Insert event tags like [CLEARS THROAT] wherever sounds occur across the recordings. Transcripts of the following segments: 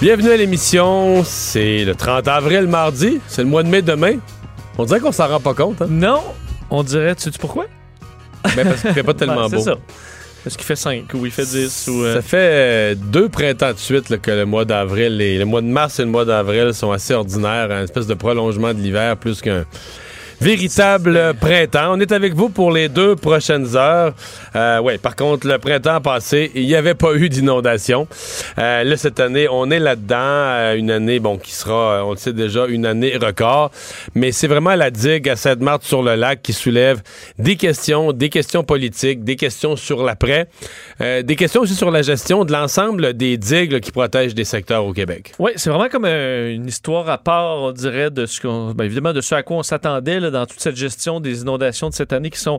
Bienvenue à l'émission. C'est le 30 avril, mardi. C'est le mois de mai demain. On dirait qu'on s'en rend pas compte. Hein? Non, on dirait, tu sais pourquoi? Ben parce qu'il fait pas [LAUGHS] tellement Ouais, beau. C'est ça. Est-ce qu'il fait 5 ou il fait 10 ou. euh, Ça fait euh, deux printemps de suite là, que le mois d'avril et le mois de mars et le mois d'avril sont assez ordinaires, un espèce de prolongement de l'hiver plus qu'un véritable printemps. On est avec vous pour les deux prochaines heures. Euh, ouais, par contre, le printemps passé, il n'y avait pas eu d'inondation. Euh, là, cette année, on est là-dedans. Euh, une année, bon, qui sera, euh, on le sait déjà, une année record. Mais c'est vraiment la digue à Sainte-Marthe-sur-le-Lac qui soulève des questions, des questions politiques, des questions sur l'après, des questions aussi sur la gestion de l'ensemble des digues qui protègent des secteurs au Québec. Oui, c'est vraiment comme une histoire à part, on dirait, de ce qu'on. ben, évidemment, de ce à quoi on s'attendait dans toute cette gestion des inondations de cette année qui sont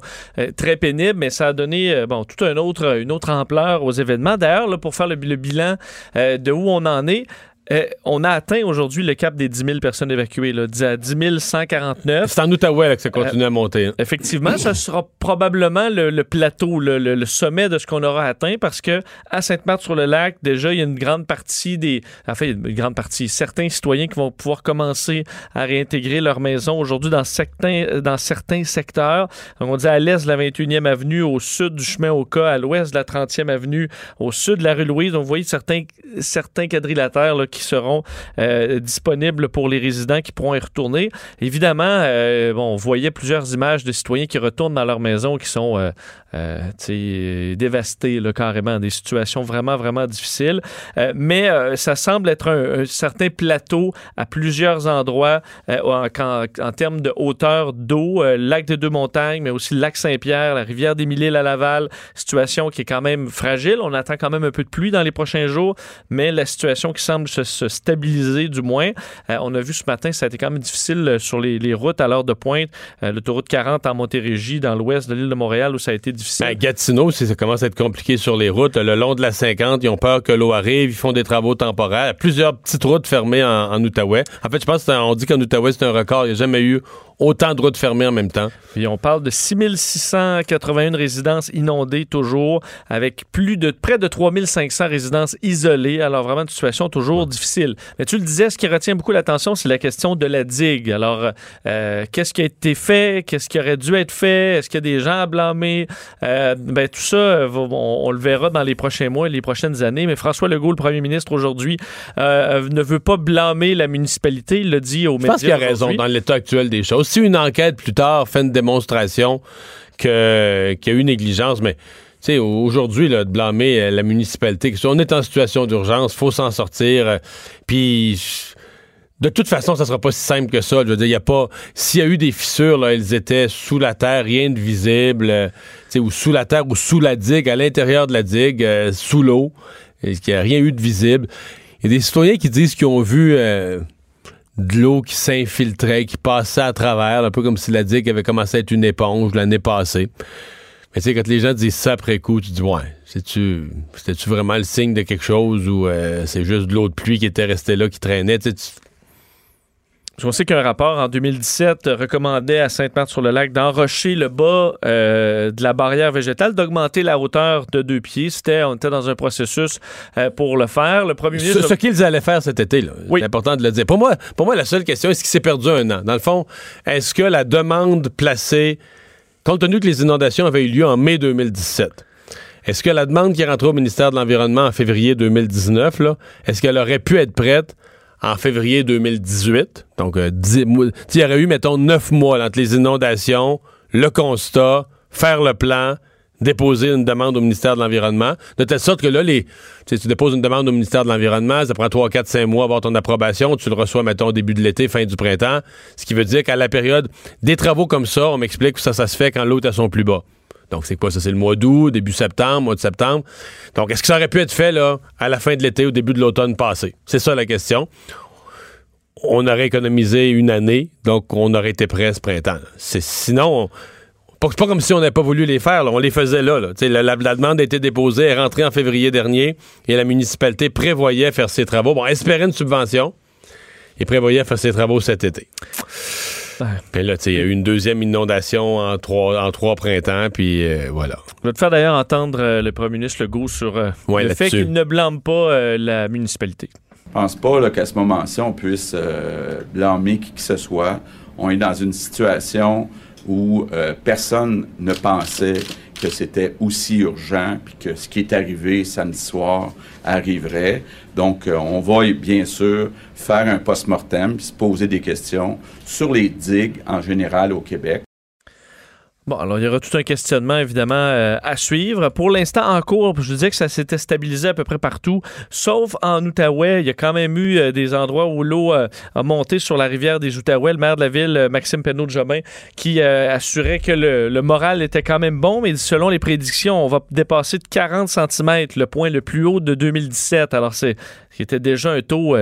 très pénibles, mais ça a donné euh, bon, toute un autre, une autre ampleur aux événements. D'ailleurs, pour faire le, le bilan euh, de où on en est, euh, on a atteint aujourd'hui le cap des 10 000 personnes évacuées, là, à 10 149. C'est en Outaouais là, que ça continue à monter. hein. Effectivement, ça sera probablement le, le plateau, le, le- le sommet de ce qu'on aura atteint parce que à Sainte-Marthe-sur-le-Lac, déjà, il y a une grande partie des. Enfin, une grande partie. Certains citoyens qui vont pouvoir commencer à réintégrer leur maison aujourd'hui dans certains, dans certains secteurs. Donc, on dit à l'est de la 21e avenue, au sud du chemin au cas, à l'ouest de la 30e avenue, au sud de la rue Louise. Donc, vous voyez certains, certains quadrilatères là, qui seront euh, disponibles pour les résidents qui pourront y retourner. Évidemment, euh, bon, on voyait plusieurs images de citoyens qui retournent dans leur maison qui sont euh, dévastés là, carrément, des situations vraiment, vraiment difficiles. Mais ça semble être un, certain plateau à plusieurs endroits en, termes de hauteur d'eau, lac des Deux-Montagnes, mais aussi le lac Saint-Pierre, la rivière des Mille-Îles à Laval, situation qui est quand même fragile. On attend quand même un peu de pluie dans les prochains jours, mais la situation qui semble se, se stabiliser du moins. Euh, on a vu ce matin, ça a été quand même difficile euh, sur les, routes à l'heure de pointe. Euh, L'autoroute 40 en Montérégie, dans l'ouest de l'île de Montréal, où ça a été difficile. Ben, à Gatineau, si ça commence à être compliqué sur les routes, le long de la 50, ils ont peur que l'eau arrive, ils font des travaux temporaires. Plusieurs petites routes fermées en, en Outaouais. En fait, je pense qu'on dit qu'en Outaouais, c'est un record. Il n'y a jamais eu autant de routes fermées en même temps. Puis on parle de 6681 résidences inondées toujours, avec plus de près de 3500 résidences isolées. Alors vraiment une situation toujours difficile. Mais tu le disais, ce qui retient beaucoup l'attention, c'est la question de la digue. Alors, euh, qu'est-ce qui a été fait? Qu'est-ce qui aurait dû être fait? Est-ce qu'il y a des gens à blâmer? Euh, ben, tout ça, euh, on, on le verra dans les prochains mois et les prochaines années. Mais François Legault, le premier ministre aujourd'hui, euh, ne veut pas blâmer la municipalité. Il l'a dit aux Je médias. pense qu'il a raison dans l'état actuel des choses. Si une enquête plus tard fait une démonstration qu'il y a eu négligence, mais aujourd'hui, de blâmer euh, la municipalité, on est en situation d'urgence, faut s'en sortir. euh, Puis, de toute façon, ça sera pas si simple que ça. Je veux dire, il y a pas. S'il y a eu des fissures, là, elles étaient sous la terre, rien de visible, euh, ou sous la terre ou sous la digue, à l'intérieur de la digue, sous l'eau, qu'il n'y a rien eu de visible? Il y a des citoyens qui disent qu'ils ont vu. De l'eau qui s'infiltrait, qui passait à travers, un peu comme si la digue avait commencé à être une éponge l'année passée. Mais tu sais, quand les gens disent ça après coup, tu dis, ouais, c'est-tu, c'était-tu vraiment le signe de quelque chose ou euh, c'est juste de l'eau de pluie qui était restée là, qui traînait? Tu On sait qu'un rapport en 2017 recommandait à Sainte-Marthe-sur-le-Lac d'enrocher le bas euh, de la barrière végétale, d'augmenter la hauteur de deux pieds. C'était, on était dans un processus euh, pour le faire. Le premier Ce, ministre... ce qu'ils allaient faire cet été, là, Oui. c'est important de le dire. Pour moi, pour moi, la seule question, est-ce qu'il s'est perdu un an? Dans le fond, est-ce que la demande placée, compte tenu que les inondations avaient eu lieu en mai 2017, Est-ce que la demande qui est rentrée au ministère de l'Environnement en février 2019, là, est-ce qu'elle aurait pu être prête en février 2018? Donc, euh, il y aurait eu, mettons, neuf mois entre les inondations, le constat, faire le plan, déposer une demande au ministère de l'Environnement, de telle sorte que là, les, tu déposes une demande au ministère de l'Environnement, ça prend 3, 4, 5 mois à avoir ton approbation, tu le reçois, mettons, début de l'été, fin du printemps, ce qui veut dire qu'à la période des travaux comme ça, on m'explique que ça, ça se fait quand l'eau est à son plus bas. Donc, c'est quoi ça? C'est le mois d'août, début septembre, mois de septembre. Donc, est-ce que ça aurait pu être fait, là, à la fin de l'été, au début de l'automne passé? C'est ça la question. On aurait économisé une année, donc on aurait été prêt ce printemps. Sinon, on- pas- comme si on n'avait pas voulu les faire, là. on les faisait là. La, demande a été déposée, est rentrée en février dernier et la municipalité prévoyait faire ses travaux. Bon, espérait une subvention et prévoyait faire ses travaux cet été. Puis là, tu sais, il y a eu une deuxième inondation en trois, en trois printemps, puis euh, voilà. Je vais te faire d'ailleurs entendre euh, le premier ministre Legault sur euh, Ouais, le fait qu'il ne blâme pas euh, la municipalité. Je pense pas qu'à ce moment-ci, on puisse euh, blâmer qui que ce soit. On est dans une situation où euh, personne ne pensait que c'était aussi urgent, puis que ce qui est arrivé samedi soir arriverait. Donc, euh, on va bien sûr faire un post-mortem, se poser des questions sur les digues en général au Québec. Bon, alors il y aura tout un questionnement évidemment euh, à suivre. Pour l'instant, en cours, je vous disais que ça s'était stabilisé à peu près partout, sauf en Outaouais. Il y a quand même eu euh, des endroits où l'eau euh, a monté sur la rivière des Outaouais. Le maire de la ville, Maxime Penaud-Jobin, qui euh, assurait que le, moral était quand même bon, mais selon les prédictions, on va dépasser de 40 cm, le point le plus haut de 2017. Alors c'est, qui déjà un taux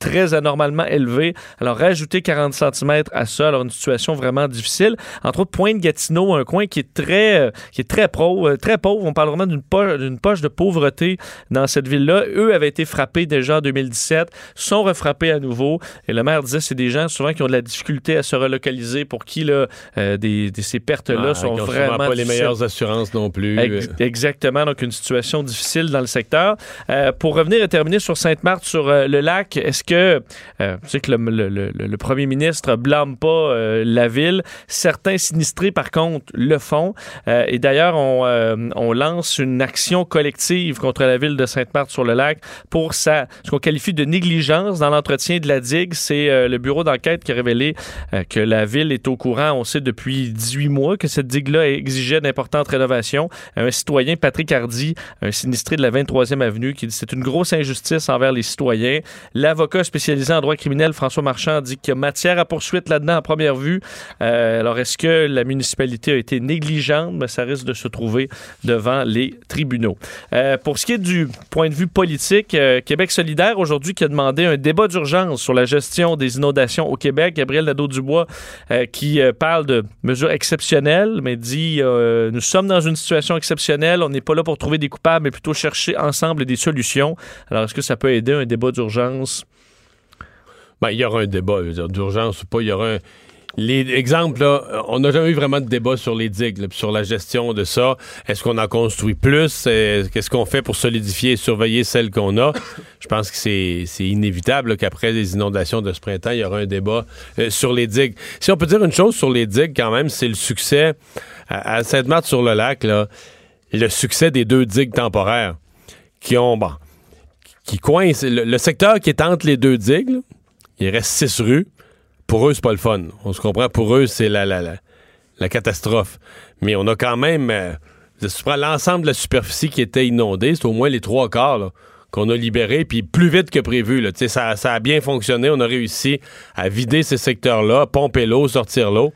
très anormalement élevé. Alors, rajouter 40 cm à ça, alors une situation vraiment difficile. Entre autres, Pointe-Gatineau, un coin qui est très, euh, qui est très pauvre, très pauvre. On parle vraiment d'une poche, poche de pauvreté dans cette ville-là. Eux avaient été frappés déjà en 2017, sont refrappés à nouveau. Et le maire disait, c'est des gens souvent qui ont de la difficulté à se relocaliser, pour qui là, euh, des, des- ces pertes-là Ah, sont vraiment pas les meilleures assurances non plus. Ex- Euh, Exactement, donc une situation difficile dans le secteur. Euh, pour revenir et terminer sur Sainte-Marthe, sur euh, le lac, est-ce que, euh, que le, premier ministre blâme pas euh, la ville, certains sinistrés par contre le font. Euh, et d'ailleurs, on, lance une action collective contre la ville de Sainte-Marthe sur le lac pour sa, ce qu'on qualifie de négligence dans l'entretien de la digue. C'est le bureau d'enquête qui a révélé que la ville est au courant, on sait depuis 18 mois, que cette digue-là exigeait d'importantes rénovations. Un citoyen, Patrick Hardy, un sinistré de la 23e avenue, qui dit c'est une grosse injustice envers les citoyens. L'avocat spécialisé en droit criminel, François Marchand, dit qu'il y a matière à poursuite là-dedans à première vue. Euh, alors, est-ce que la municipalité a été négligente? Mais ça risque de se trouver devant les tribunaux. Euh, pour ce qui est du point de vue politique, euh, Québec solidaire aujourd'hui qui a demandé un débat d'urgence sur la gestion des inondations au Québec. Gabriel Nadeau-Dubois qui parle de mesures exceptionnelles, mais dit nous sommes dans une situation exceptionnelle, on n'est pas là pour trouver des coupables, mais plutôt chercher ensemble des solutions. Alors, est-ce que ça peut aider un débat d'urgence? Ben, il y aura un débat, d'urgence ou pas. Il y aura un. Les exemples, là, on n'a jamais eu vraiment de débat sur les digues, sur la gestion de ça. Est-ce qu'on en construit plus? Euh, Qu'est-ce qu'on fait pour solidifier et surveiller celles qu'on a? Je pense que c'est inévitable qu'après les inondations de ce printemps, il y aura un débat euh, sur les digues. Si on peut dire une chose sur les digues, quand même, c'est le succès à, à Sainte-Marthe-sur-le-Lac, le succès des deux digues temporaires qui ont, bon, qui coincent. Le, secteur qui est entre les deux digues, il reste six rues. Pour eux, c'est pas le fun. On se comprend. Pour eux, c'est la, la, la, catastrophe. Mais on a quand même. euh, si tu prends l'ensemble de la superficie qui était inondée, c'est au moins les trois quarts qu'on a libérés, puis plus vite que prévu. Ça, ça a bien fonctionné. On a réussi à vider ces secteurs-là, pomper l'eau, sortir l'eau.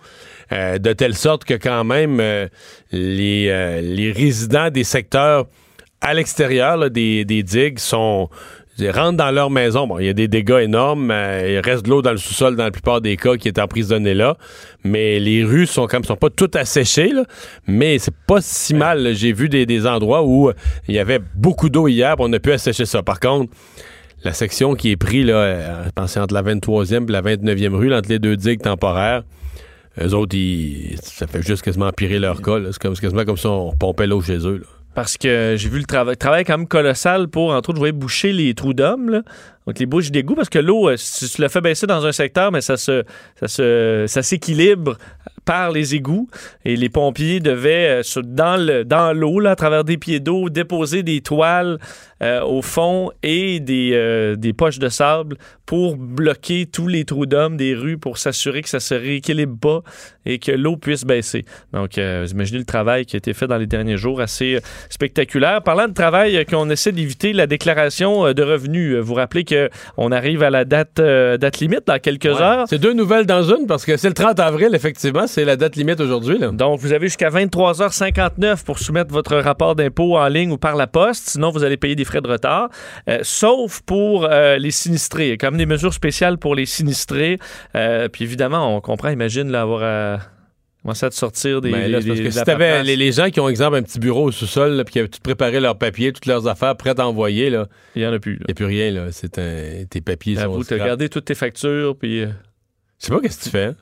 euh, de telle sorte que quand même euh, les, les résidents des secteurs à l'extérieur des, des digues sont ils rentrent dans leur maison. Bon, il y a des dégâts énormes. il reste de l'eau dans le sous-sol dans la plupart des cas qui est emprisonnée là. Mais les rues sont comme sont pas toutes asséchées, là, mais c'est pas si mal. J'ai vu des, des endroits où euh, il y avait beaucoup d'eau hier, on a pu assécher ça. Par contre, la section qui est prise, là, euh, je pense entre la 23e et la 29e rue, là, entre les deux digues temporaires, eux autres, ils- ça fait juste quasiment empirer leur cas. c'est quasiment comme si on pompait l'eau chez eux. là. Parce que j'ai vu le travail, travail quand même colossal pour, entre autres, je voyais boucher les trous d'hommes. Donc, les bouches d'égout, parce que l'eau, euh, si tu la fais baisser dans un secteur, mais ça se, ça se, ça s'équilibre par les égouts et les pompiers devaient, euh, dans le- dans l'eau, là, à travers des pieds d'eau, déposer des toiles euh, au fond et des, des poches de sable pour bloquer tous les trous d'hommes des rues pour s'assurer que ça se rééquilibre pas et que l'eau puisse baisser. Donc, vous imaginez le travail qui a été fait dans les derniers jours, assez spectaculaire. Parlant de travail, qu'on essaie d'éviter la déclaration de revenus. Vous rappelez qu'on arrive à la date, euh, date limite dans quelques Ouais. heures. C'est deux nouvelles dans une parce que c'est le 30 avril, effectivement. C'est la date limite aujourd'hui. Donc, vous avez jusqu'à 23h59 pour soumettre votre rapport d'impôt en ligne ou par la poste. Sinon, vous allez payer des frais de retard. Euh, sauf pour euh, les sinistrés. Il y a quand même des mesures spéciales pour les sinistrés. Puis évidemment, on comprend, imagine, là, avoir à commencer à te sortir des. Ben là, des- parce que des si t'avais les, les gens qui ont, exemple, un petit bureau au sous-sol, puis qui avaient tout préparé leurs papiers, toutes leurs affaires prêtes à envoyer, là, Il n'y en a plus. il n'y a plus rien. Là. C'est un, tes papiers sont Avoue, tu as scrap. gardé toutes tes factures. Puis. euh, Je sais pas qu'est-ce que tu fais. hein.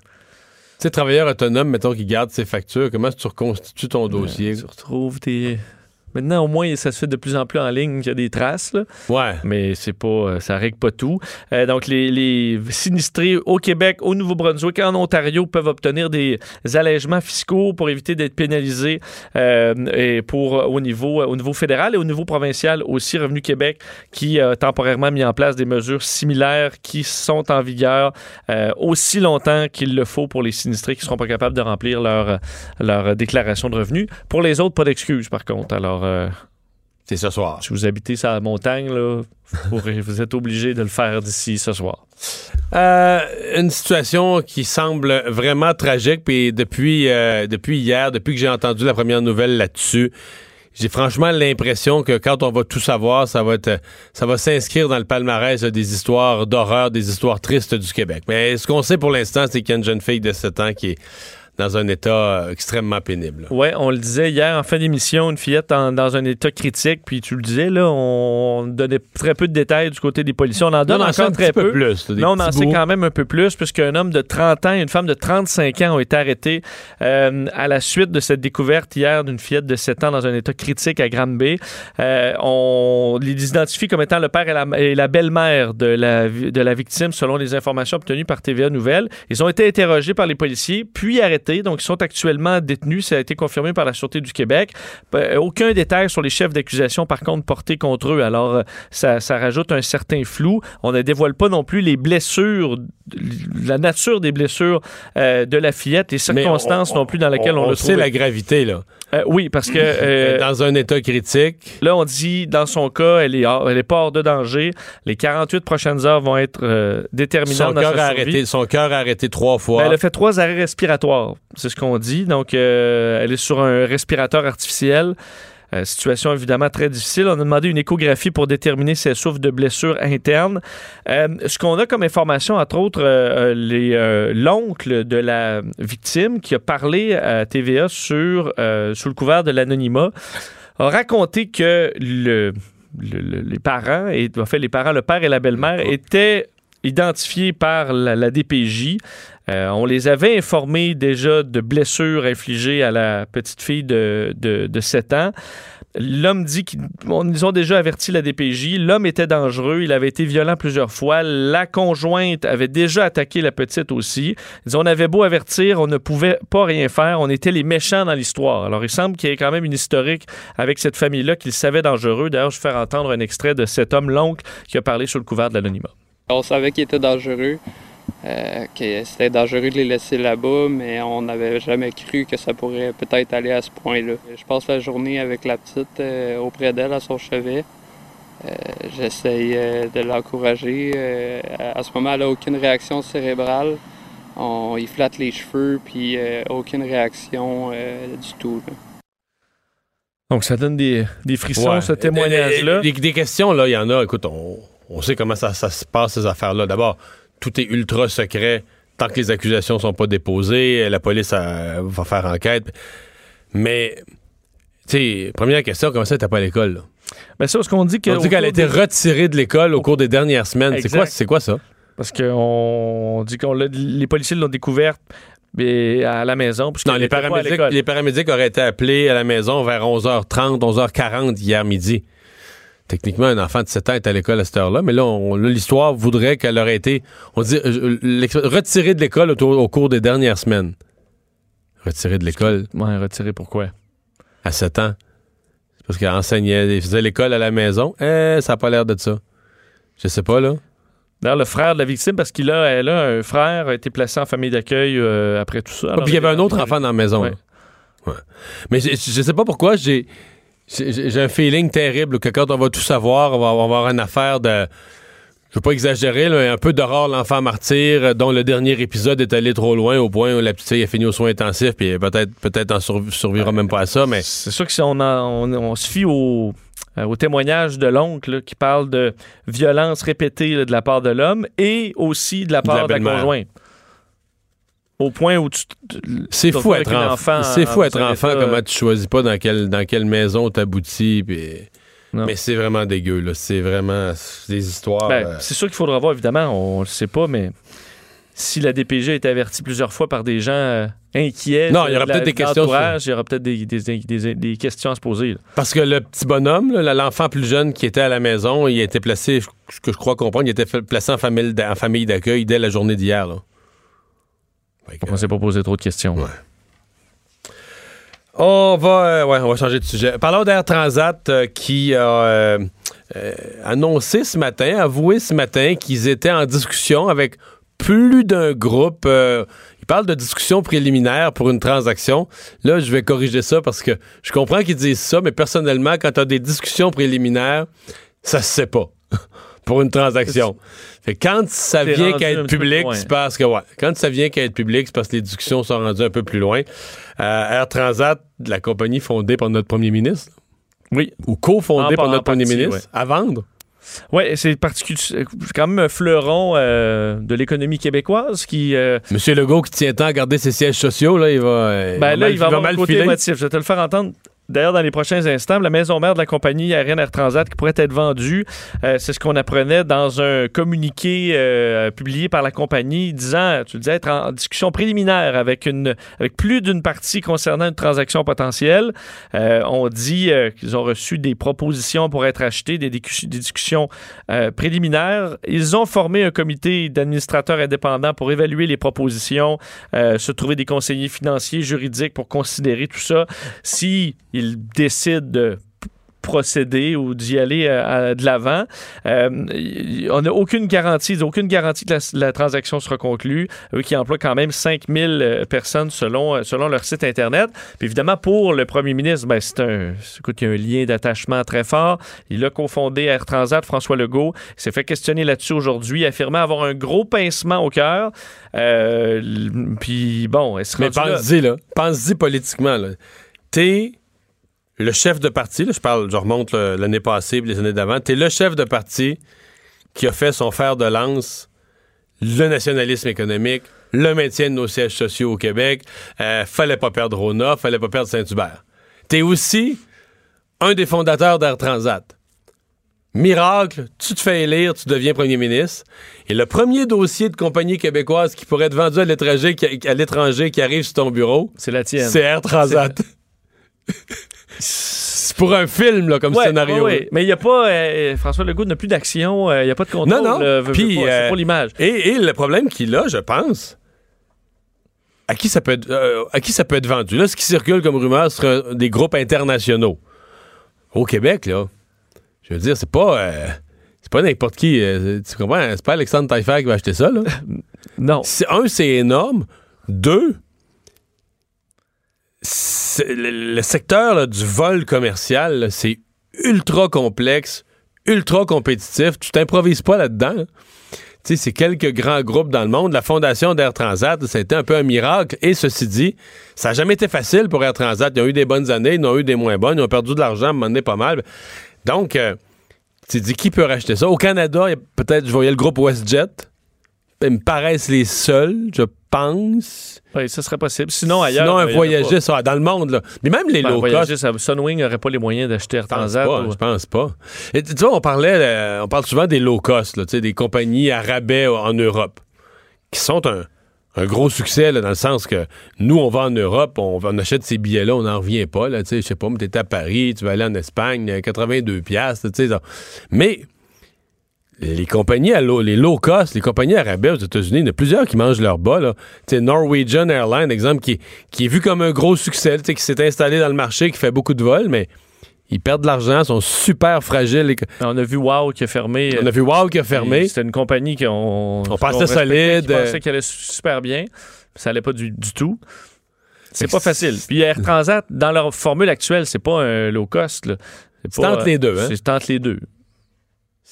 Tu sais, travailleur autonome, mettons, qui garde ses factures, comment tu reconstitues ton dossier? Tu retrouves tes. Maintenant, au moins, ça se fait de plus en plus en ligne qu'il y a des traces, là. Ouais. mais c'est pas, euh, ça règle pas tout. Euh, donc, les, les sinistrés au Québec, au Nouveau-Brunswick, en Ontario peuvent obtenir des allègements fiscaux pour éviter d'être pénalisés euh, et pour au niveau au niveau fédéral et au niveau provincial aussi. Revenu Québec qui a temporairement mis en place des mesures similaires qui sont en vigueur euh, aussi longtemps qu'il le faut pour les sinistrés qui seront pas capables de remplir leur leur déclaration de revenus. Pour les autres, pas d'excuses par contre. Alors euh, C'est ce soir. si vous habitez sur la montagne, là, vous, vous êtes obligé de le faire d'ici ce soir. Euh, une situation qui semble vraiment tragique. Puis depuis, euh, depuis hier, depuis que j'ai entendu la première nouvelle là-dessus, j'ai franchement l'impression que quand on va tout savoir, ça va être, ça va s'inscrire dans le palmarès des histoires d'horreur, des histoires tristes du Québec. Mais ce qu'on sait pour l'instant, c'est qu'il y a une jeune fille de 7 ans qui est dans un état euh, extrêmement pénible. Oui, on le disait hier en fin d'émission, une fillette en- dans un état critique, puis tu le disais, là, on donnait très peu de détails du côté des policiers. On en donne on en sait encore un très peu peu. plus, là, Là, on en sait quand même un peu plus, puisqu'un homme de 30 ans et une femme de 35 ans ont été arrêtés euh, à la suite de cette découverte hier d'une fillette de 7 ans dans un état critique à Granby. Euh, on les identifie comme étant le père et la, et la belle-mère de la, de la victime, selon les informations obtenues par TVA Nouvelles. Ils ont été interrogés par les policiers, puis arrêtés. Donc, ils sont actuellement détenus. Ça a été confirmé par la Sûreté du Québec. Euh, aucun détail sur les chefs d'accusation, par contre, portés contre eux. Alors, euh, ça, ça rajoute un certain flou. On ne dévoile pas non plus les blessures, la nature des blessures euh, de la fillette, les circonstances on- non plus dans lesquelles on, sait trouvé. la gravité, là. Euh, oui, parce que... [LAUGHS] Euh, dans un état critique. Là, on dit, dans son cas, elle est, hors- elle est pas hors de danger. Les 48 prochaines heures vont être déterminantes Son dans cœur sa a arrêté, son cœur a arrêté trois fois. Ben, elle a fait trois arrêts respiratoires, c'est ce qu'on dit. Donc, euh, elle est sur un respirateur artificiel. Euh, situation évidemment très difficile. On a demandé une échographie pour déterminer si elle souffre de blessures internes. Euh, ce qu'on a comme information, entre autres, euh, l'oncle de la victime qui a parlé à TVA sur, sous le couvert de l'anonymat a raconté que le, le- le- les parents, et, en fait, les parents, le père et la belle-mère, étaient identifiés par la, la DPJ. Euh, on les avait informés déjà de blessures infligées à la petite fille de, de, de 7 ans. L'homme dit qu'ils on- ils ont déjà averti la DPJ. L'homme était dangereux. Il avait été violent plusieurs fois. La conjointe avait déjà attaqué la petite aussi. Ils on avait beau avertir, on ne pouvait pas rien faire. On était les méchants dans l'histoire. Alors, il semble qu'il y ait quand même une historique avec cette famille-là qu'ils savaient dangereux. D'ailleurs, je vais faire entendre un extrait de cet homme, l'oncle, qui a parlé sous le couvert de l'anonymat. On savait qu'il était dangereux, euh, que c'était dangereux de les laisser là-bas, mais on n'avait jamais cru que ça pourrait peut-être aller à ce point-là. Je passe la journée avec la petite euh, auprès d'elle à son chevet. Euh, J'essaye euh, de l'encourager. Euh, à ce moment, elle n'a aucune réaction cérébrale. On y flatte les cheveux, puis euh, aucune réaction euh, du tout. là. Donc, ça donne des, des frissons, Ouais. ce témoignage-là. Des, des questions, là, il y en a. Écoute, on, on sait comment ça, ça se passe, ces affaires-là. D'abord, tout est ultra secret tant que les accusations sont pas déposées. La police euh, va faire enquête. Mais, tu sais, première question, comment ça, t'as pas à l'école? là? Ben ça, ce qu'on dit que On dit au qu'elle a été des- retirée de l'école au cours des dernières semaines. C'est quoi, c'est quoi ça? Parce qu'on on dit que les policiers l'ont découverte à la maison. Non, les paramédics, les paramédics auraient été appelés à la maison vers 11h30, 11h40 hier midi. Techniquement, un enfant de 7 ans est à l'école à cette heure-là, mais là, l'histoire voudrait qu'elle aurait été, on dit, euh, l'ex- retirée de l'école au, au cours des dernières semaines. Retiré de l'école Ouais, retiré pourquoi? à 7 ans. C'est parce qu'il enseignait, il faisait l'école à la maison. Eh, ça n'a pas l'air de ça. Je sais pas, là. D'ailleurs, le frère de la victime, parce qu'il a, elle a un frère, a été placé en famille d'accueil euh, après tout ça. Ah, puis il y avait un elle- autre enfant dans la maison. Ouais. là. Ouais. Mais je, je sais pas pourquoi, j'ai j'ai un feeling terrible que quand on va tout savoir, on va, on va avoir une affaire de. Je veux pas exagérer, là, mais un peu d'horreur l'enfant martyr, euh, dont le dernier épisode est allé trop loin au point où la petite fille a fini aux soins intensifs, puis peut-être peut-être en sur- survivra même pas à ça, mais C'est sûr que si on, en- on, on se fie au, euh, au témoignage de l'oncle qui parle de violence répétée là, de la part de l'homme et aussi de la De la part de la, conjointe. Au point où tu. c'est fou être enfant. C'est fou être enfant, état, comment tu choisis pas dans quelle, dans quelle maison t'aboutis, puis. Mais c'est vraiment dégueu, là. C'est vraiment des histoires. Ben, euh, C'est sûr qu'il faudra voir, évidemment, on ne le sait pas, mais si la DPG a été avertie plusieurs fois par des gens euh, inquiets, Non, il y aura peut-être des de questions Il y aura peut-être des, des- des- des questions à se poser. là. Parce que le petit bonhomme, l'enfant plus jeune qui était à la maison, il a été placé, ce que je crois comprendre, il était placé en famille, d'a- en famille d'accueil dès la journée d'hier. On ne s'est pas posé trop de questions. Ouais. On va, euh, ouais, on va changer de sujet. Parlons d'Air Transat euh, qui a euh, annoncé ce matin, avoué ce matin qu'ils étaient en discussion avec plus d'un groupe. ils parlent de discussion préliminaire pour une transaction. Là, je vais corriger ça parce que je comprends qu'ils disent ça, mais personnellement, quand tu as des discussions préliminaires, ça se sait pas [LAUGHS] pour une transaction. Fait quand ça vient qu'à être public, c'est parce que ouais, quand ça vient qu'à être public, c'est parce que les discussions sont rendues un peu plus loin. Euh, Air Transat, la compagnie fondée par notre premier ministre, Oui. ou cofondée par notre premier partie, ministre, à vendre? Oui, c'est quand même un fleuron euh, de l'économie québécoise qui. euh, Monsieur Legault qui tient tant à garder ses sièges sociaux, là, il va. euh, ben là, mal- il va avoir mal côté émotif. Je vais te le faire entendre. D'ailleurs, dans les prochains instants, la maison mère de la compagnie aérienne Air Transat qui pourrait être vendue, euh, c'est ce qu'on apprenait dans un communiqué euh, publié par la compagnie disant, tu disais, être en discussion préliminaire avec, une, avec plus d'une partie concernant une transaction potentielle. Euh, on dit qu'ils ont reçu des propositions pour être achetés, des, discussions- préliminaires. Ils ont formé un comité d'administrateurs indépendants pour évaluer les propositions, se trouver des conseillers financiers, juridiques pour considérer tout ça. Si ils décident de procéder ou d'y aller euh, à- de l'avant. Euh, on n'a aucune garantie, aucune garantie que la, la transaction sera conclue. Eux qui emploient quand même 5000 euh, personnes selon, selon leur site Internet. Puis évidemment, pour le premier ministre, ben, c'est un, écoute, il y a un lien d'attachement très fort. Il a cofondé Air Transat, François Legault. Il s'est fait questionner là-dessus aujourd'hui, affirmant avoir un gros pincement au cœur. Euh, puis bon, elle se Mais pense-y, là. Pense-y politiquement, là. T'es le chef de parti, là, je parle, je remonte l'année passée les années d'avant. T'es le chef de parti qui a fait son fer de lance le nationalisme économique, le maintien de nos sièges sociaux au Québec. Euh, fallait pas perdre Rona, fallait pas perdre Saint-Hubert. T'es aussi un des fondateurs d'Air Transat. Miracle, tu te fais élire, tu deviens premier ministre. Et le premier dossier de compagnie québécoise qui pourrait être vendu à l'étranger, qui, à l'étranger, qui arrive sur ton bureau, c'est la tienne. c'est Air Transat. [LAUGHS] c'est pour un film, là, comme Ouais, scénario. ouais, ouais. Mais il n'y a pas. euh, François Legault n'a plus d'action, euh, il n'y a pas de contrôle. Non, non. Puis, euh, c'est pour l'image. Et, et le problème qu'il a, je pense, à qui ça peut être, euh, à qui ça peut être vendu? Là, ce qui circule comme rumeur sera des groupes internationaux. Au Québec, là, je veux dire, c'est pas. euh, c'est pas n'importe qui. euh, tu comprends? C'est pas Alexandre Taillefer qui va acheter ça, là. [LAUGHS] Non. Un, c'est énorme. Deux, le, secteur là, du vol commercial, c'est ultra complexe, ultra compétitif. Tu t'improvises pas là-dedans. là. Tu sais, c'est quelques grands groupes dans le monde. La fondation d'Air Transat, ça a été un peu un miracle. Et ceci dit, ça n'a jamais été facile pour Air Transat. Ils ont eu des bonnes années, ils ont eu des moins bonnes. Ils ont perdu de l'argent, à un moment donné, pas mal. Donc, euh, tu dis, qui peut racheter ça? Au Canada, peut-être, je voyais le groupe WestJet. Ils me paraissent les seuls, je pense. Oui, ça serait possible. Sinon, ailleurs. Sinon, un il y en a voyagiste, dans le monde. Là. Mais même les. Ben, low cost, euh, Sunwing n'aurait pas les moyens d'acheter Air Transat. pas. ou- Je pense pas. Et tu vois, on parlait, euh, on parle souvent des low cost, là, tu des compagnies à rabais en Europe, qui sont un, un gros succès, là, dans le sens que nous, on va en Europe, on, on achète ces billets-là, on n'en revient pas. Tu je sais pas, mais t'es à Paris, tu vas aller en Espagne, euh, 82 piastres, tu sais. ça. Mais les compagnies à low, les low cost, les compagnies arabes aux États-Unis, il y en a plusieurs qui mangent leur bas. Là. Norwegian Airlines, exemple, qui, qui est vu comme un gros succès, qui s'est installé dans le marché, qui fait beaucoup de vols, mais ils perdent de l'argent, sont super fragiles. Les- On a vu Wow qui a fermé. On a vu Wow qui a fermé. C'était une compagnie qu'on On pensait qu'on respectait, solide. qui pensait qu'elle allait super bien. Ça allait pas du, du tout. C'est pas facile. Puis Air Transat, dans leur formule actuelle, c'est pas un low cost. C'est entre les deux, hein? C'est entre les deux.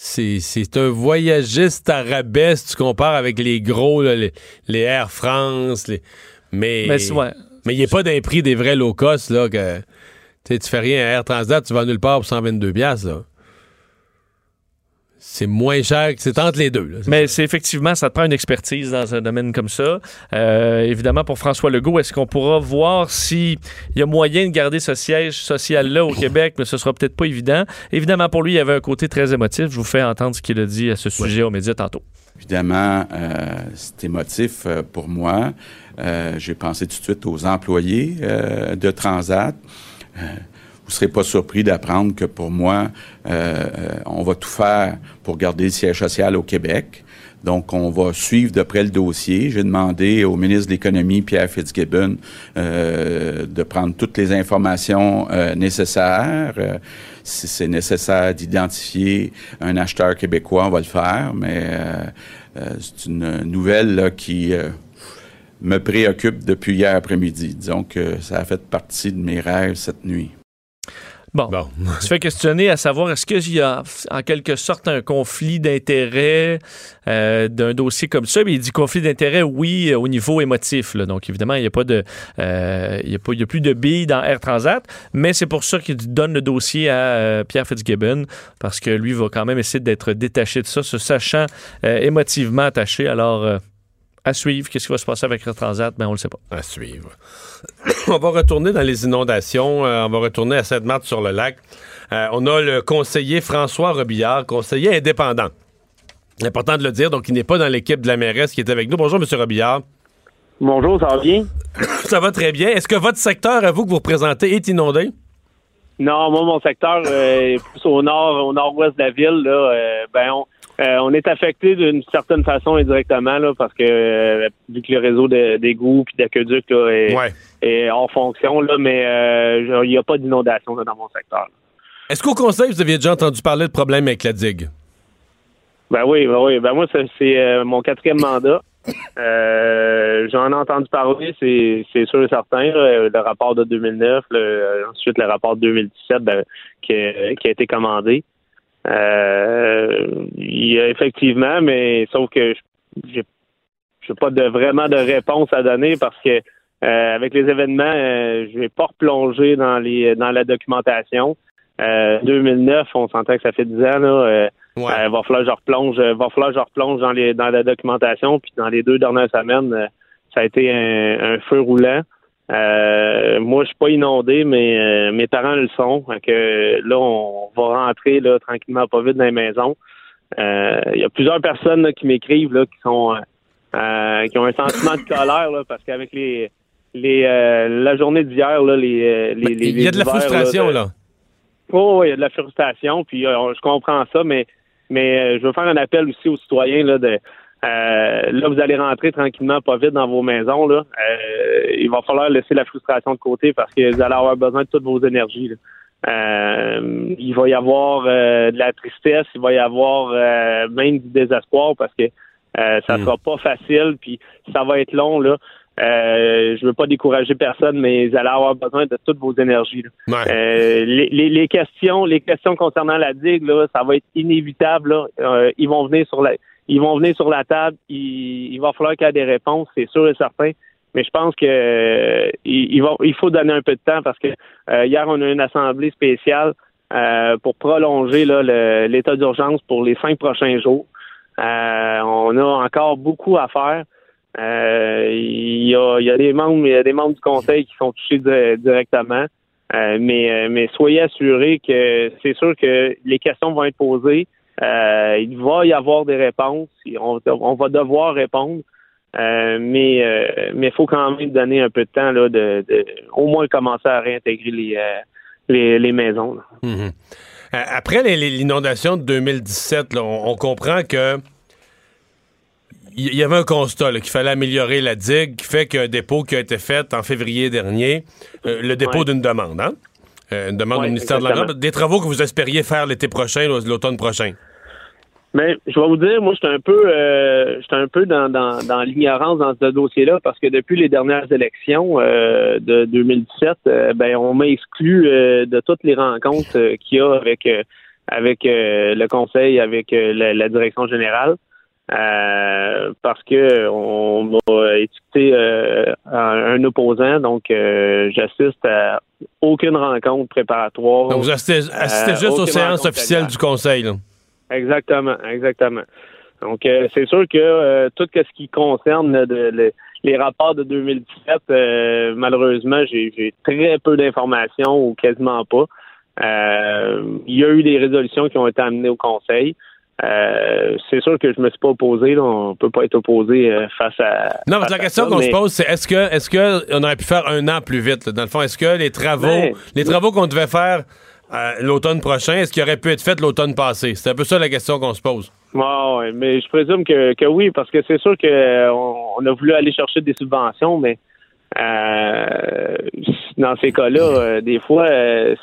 C'est, c'est un voyagiste arabais, si tu compares avec les gros, là, les, les Air France. Les... Mais, Mais c'est- ouais. mais il n'y a pas d'un prix des vrais low cost. Là, que, tu fais rien à Air Transat, tu vas nulle part pour 122$. piastres, Là. C'est moins cher, que c'est entre les deux. là. Mais c'est effectivement, ça te prend une expertise dans un domaine comme ça. Euh, évidemment, pour François Legault, est-ce qu'on pourra voir s'il y a moyen de garder ce siège social-là au Québec, mais ce sera peut-être pas évident. Évidemment, pour lui, il y avait un côté très émotif. Je vous fais entendre ce qu'il a dit à ce sujet aux médias tantôt. Évidemment, euh, c'est émotif euh, pour moi. Euh, J'ai pensé tout de suite aux employés euh, de Transat. Vous serez pas surpris d'apprendre que pour moi, euh, euh, on va tout faire pour garder le siège social au Québec. Donc, on va suivre de près le dossier. J'ai demandé au ministre de l'Économie, Pierre Fitzgibbon, euh, de prendre toutes les informations euh, nécessaires. Euh, si c'est nécessaire d'identifier un acheteur québécois, on va le faire, mais euh, c'est une nouvelle là, qui me préoccupe depuis hier après-midi. Que ça a fait partie de mes rêves cette nuit. Bon. Bon. Tu fais questionner à savoir est-ce qu'il y a en quelque sorte un conflit d'intérêt euh, d'un dossier comme ça? Mais il dit conflit d'intérêt, oui, euh, au niveau émotif. là. Donc évidemment, il n'y a pas de, euh, il y a pas, il y a plus de billes dans Air Transat, mais c'est pour ça qu'il donne le dossier à euh, Pierre Fitzgibbon parce que lui va quand même essayer d'être détaché de ça, se sachant émotivement attaché. Alors à suivre, qu'est-ce qui va se passer avec Air Transat, ben on le sait pas. À suivre. [COUGHS] on va retourner dans les inondations. Euh, on va retourner à Sainte-Marthe-sur-le-Lac. Euh, on a le conseiller François Robillard, conseiller indépendant. Important de le dire, donc il n'est pas dans l'équipe de la mairesse qui est avec nous. Bonjour, M. Robillard. Bonjour, ça va bien? [COUGHS] Ça va très bien. Est-ce que votre secteur, à vous, que vous représentez, est inondé? Non, moi, mon secteur euh, est plus au nord, au nord-ouest de la ville. Là, euh, ben, on, euh, on est affecté d'une certaine façon indirectement là, parce que euh, vu que le réseau de- d'égouts puis d'aqueducs est, Ouais. est hors fonction, là, mais euh, il n'y a pas d'inondation dans mon secteur. Est-ce qu'au conseil, vous aviez déjà entendu parler de problèmes avec la digue? Ben oui, ben oui. Ben moi, c'est mon quatrième mandat. [COUGHS] J'en ai entendu parler, c'est sûr et certain. là, le rapport de 2009, le- euh, ensuite le rapport de 2017 ben, qui, a, qui a été commandé. Euh, il y a effectivement, mais sauf que j'ai j'ai pas de vraiment de réponse à donner parce que euh, avec les événements, euh, je vais pas replonger dans les dans la documentation. Euh, 2009, on s'entend que ça fait 10 ans là. euh, Ouais. va falloir que je replonge, va falloir je replonge dans les dans la documentation. Puis dans les deux dernières semaines, ça a été un, un feu roulant. Euh, moi, je suis pas inondé, mais euh, mes parents le sont. Que là, on va rentrer là tranquillement, pas vite dans les maisons. Euh, Il y a plusieurs personnes là, qui m'écrivent là, qui sont euh, euh, qui ont un sentiment de colère là, parce qu'avec les les euh, la journée d'hier là, les, euh, les, Il y a de la frustration, là. Oh, il y a de la frustration, puis euh, je comprends ça, mais mais euh, je veux faire un appel aussi aux citoyens là de euh, là vous allez rentrer tranquillement, pas vite dans vos maisons là. Euh, il va falloir laisser la frustration de côté parce que vous allez avoir besoin de toutes vos énergies. là. Euh, il va y avoir euh, de la tristesse, il va y avoir euh, même du désespoir parce que euh, ça Mm. sera pas facile, puis ça va être long là. Euh, je veux pas décourager personne, mais vous allez avoir besoin de toutes vos énergies. là. Ouais. Euh, les, les- les questions, les questions concernant la digue, là, ça va être inévitable. là. Euh, ils vont venir sur la, ils vont venir sur la table. Il, il va falloir qu'il y ait des réponses, c'est sûr et certain. Mais je pense que euh, il, faut donner un peu de temps parce que euh, hier on a une assemblée spéciale euh, pour prolonger l'état d'urgence pour les cinq prochains jours. On a encore beaucoup à faire. Il, y a, des membres, des membres du conseil qui sont touchés di- directement. Mais, mais soyez assurés que c'est sûr que les questions vont être posées. Euh, il va y avoir des réponses. On, on va devoir répondre. Euh, mais euh, mais il faut quand même donner un peu de temps là, de, de au moins commencer à réintégrer les, euh, les, les maisons. là. Mhm. Après l'inondation de 2017, là, on, on comprend que il y, avait un constat qu'il fallait améliorer la digue, qui fait qu'un dépôt qui a été fait en février dernier, le dépôt Ouais. d'une demande, hein? Une demande Ouais, au ministère de l'Environnement, des travaux que vous espériez faire l'été prochain, l'automne prochain? Mais je vais vous dire, moi, j'étais un peu, euh, j'étais un peu dans, dans, dans l'ignorance dans ce dossier-là parce que depuis les dernières élections euh, de 2017, euh, ben, on m'a exclu euh, de toutes les rencontres euh, qu'il y a avec euh, avec euh, le conseil, avec euh, la, la direction générale. euh, parce que on m'a étiqueté euh, un opposant, donc euh, j'assiste à aucune rencontre préparatoire. Donc, vous assistez, assistez juste aux séances officielles du conseil. là. Exactement, exactement. Donc, euh, c'est sûr que euh, tout ce qui concerne là, de- le- les rapports de 2017, euh, malheureusement, j'ai très peu d'informations ou quasiment pas. Il y a eu des résolutions qui ont été amenées au Conseil. C'est sûr que je me suis pas opposé. Là. On peut pas être opposé face à. Non, parce face que la question qu'on se pose, c'est est-ce que est-ce que on aurait pu faire un an plus vite? là? Dans le fond, est-ce que les travaux, Ben, les travaux qu'on devait faire euh, l'automne prochain, est-ce qu'ils auraient pu être faits l'automne passé? C'est un peu ça la question qu'on se pose. Ouais, ouais, mais je présume que, que oui, parce que c'est sûr euh, on, a voulu aller chercher des subventions, mais euh, dans ces cas-là, euh, des fois,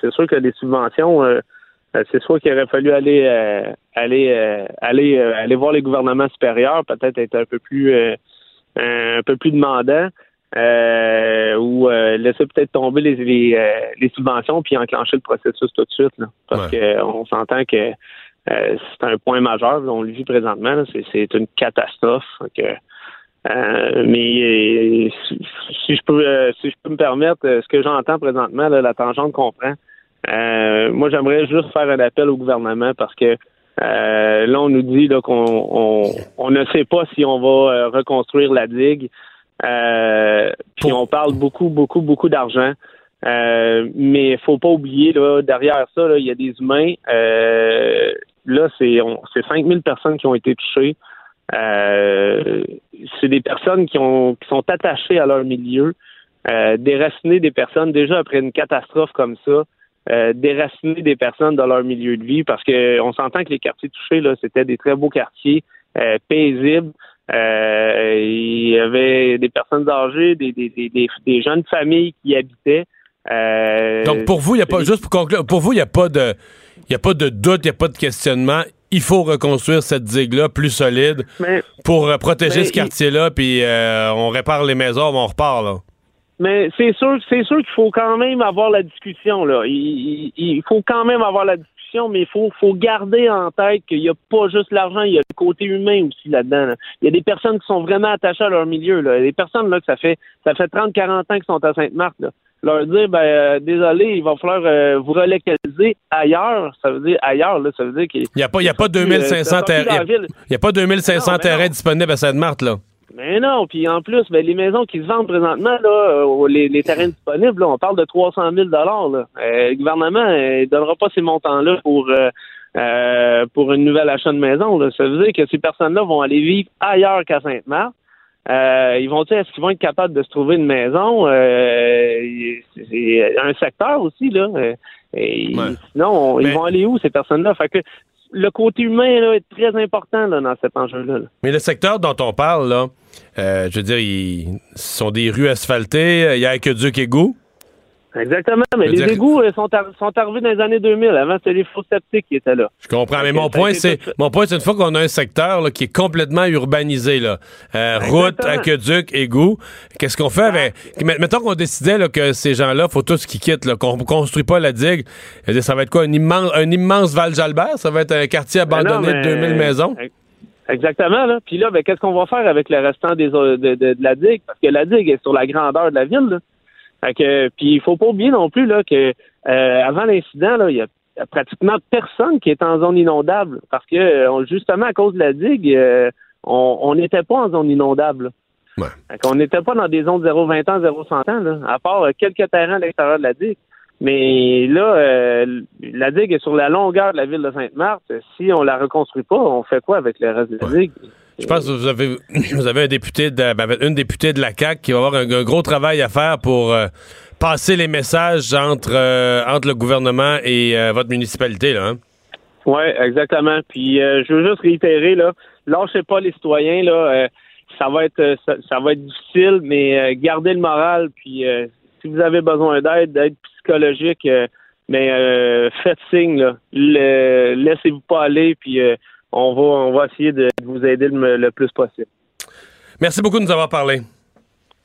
c'est sûr que les subventions, c'est soit qu'il aurait fallu aller aller aller aller voir les gouvernements supérieurs, peut-être être un peu plus un peu plus demandant. Euh, ou euh, laisser peut-être tomber les, les, euh, les subventions puis enclencher le processus tout de suite. Là, parce Ouais. que on s'entend que c'est un point majeur. là, on le vit présentement. c'est, une catastrophe. Donc, mais si, je peux si je peux me permettre, ce que j'entends présentement, là, la tangente qu'on prend, moi j'aimerais juste faire un appel au gouvernement parce que là on nous dit qu'on on, on ne sait pas si on va reconstruire la digue. Euh, puis on parle beaucoup, beaucoup, beaucoup d'argent. Euh, mais il faut pas oublier, là, derrière ça, il y a des humains. Euh, là, c'est on- c'est 5000 personnes qui ont été touchées. C'est des personnes qui, ont, qui sont attachées à leur milieu, déraciner des personnes déjà après une catastrophe comme ça, déraciner des personnes dans leur milieu de vie, parce que on s'entend que les quartiers touchés, là, c'était des très beaux quartiers, paisibles. Euh, il y avait des personnes âgées, des, des, des, des, jeunes familles qui y habitaient. Euh, Donc pour vous, il y a pas juste pour conclure, pour vous, il n'y a pas de il y a pas de doute, il n'y a pas de questionnement. Il faut reconstruire cette digue-là plus solide mais, pour euh, protéger ce quartier-là, puis euh, on répare les maisons, on repart là. mais c'est sûr, c'est sûr qu'il faut quand même avoir la discussion là. Il, il- il faut quand même avoir la discussion, mais il faut, faut garder en tête qu'il n'y a pas juste l'argent, il y a le côté humain aussi là-dedans. là. Il y a des personnes qui sont vraiment attachées à leur milieu. Là. Il y a des personnes là que ça fait ça fait 30-40 ans qu'ils sont à Sainte-Marthe. Leur dire ben euh, désolé, il va falloir euh, vous relocaliser ailleurs, ça veut dire ailleurs, là, ça veut dire qu'il Il n'y a pas, il y a pas 2500 euh, terrains. Il y a pas 2500 Non, mais terrains non. disponibles à Sainte-Marthe, là. Mais non, puis en plus, ben, les maisons qui se vendent présentement, là, euh, les, les terrains disponibles, là, on parle de 300 000 là. Euh, Le gouvernement ne donnera pas ces montants-là pour euh, euh, pour une nouvelle achat de maison. Là. Ça veut dire que ces personnes-là vont aller vivre ailleurs qu'à Sainte-Marthe. Euh, ils vont dire est-ce qu'ils vont être capables de se trouver une maison? Euh, C'est un secteur aussi là. Euh, et Ouais. Sinon, ils vont aller où ces personnes-là? Fait que le côté humain est très important dans cet enjeu-là. là. Mais le secteur dont on parle, euh, je veux dire, ce sont des rues asphaltées, il y a Aqueduc égout. Exactement, mais les dire- égouts euh, sont, ar- sont arrivés dans les années 2000. Avant, c'était les faux sceptiques qui étaient là. Je comprends, mais mon point, c'est mon point, c'est une fois qu'on a un secteur là, qui est complètement urbanisé, là, euh, route, aqueduc, égout, qu'est-ce qu'on fait? Avec... met- Mettons qu'on décidait là, que ces gens-là, faut tous qu'ils quittent, qu'on construit pas la digue. Ça va être quoi, un immense, un immense Val-Jalbert? Ça va être un quartier Ben non, abandonné de mais- 2000 maisons? Exactement, là. Puis là, ben, qu'est-ce qu'on va faire avec le restant des, de, de- de la digue? Parce que la digue est sur la grandeur de la ville, là. Fait que, puis il faut pas oublier non plus, là, que euh, avant l'incident, là, il y a pratiquement personne qui est en zone inondable. Parce que, euh, on- justement, à cause de la digue, euh, on on n'était pas en zone inondable. Ouais. Qu'on n'était pas dans des zones 0-20 ans, 0-100 ans, là, à part euh, quelques terrains à l'extérieur de la digue. Mais là, euh, la digue est sur la longueur de la ville de Sainte-Marthe. Si on la reconstruit pas, on fait quoi avec le reste de la digue? Je pense que vous avez, [CLEARS THROAT] vous avez un député de, ben, une députée de la CAQ qui va avoir un, gros travail à faire pour euh, passer les messages entre, euh, entre le gouvernement et euh, votre municipalité. Là, hein? Oui, exactement. Puis euh, je veux juste réitérer, là, lâchez pas les citoyens, là. euh, ça va être euh, ça, va être difficile, mais gardez le moral. Puis si vous avez besoin d'aide, d'aide psychologique, mais faites signe, laissez-vous pas aller, puis on va on va essayer de, de vous aider le, le plus possible. Merci beaucoup de nous avoir parlé.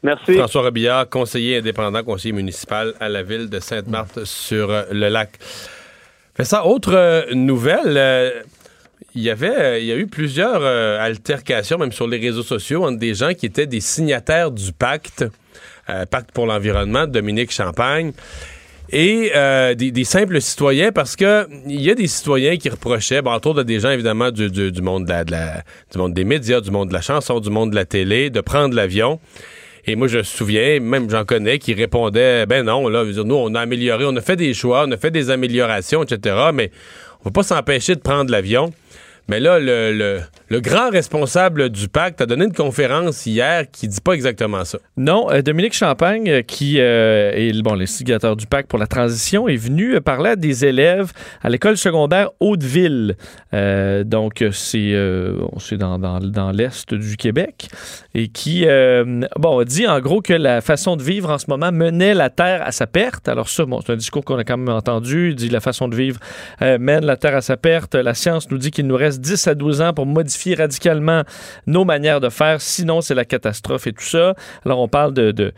Merci. François Robillard, conseiller indépendant, conseiller municipal à la ville de Sainte-Marthe sur euh, le lac. Fait ça, autre euh, nouvelle, euh, il y avait, il y a eu plusieurs euh, altercations, même sur les réseaux sociaux, entre des gens qui étaient des signataires du pacte, euh, pacte pour l'environnement, Dominique Champagne, et euh, des, simples citoyens, parce que il y a des citoyens qui reprochaient, bon, autour de des gens évidemment du, du- monde de la- du monde des médias, du monde de la chanson, du monde de la télé, de prendre l'avion. Et moi, je me souviens, même j'en connais, qui répondaient, ben non, là, nous, on a amélioré, on a fait des choix, on a fait des améliorations, etc., mais on va pas s'empêcher de prendre l'avion. Mais là, le, le- grand responsable du pacte a donné une conférence hier qui dit pas exactement ça. Non, euh, Dominique Champagne, euh, qui euh, est bon, l'instigateur du pacte pour la transition, est venu parler à des élèves à l'école secondaire Hauteville. Euh, donc, c'est dans, dans, dans l'est du Québec. Et qui bon, dit en gros que la façon de vivre en ce moment menait la Terre à sa perte. Alors ça, bon, c'est un discours qu'on a quand même entendu. Il dit la façon de vivre mène la Terre à sa perte. La science nous dit qu'il nous reste 10 à 12 ans pour modifier radicalement nos manières de faire. Sinon, c'est la catastrophe et tout ça. Alors, on parle de,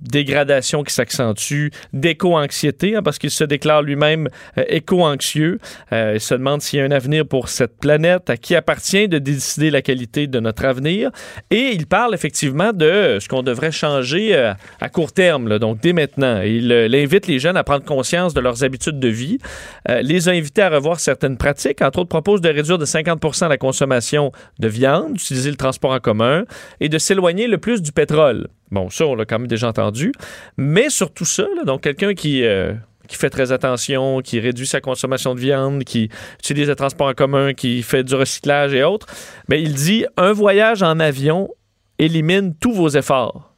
dégradation qui s'accentue, d'éco-anxiété, hein, parce qu'il se déclare lui-même euh, éco-anxieux. Euh, il se demande s'il y a un avenir pour cette planète, à qui appartient de décider la qualité de notre avenir. Et il parle effectivement de ce qu'on devrait changer euh, à court terme, donc dès maintenant. Il, invite les jeunes à prendre conscience de leurs habitudes de vie, les a invités à revoir certaines pratiques, entre autres propose de réduire de 50 la consommation de viande, d'utiliser le transport en commun et de s'éloigner le plus du pétrole. Bon, ça, on l'a quand même déjà entendu. Mais surtout ça, là, donc quelqu'un qui... euh, qui fait très attention, qui réduit sa consommation de viande, qui utilise le transport en commun, qui fait du recyclage et autres, mais il dit un voyage en avion élimine tous vos efforts.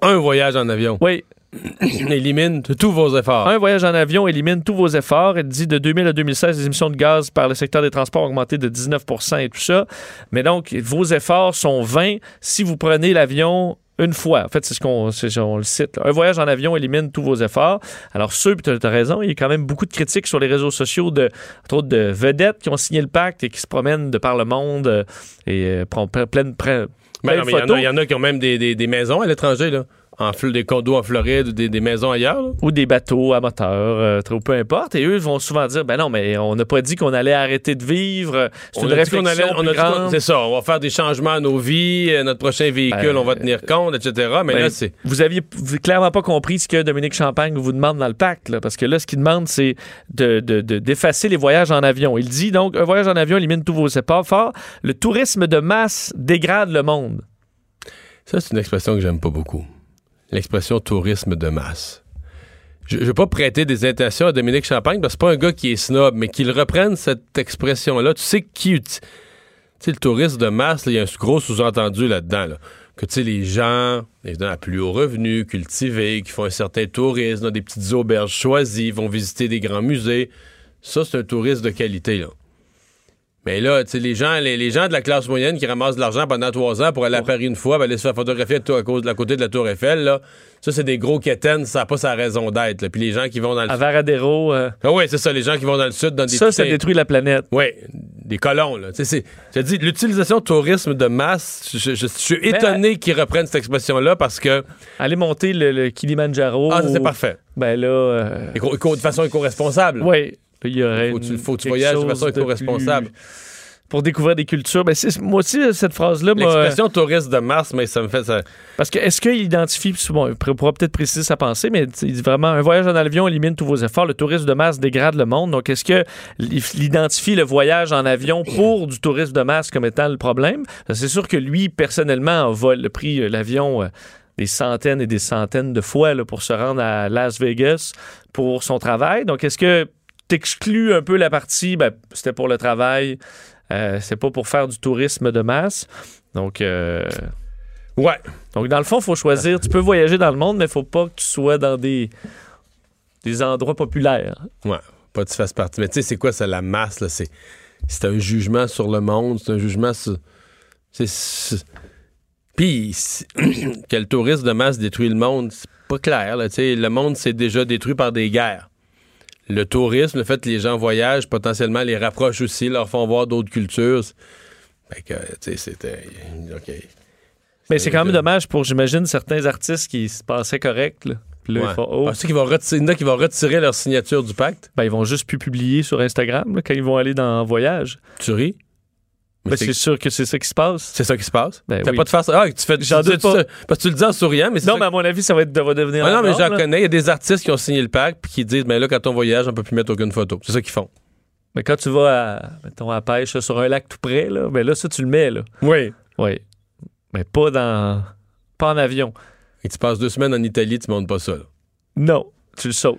Un voyage en avion Oui, [COUGHS] élimine tous vos efforts. Un voyage en avion élimine tous vos efforts. Elle dit de 2000 à 2016, les émissions de gaz par le secteur des transports ont augmenté de 19% et tout ça. Mais donc, vos efforts sont vains si vous prenez l'avion une fois. En fait, c'est ce qu'on on le cite. là. Un voyage en avion élimine tous vos efforts. Alors, ceux, puis tu as raison, il y a quand même beaucoup de critiques sur les réseaux sociaux de, entre autres, de vedettes qui ont signé le pacte et qui se promènent de par le monde euh, et euh, prennent plein, plein, plein, Ben plein de y il y, en a qui ont même des, des- des maisons à l'étranger, là. En des condos en Floride, des, des maisons ailleurs. là? ou des bateaux à moteur, euh, trop peu importe. Et eux vont souvent dire, ben non, mais on n'a pas dit qu'on allait arrêter de vivre. C'est On une réflexion allait- on a. C'est ça, on va faire des changements à nos vies, euh, notre prochain véhicule, Ben, on va tenir compte, etc. Mais Ben, là, c'est. vous aviez clairement pas compris ce que Dominique Champagne vous demande dans le pacte, là, parce que là, ce qu'il demande, c'est de, de- de- d'effacer les voyages en avion. Il dit donc, un voyage en avion élimine tous vos efforts forts. Le tourisme de masse dégrade le monde. Ça, c'est une expression que j'aime pas beaucoup. L'expression tourisme de masse. Je ne veux pas prêter des intentions à Dominique Champagne parce que c'est pas un gars qui est snob, mais qu'il reprenne cette expression-là. Tu sais qui. Tu sais, le tourisme de masse, il y a un gros sous-entendu là-dedans. là. Que tu sais, les gens, évidemment, à plus haut revenu, cultivés, qui font un certain tourisme, dans des petites auberges choisies, vont visiter des grands musées. Ça, c'est un tourisme de qualité, là. Mais là, tu sais, les gens, les, les gens de la classe moyenne qui ramassent de l'argent pendant trois ans pour aller à Paris une fois, ben, aller se faire photographier à, cause de la côté de la Tour Eiffel, là, ça, c'est des gros quétaines, ça n'a pas sa raison d'être. Puis les gens qui vont dans le À Varadero, euh, Ah oui, c'est ça, les gens qui vont dans le sud, dans des ça, ça détruit la planète. Oui, des colons, là. Tu sais, dis, l'utilisation de tourisme de masse, je, je- je suis étonné qu'ils reprennent cette expression-là parce que. Aller monter le, le Kilimanjaro. Ah, ça, c'est ou- parfait. Ben là. euh, Éco- éco- de façon éco-responsable. Oui. Il y aurait Faut tu- faut que tu voyages de façon éco-responsable. Pour découvrir des cultures. Ben moi aussi, cette phrase-là, moi, L'expression tourisme de masse, mais ça me fait ça. Parce que est-ce qu'il identifie, bon, il pourra peut-être préciser sa pensée, mais il dit vraiment un voyage en avion élimine tous vos efforts, le tourisme de masse dégrade le monde. Donc est-ce qu'il identifie le voyage en avion pour du tourisme de masse comme étant le problème? C'est sûr que lui, personnellement, a vol- pris euh, l'avion euh, des centaines et des centaines de fois là, pour se rendre à Las Vegas pour son travail. Donc est-ce que t'exclus un peu la partie, ben, c'était pour le travail, Euh, c'est pas pour faire du tourisme de masse. Donc, euh, Ouais. donc dans le fond, il faut choisir. Tu peux voyager dans le monde, mais il faut pas que tu sois dans des, des endroits populaires. Ouais. Pas que tu fasses partie. Mais tu sais, c'est quoi ça, la masse, là? C'est, c'est un jugement sur le monde, c'est un jugement sur. C'est. Puis, [CLEARS THROAT] que le tourisme de masse détruit le monde, c'est pas clair, là. Le monde s'est déjà détruit par des guerres. Le tourisme, le fait que les gens voyagent, potentiellement les rapproche aussi, leur font voir d'autres cultures. Fait que, tu sais, c'était. OK. Mais c'est quand même dommage pour, j'imagine, certains artistes qui se passaient corrects. Là. Puis là, Ouais. ils font, oh, retirer, il y en a qui vont retirer leur signature du pacte? ben, ils vont juste plus publier sur Instagram là, quand ils vont aller dans voyage. Tu ris? Mais Ben, c'est- sûr que c'est ça qui se passe. C'est ça qui se passe? Ben T'as oui. pas de face. Ah, tu fais. J'en doute pas. Parce que tu le dis en souriant, mais Non, ça mais à mon avis, ça va, être, devenir. Ah non, mais j'en connais. Il y a des artistes qui ont signé le pacte puis qui disent, ben là, quand on voyage, on peut plus mettre aucune photo. C'est ça qu'ils font. Mais quand tu vas à, mettons, à pêche sur un lac tout près, là, ben là, ça, tu le mets. Là. Oui. Oui. Mais pas dans. Pas en avion. Et tu passes deux semaines en Italie, tu montes pas ça. là. Non, tu le sautes.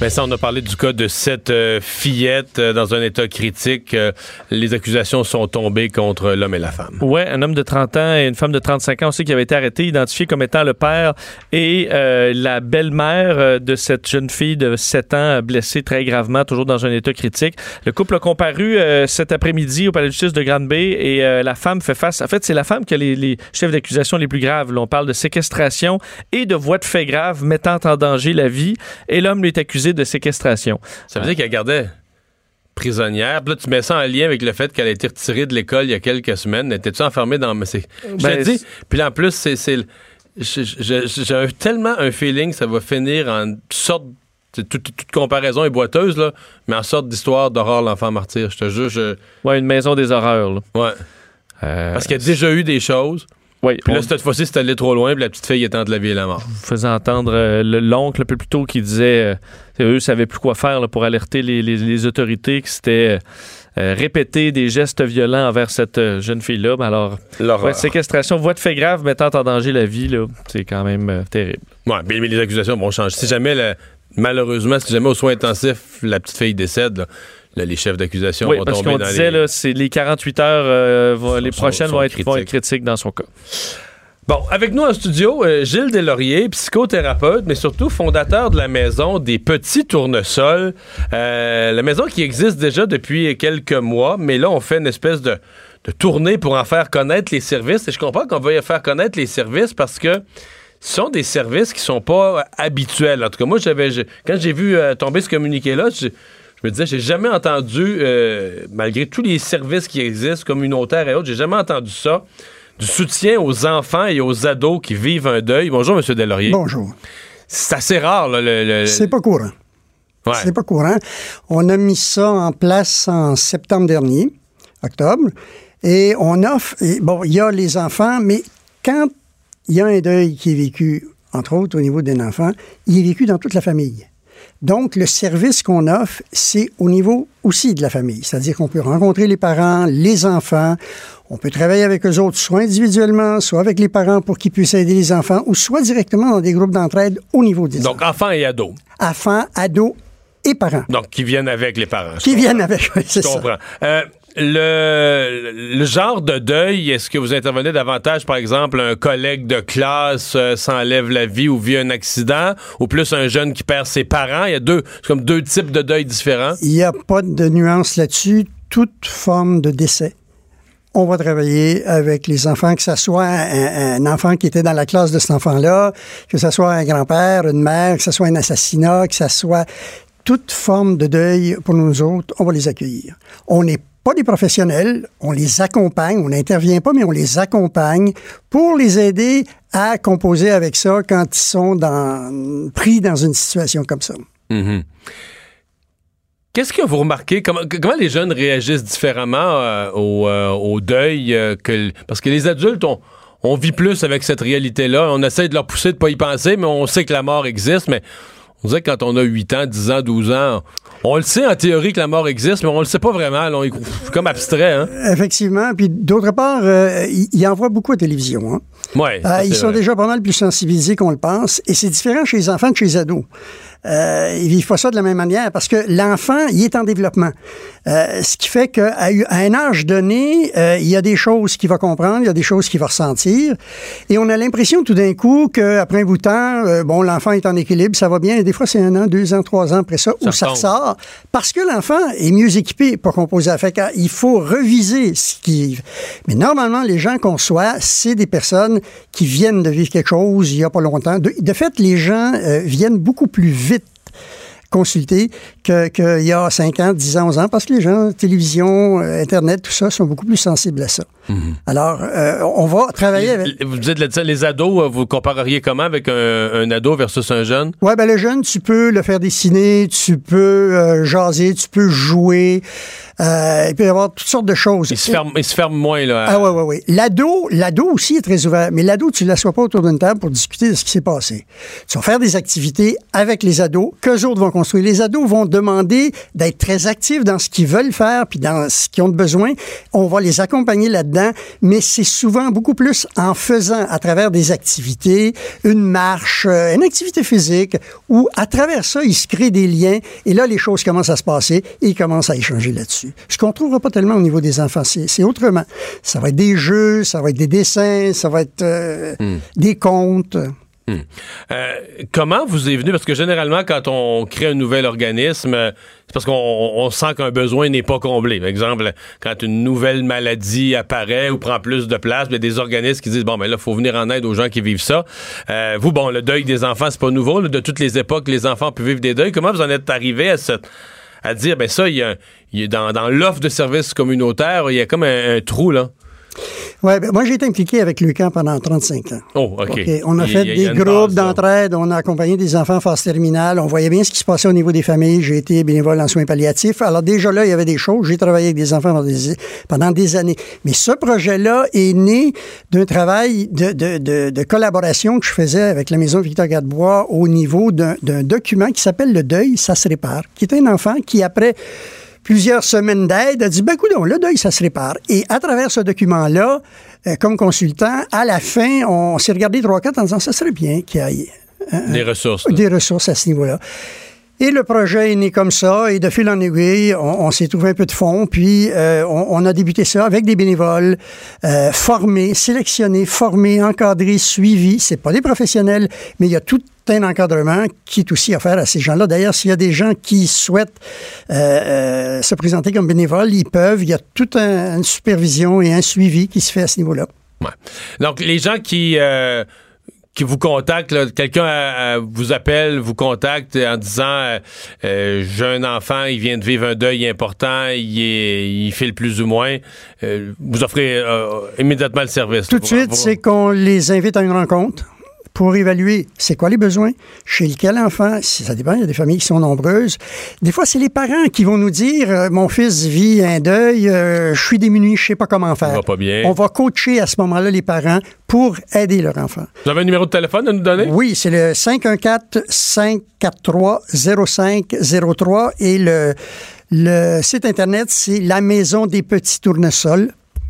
Ben ça, on a parlé du cas de cette euh, fillette euh, dans un état critique. Euh, les accusations sont tombées contre l'homme et la femme. Ouais, un homme de 30 ans et une femme de 35 ans aussi qui avait été arrêtés, identifiés comme étant le père et la belle-mère de cette jeune fille de 7 ans blessée très gravement, toujours dans un état critique. Le couple a comparu cet après-midi au palais de justice de Grande-Bay et euh, la femme fait face. En fait, c'est la femme qui a les, chefs d'accusation les plus graves. On parle de séquestration et de voies de fait graves mettant en danger la vie et l'homme lui est accusé de séquestration. Ça veut dire qu'elle gardait prisonnière. Puis là, tu mets ça en lien avec le fait qu'elle a été retirée de l'école il y a quelques semaines. Étais-tu enfermée dans... Mais. Je Ben, te dis. c'est- Puis là, en plus, c'est... J'ai tellement un feeling que ça va finir en sorte... Toute, toute comparaison est boiteuse, là, mais en sorte d'histoire d'horreur l'enfant martyr. Je te jure, je... Ouais, une maison des horreurs. là. Ouais. Euh, Parce qu'il y a déjà eu des choses. Ouais, Puis on- là, cette fois-ci, c'est allé trop loin, puis la petite fille est entre la vie et la mort. faisait entendre euh, le- l'oncle un peu plus tôt qui disait euh, eux savaient plus quoi faire là, pour alerter les, les- les autorités que c'était euh, euh, répéter des gestes violents envers cette euh, jeune fille-là. Mais Alors, ouais, séquestration, voie de fait grave mettant en danger la vie, là, c'est quand même euh, terrible. Ouais, mais, mais les accusations vont changer. Si jamais, malheureusement, si jamais aux soins intensifs, la petite fille décède, là, là, les chefs d'accusation Oui, vont parce tomber qu'on dans disait, les... là, les 48 heures, euh, vont- les Sont- prochaines sont vont, être, vont être critiques. critiques dans son cas. Bon, avec nous en studio, euh, Gilles Deslauriers, psychothérapeute, mais surtout fondateur de la maison des petits tournesols. Euh, la maison qui existe déjà depuis quelques mois, mais là, on fait une espèce de, de tournée pour en faire connaître les services. Et je comprends qu'on y faire connaître les services parce que ce sont des services qui sont pas habituels. En tout cas, moi, j'avais, quand j'ai vu euh, tomber ce communiqué-là, me disais, j'ai jamais entendu, euh, malgré tous les services qui existent, communautaires et autres, j'ai jamais entendu ça du soutien aux enfants et aux ados qui vivent un deuil. Bonjour, M. Delaurier. Bonjour. C'est assez rare, là, le... le- C'est pas courant. Ouais. C'est pas courant. On a mis ça en place en septembre dernier, octobre, et on offre. et bon, il y a les enfants, mais quand il y a un deuil qui est vécu, entre autres au niveau d'un enfant, il est vécu dans toute la famille. Donc, le service qu'on offre, c'est au niveau aussi de la famille. C'est-à-dire qu'on peut rencontrer les parents, les enfants. On peut travailler avec eux autres, soit individuellement, soit avec les parents pour qu'ils puissent aider les enfants, ou soit directement dans des groupes d'entraide au niveau des Donc, enfants et ados. enfants, ados et parents. Donc, qui viennent avec les parents. je Qui comprends. viennent avec, oui, c'est Je ça. comprends. Euh, le, genre de deuil, est-ce que vous intervenez davantage, par exemple, un collègue de classe euh, s'enlève la vie ou vit un accident, ou plus un jeune qui perd ses parents? Il y a deux, comme deux types de deuil différents. Il n'y a pas de nuance là-dessus. Toute forme de décès. On va travailler avec les enfants, que ce soit un, un enfant qui était dans la classe de cet enfant-là, que ce soit un grand-père, une mère, que ce soit un assassinat, que ce soit toute forme de deuil pour nous autres, on va les accueillir. On n'est pas des professionnels, on les accompagne, on n'intervient pas, mais on les accompagne pour les aider à composer avec ça quand ils sont dans, pris dans une situation comme ça. Qu'est-ce que vous remarquez? Comment, les jeunes réagissent différemment euh, au, euh, au deuil? euh, parce que les adultes, on, on vit plus avec cette réalité-là. On essaie de leur pousser de pas y penser, mais on sait que la mort existe. Mais on dirait que quand on a 8 ans, 10 ans, 12 ans, On le sait en théorie que la mort existe, mais on le sait pas vraiment. là. On est comme abstrait. Hein? Effectivement. Puis d'autre part, euh, ils en voient beaucoup à la télévision. Hein. Ouais, Euh, ils sont vrai. déjà pas mal plus sensibilisés qu'on le pense. Et c'est différent chez les enfants que chez les ados. Euh, ils vivent pas ça de la même manière parce que l'enfant, il est en développement. Euh, ce qui fait qu'à à un âge donné, euh, il y a des choses qu'il va comprendre, il y a des choses qu'il va ressentir. Et on a l'impression tout d'un coup qu'après un bout de temps, euh, bon, l'enfant est en équilibre, ça va bien. Et des fois, c'est un an, deux ans, trois ans après ça, où ça ressort. Parce que l'enfant est mieux équipé pour composer à fait qu'il faut reviser ce qui... Mais normalement, les gens qu'on soit, c'est des personnes qui viennent de vivre quelque chose il y a pas longtemps. De, de fait, les gens euh, viennent beaucoup plus vite consulter que- qu'il y a 5 ans, 10 ans, 11 ans, parce que les gens, télévision, euh, Internet, tout ça, sont beaucoup plus sensibles à ça. Alors, euh, on va travailler avec... Vous dites les ados, euh, vous compareriez comment avec un, un ado versus un jeune? Ouais, ben le jeune, tu peux le faire dessiner, tu peux euh, jaser, tu peux jouer. Euh, il peut y avoir toutes sortes de choses. Il se ferme, il se ferme moins. Là, Ah ouais, ouais, ouais. L'ado, l'ado aussi est très ouvert, mais l'ado, tu ne l'assois pas autour d'une table pour discuter de ce qui s'est passé. Tu vas faire des activités avec les ados qu'eux autres vont Les ados vont demander d'être très actifs dans ce qu'ils veulent faire puis dans ce qu'ils ont de besoin. On va les accompagner là-dedans, mais c'est souvent beaucoup plus en faisant à travers des activités, une marche, euh, une activité physique, où à travers ça, ils se créent des liens et là, les choses commencent à se passer et ils commencent à échanger là-dessus. Ce qu'on ne trouvera pas tellement au niveau des enfants, c'est autrement. Ça va être des jeux, ça va être des dessins, ça va être euh, des contes. Hmm. Euh, comment vous est venu? Parce que généralement, quand on crée un nouvel organisme, c'est parce qu'on on sent qu'un besoin n'est pas comblé. Par exemple, quand une nouvelle maladie apparaît ou prend plus de place, il y a des organismes qui disent, bon, ben là, il faut venir en aide aux gens qui vivent ça. Euh, vous, bon, le deuil des enfants, c'est pas nouveau. de toutes les époques, les enfants peuvent vivre des deuils. Comment vous en êtes arrivé à cette à dire, ben ça, il y a, dans, l'offre de services communautaires, il y a comme un trou, là? Ouais, ben, moi, j'ai été impliqué avec Lucan pendant 35 ans. Oh, OK. OK. On a Il- fait il des groupes d'entraide, on a accompagné des enfants en phase terminale, on voyait bien ce qui se passait au niveau des familles. J'ai été bénévole en soins palliatifs. Alors déjà là, il y avait des choses. J'ai travaillé avec des enfants pendant des, pendant des années. Mais ce projet-là est né d'un travail de, de, de, de collaboration que je faisais avec la Maison Victor Gadebois au niveau d'un document qui s'appelle Le Deuil, ça se répare, qui est un enfant qui, après plusieurs semaines d'aide, a dit, ben, écoute, le deuil, ça se répare. Et à travers ce document-là, euh, comme consultant, à la fin, on s'est regardé trois, quatre en disant, ça serait bien qu'il y ait euh, Des ressources. là. des ressources à ce niveau-là. Et le projet est né comme ça, et de fil en aiguille, on, on s'est trouvé un peu de fonds, puis euh, on, on a débuté ça avec des bénévoles, euh, formés, sélectionnés, formés, encadrés, suivis. C'est pas des professionnels, mais il y a tout un encadrement qui est aussi offert à ces gens-là. D'ailleurs, s'il y a des gens qui souhaitent euh, euh, se présenter comme bénévoles, ils peuvent. Il y a toute un- une supervision et un suivi qui se fait à ce niveau-là. Ouais. Donc, les gens qui, euh, qui vous contactent, quelqu'un vous appelle, vous contacte en disant euh, euh, J'ai un enfant, il vient de vivre un deuil important, il, est, il file plus ou moins. Euh, vous offrez immédiatement le service. Tout de suite, c'est qu'on les invite à une rencontre pour évaluer c'est quoi les besoins, chez lequel enfant, si ça dépend, il y a des familles qui sont nombreuses. Des fois, c'est les parents qui vont nous dire euh, mon fils vit un deuil, euh, je suis démuni, je sais pas comment faire. va pas bien. On va coacher à ce moment-là les parents pour aider leur enfant. Vous avez un numéro de téléphone à nous donner? Oui, c'est le 514-543-0503 et le, le site Internet, c'est la maison des petits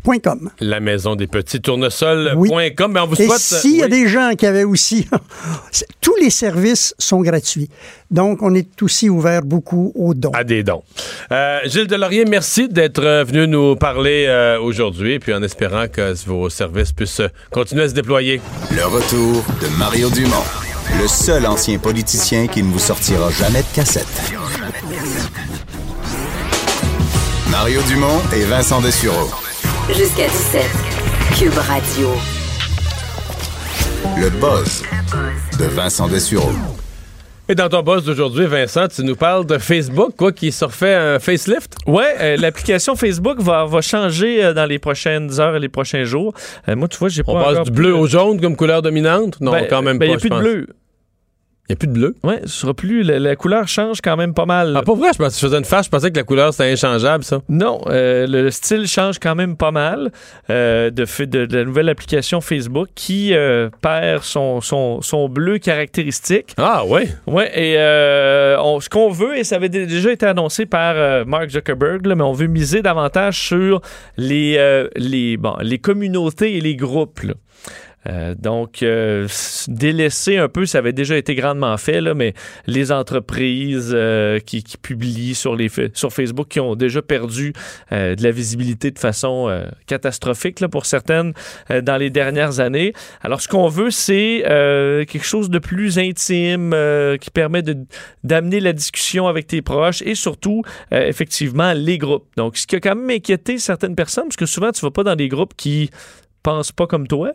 tournesols.com. La maison des petits tournesols.com. Oui. Mais on vous Et souhaite. s'il y a oui. des gens qui avaient aussi... [LAUGHS] tous les services sont gratuits. Donc, on est aussi ouvert beaucoup aux dons. À des dons. Euh, Gilles Delaurier, merci d'être euh, venu nous parler euh, aujourd'hui, puis en espérant que vos services puissent continuer à se déployer. Le retour de Mario Dumont, le seul ancien politicien qui ne vous sortira jamais de cassette. Mario Dumont et Vincent Dessureau. Jusqu'à 17. Cube Radio. Le buzz de Vincent Dessureau. Et dans ton boss d'aujourd'hui, Vincent, tu nous parles de Facebook, quoi, qui se refait un facelift? Ouais, euh, l'application Facebook va, va changer euh, dans les prochaines heures et les prochains jours. Euh, moi, tu vois, j'ai pas On passe du bleu au jaune comme couleur dominante? Non, Ben, quand même ben, pas, Il n'y a plus de bleu. Il n'y a plus de bleu. Ouais, ce sera plus. La, la couleur change quand même pas mal. Ah, pas vrai, je, pensais, je faisais une face, je pensais que la couleur c'était inchangeable, ça. Non, euh, le, le style change quand même pas mal euh, de, fait- de, de la nouvelle application Facebook qui euh, perd son, son, son bleu caractéristique. Ah, ouais. Ouais, et on- ce qu'on veut, et ça avait dé- déjà été annoncé par Mark Zuckerberg, là, mais on veut miser davantage sur les, les, bon, les communautés et les groupes. là. Euh, donc, euh, délaisser un peu, ça avait déjà été grandement fait, là, mais les entreprises euh, qui, publient sur, les, sur Facebook qui ont déjà perdu de la visibilité de façon catastrophique là, pour certaines dans les dernières années. Alors, ce qu'on veut, c'est quelque chose de plus intime qui permet d'amener la discussion avec tes proches et surtout, effectivement, les groupes. Donc, ce qui a quand même inquiété certaines personnes, parce que souvent, tu vas pas dans des groupes qui pensent pas comme toi.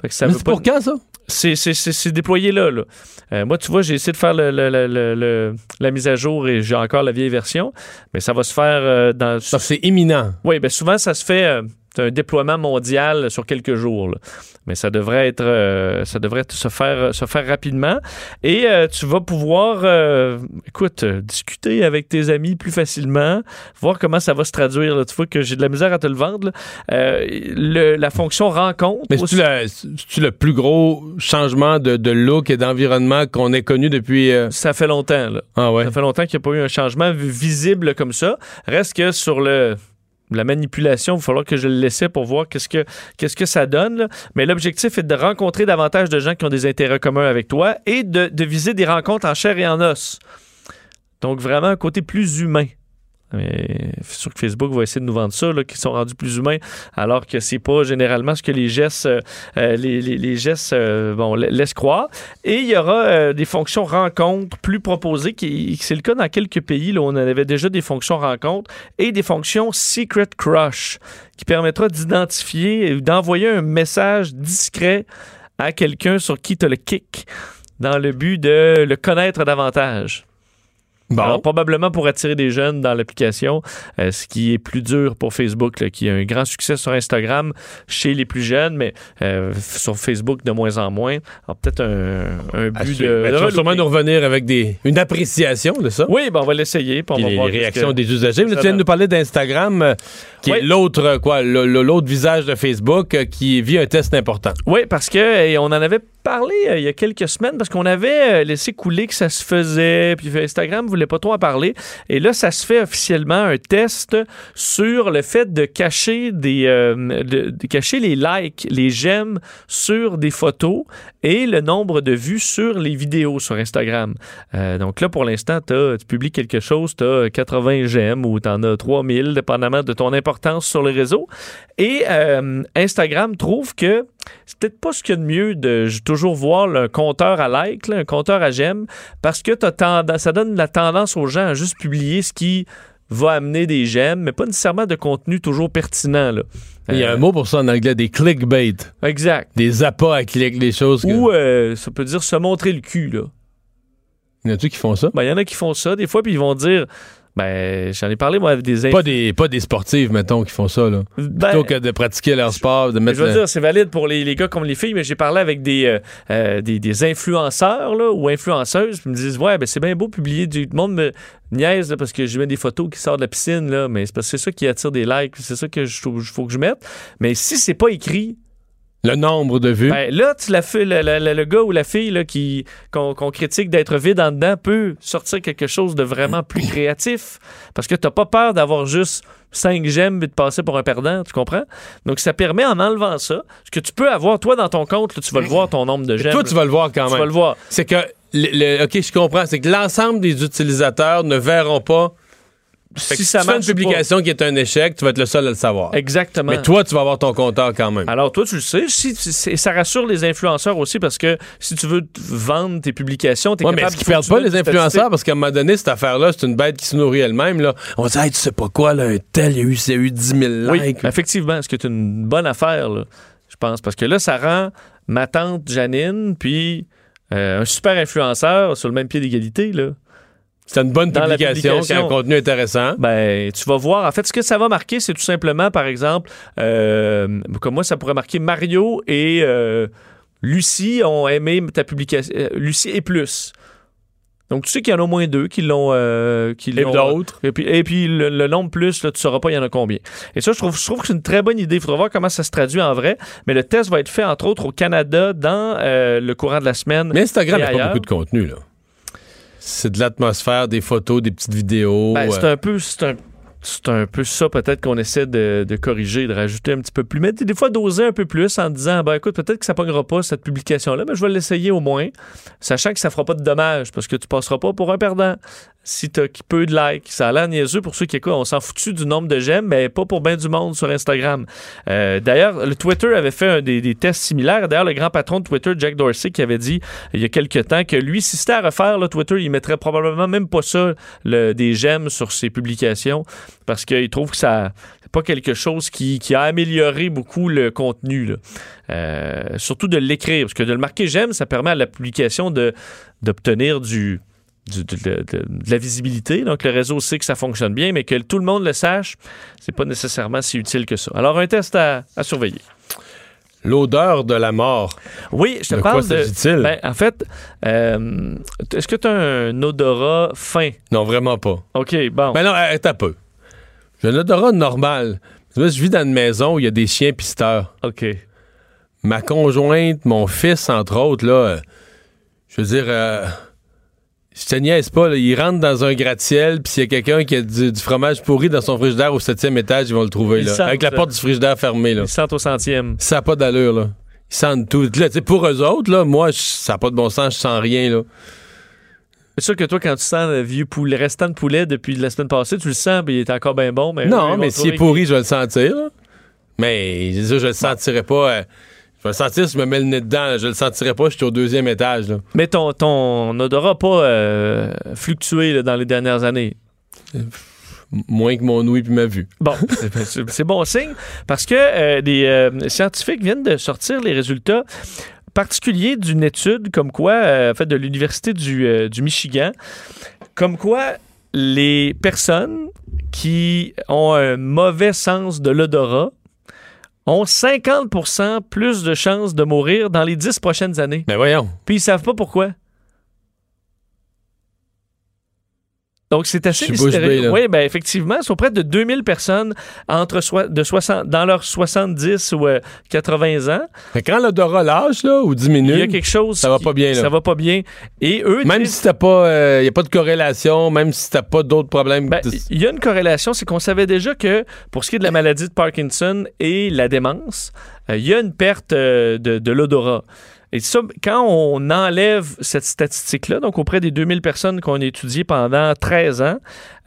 Fait que ça Mais veut c'est pour quand, ça? c'est, c'est, c'est- c'est déployé là. là. Euh, moi, tu vois, j'ai essayé de faire le- le- le- le- le- la mise à jour et j'ai encore la vieille version, mais ça va se faire euh, dans. Ça, c'est imminent. Oui, bien souvent, ça se fait. euh, c'est un déploiement mondial sur quelques jours. là. Mais ça devrait être, euh, ça devrait se faire, se faire rapidement. Et euh, tu vas pouvoir, euh, écoute, discuter avec tes amis plus facilement, voir comment ça va se traduire. là. Tu vois que j'ai de la misère à te le vendre. le- la fonction rencontre. Mais c'est-tu le, c'est-tu le plus gros changement de, de look et d'environnement qu'on ait connu depuis. Ça fait longtemps. Là. Ah, ouais. Ça fait longtemps qu'il n'y a pas eu un changement vi- visible comme ça. Reste que sur le la manipulation, il va falloir que je le laisse pour voir qu'est-ce que, ça donne. Mais l'objectif est de rencontrer davantage de gens qui ont des intérêts communs avec toi et de viser des rencontres en chair et en os. Donc vraiment un côté plus humain. Mais sûr que Facebook va essayer de nous vendre ça, qu'ils sont rendus plus humains, alors que c'est pas généralement ce que les gestes, euh, euh, les, gestes euh, bon, la- laissent croire. Et il y aura des fonctions rencontres plus proposées, qui, c'est le cas dans quelques pays, là, où on avait déjà des fonctions rencontres, et des fonctions Secret Crush, qui permettra d'identifier et d'envoyer un message discret à quelqu'un sur qui tu as le kick, dans le but de le connaître davantage. Bon. Alors, probablement pour attirer des jeunes dans l'application, euh, ce qui est plus dur pour Facebook, là, qui a un grand succès sur Instagram chez les plus jeunes, mais euh, sur Facebook de moins en moins. Alors, peut-être un, but de. Tu vas sûrement nous revenir avec des, une appréciation de ça. Oui, ben, on va l'essayer. puis on va les, voir les réactions que- des usagers. Là, tu viens de nous parler d'Instagram, euh, qui est l'autre, quoi, l'autre visage de Facebook qui vit un test important. Oui, parce que on en avait parlé euh, il y a quelques semaines parce qu'on avait euh, laissé couler que ça se faisait, puis Instagram voulait pas trop en parler. Et là, ça se fait officiellement un test sur le fait de cacher des, euh, de, cacher les likes, les j'aime sur des photos et le nombre de vues sur les vidéos sur Instagram. Donc là, pour l'instant, tu publies quelque chose, tu as 80 j'aime ou tu en as 3000, dépendamment de ton importance sur le réseau. Et Instagram trouve que c'est peut-être pas ce qu'il y a de mieux de toujours voir un compteur à like, là, un compteur à j'aime, parce que t'as tendance- ça donne la tendance aux gens à juste publier ce qui va amener des j'aime, mais pas nécessairement de contenu toujours pertinent. Là. Il y a Euh, un mot pour ça en anglais, des clickbait. Exact. Des appâts à clic, des choses. que- Ou euh, ça peut dire se montrer le cul. Là. Y en a-tu qui font ça? Ben, il y en a qui font ça des fois, puis ils vont dire ben, j'en ai parlé, moi, avec des Pas des, pas des sportives, mettons, qui font ça, là. Ben, Plutôt que de pratiquer leur sport, de mettre. je veux dire, c'est valide pour les, les gars comme les filles, mais j'ai parlé avec des, euh, euh, des, des influenceurs là, ou influenceuses, ils me disent Ouais, ben c'est bien beau publier du le monde me niaise là, parce que je mets des photos qui sortent de la piscine, là, mais c'est parce que c'est ça qui attire des likes, c'est ça que je trouve- faut que je mette. Mais si c'est pas écrit, Le nombre de vues. ben, là, tu la le, le- le- le gars ou la fille là, qui, qu'on, critique d'être vide en dedans peut sortir quelque chose de vraiment plus créatif. Parce que t'as pas peur d'avoir juste 5 j'aime et de passer pour un perdant, tu comprends? Donc, ça permet, en enlevant ça, ce que tu peux avoir, toi, dans ton compte, là, tu vas le voir, ton nombre de j'aime. Toi, tu vas le voir quand Tu même. vas le voir. C'est que, le- le- OK, je comprends. C'est que l'ensemble des utilisateurs ne verront pas. Fait que Si ça tu fais une publication qui est un échec, tu vas être le seul à le savoir. Exactement. Mais toi, tu vas avoir ton compteur quand même. Alors, toi, tu le sais. Si, si- ça rassure les influenceurs aussi parce que si tu veux vendre tes publications, t'es Ouais, mais capable est-ce qu'ils perdent pas les influenceurs? Parce qu'à un moment donné, cette affaire-là, c'est une bête qui se nourrit elle-même. Là. On dit, hey, tu sais pas quoi, là, un tel, il y a eu, il a eu 10 000 Oui, likes. effectivement, ce qui est une bonne affaire, là, je pense. Parce que là, ça rend ma tante Janine, puis euh, un super influenceur sur le même pied d'égalité. Là. C'est une bonne publication, a un contenu intéressant. Ben, tu vas voir. En fait, ce que ça va marquer, c'est tout simplement, par exemple, euh, comme moi, ça pourrait marquer Mario et euh, Lucie ont aimé ta publication. euh, Lucie et plus. Donc, tu sais qu'il y en a au moins deux qui l'ont. euh, qui Et d'autres? Et puis, et puis le, le nombre plus, là, tu sauras pas il y en a combien. Et ça, je trouve, je trouve que c'est une très bonne idée. Il faudra voir comment ça se traduit en vrai. Mais le test va être fait, entre autres, au Canada dans euh, le courant de la semaine. Mais Instagram n'a pas beaucoup de contenu, là. C'est de l'atmosphère, des photos, des petites vidéos. Ben, c'est euh, un peu. C'est un, c'est un peu ça peut-être qu'on essaie de, de corriger, de rajouter un petit peu plus. Mais des fois, doser un peu plus en disant ben écoute, peut-être que ça ne pognera pas cette publication-là, mais je vais l'essayer au moins, sachant que ça fera pas de dommages parce que tu passeras pas pour un perdant. Si tu as peu de likes, ça a l'air niaiseux pour ceux qui écoutent. On s'en foutu du nombre de j'aime, mais pas pour bien du monde sur Instagram. Euh, D'ailleurs, le Twitter avait fait des, tests similaires. D'ailleurs, le grand patron de Twitter, Jack Dorsey, qui avait dit il y a quelques temps que lui, si c'était à refaire, là, Twitter, il mettrait probablement même pas ça, le- des j'aime sur ses publications, parce qu'il trouve que ça pas quelque chose qui, a amélioré beaucoup le contenu. Euh, surtout de l'écrire, parce que de le marquer j'aime, ça permet à la publication d'obtenir du, du- de, de- de- de la visibilité. Donc, le réseau sait que ça fonctionne bien, mais que tout le monde le sache, c'est pas nécessairement si utile que ça. Alors, un test à, à surveiller. L'odeur de la mort. Oui, je te De parle quoi de. Ben, en fait, euh, est-ce que tu as un odorat fin? Non, vraiment pas. OK, bon. Ben non, attends un peu. J'ai un odorat normal. Je vis dans une maison où il y a des chiens pisteurs. OK. Ma conjointe, mon fils, entre autres, là, euh, je veux dire, euh, je te niaise pas, là, ils rentrent dans un gratte-ciel, puis s'il y a quelqu'un qui a du, du fromage pourri dans son frigidaire au septième étage, ils vont le trouver, Ils là, sentent, avec la porte du frigidaire fermée. Là. Ils sentent au centième. Ça n'a pas d'allure, là. Ils sentent tout. Là, pour eux autres, là, moi, ça n'a pas de bon sens, je sens rien, là. C'est sûr que toi, quand tu sens le vieux poulet, le restant de poulet depuis la semaine passée, tu le sens, puis il est encore bien bon. Mais non, mais s'il est pourri, je vais le sentir, là. Mais, je je le sentirais pas... euh, je vais sentir si je me mets le nez dedans, là. je le sentirais pas, je suis au deuxième étage, là. Mais ton, ton odorat n'a pas euh, fluctué là, dans les dernières années? M- Moins que mon ouïe puis ma vue. Bon, c'est- bon signe parce que euh, des euh, scientifiques viennent de sortir les résultats particuliers d'une étude comme quoi, euh, en fait, de l'Université du, euh, du Michigan, comme quoi les personnes qui ont un mauvais sens de l'odorat ont 50% plus de chances de mourir dans les 10 prochaines années. Mais voyons. Puis ils savent pas pourquoi. Donc, c'est assez mystérieux. Oui, ben effectivement, ce sont près de 2000 personnes entre soi- de 60, dans leurs 70 ou euh, 80 ans. Mais quand l'odorat lâche, là, ou diminue, Il y a quelque chose ça va qui- pas bien, là. Ça va pas bien. Et eux même disent- si t'as pas... Il n'y a pas de corrélation, même si t'as pas d'autres problèmes... Ben, il y a une corrélation, c'est qu'on savait déjà que pour ce qui est de la maladie de Parkinson et la démence, euh, il y a une perte euh, de, de l'odorat. Et ça, quand on enlève cette statistique-là, donc auprès des 2000 personnes qu'on a étudiées pendant 13 ans,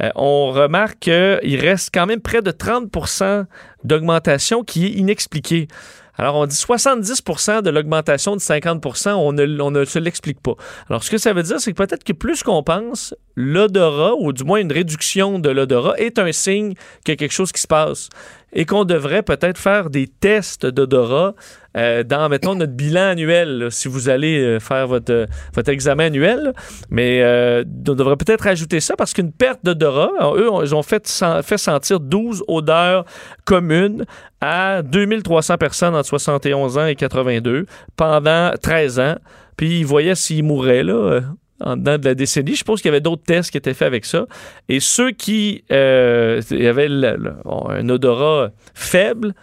euh, on remarque qu'il reste quand même près de 30% d'augmentation qui est inexpliquée. Alors, on dit 70% de l'augmentation de 50 on ne, on ne se l'explique pas. Alors, ce que ça veut dire, c'est que peut-être que plus qu'on pense, l'odorat, ou du moins une réduction de l'odorat, est un signe qu'il y a quelque chose qui se passe et qu'on devrait peut-être faire des tests d'odorat euh, dans, mettons, notre bilan annuel, là, si vous allez euh, faire votre, euh, votre examen annuel. là. Mais euh, on devrait peut-être ajouter ça parce qu'une perte d'odorat, eux, ils ont fait, fait sentir 12 odeurs communes à 2300 personnes entre 71 ans et 82 pendant 13 ans. Puis ils voyaient s'ils mouraient, là. En dedans de la décennie. Je suppose qu'il y avait d'autres tests qui étaient faits avec ça. Et ceux qui euh, avaient le- le- bon, un odorat faible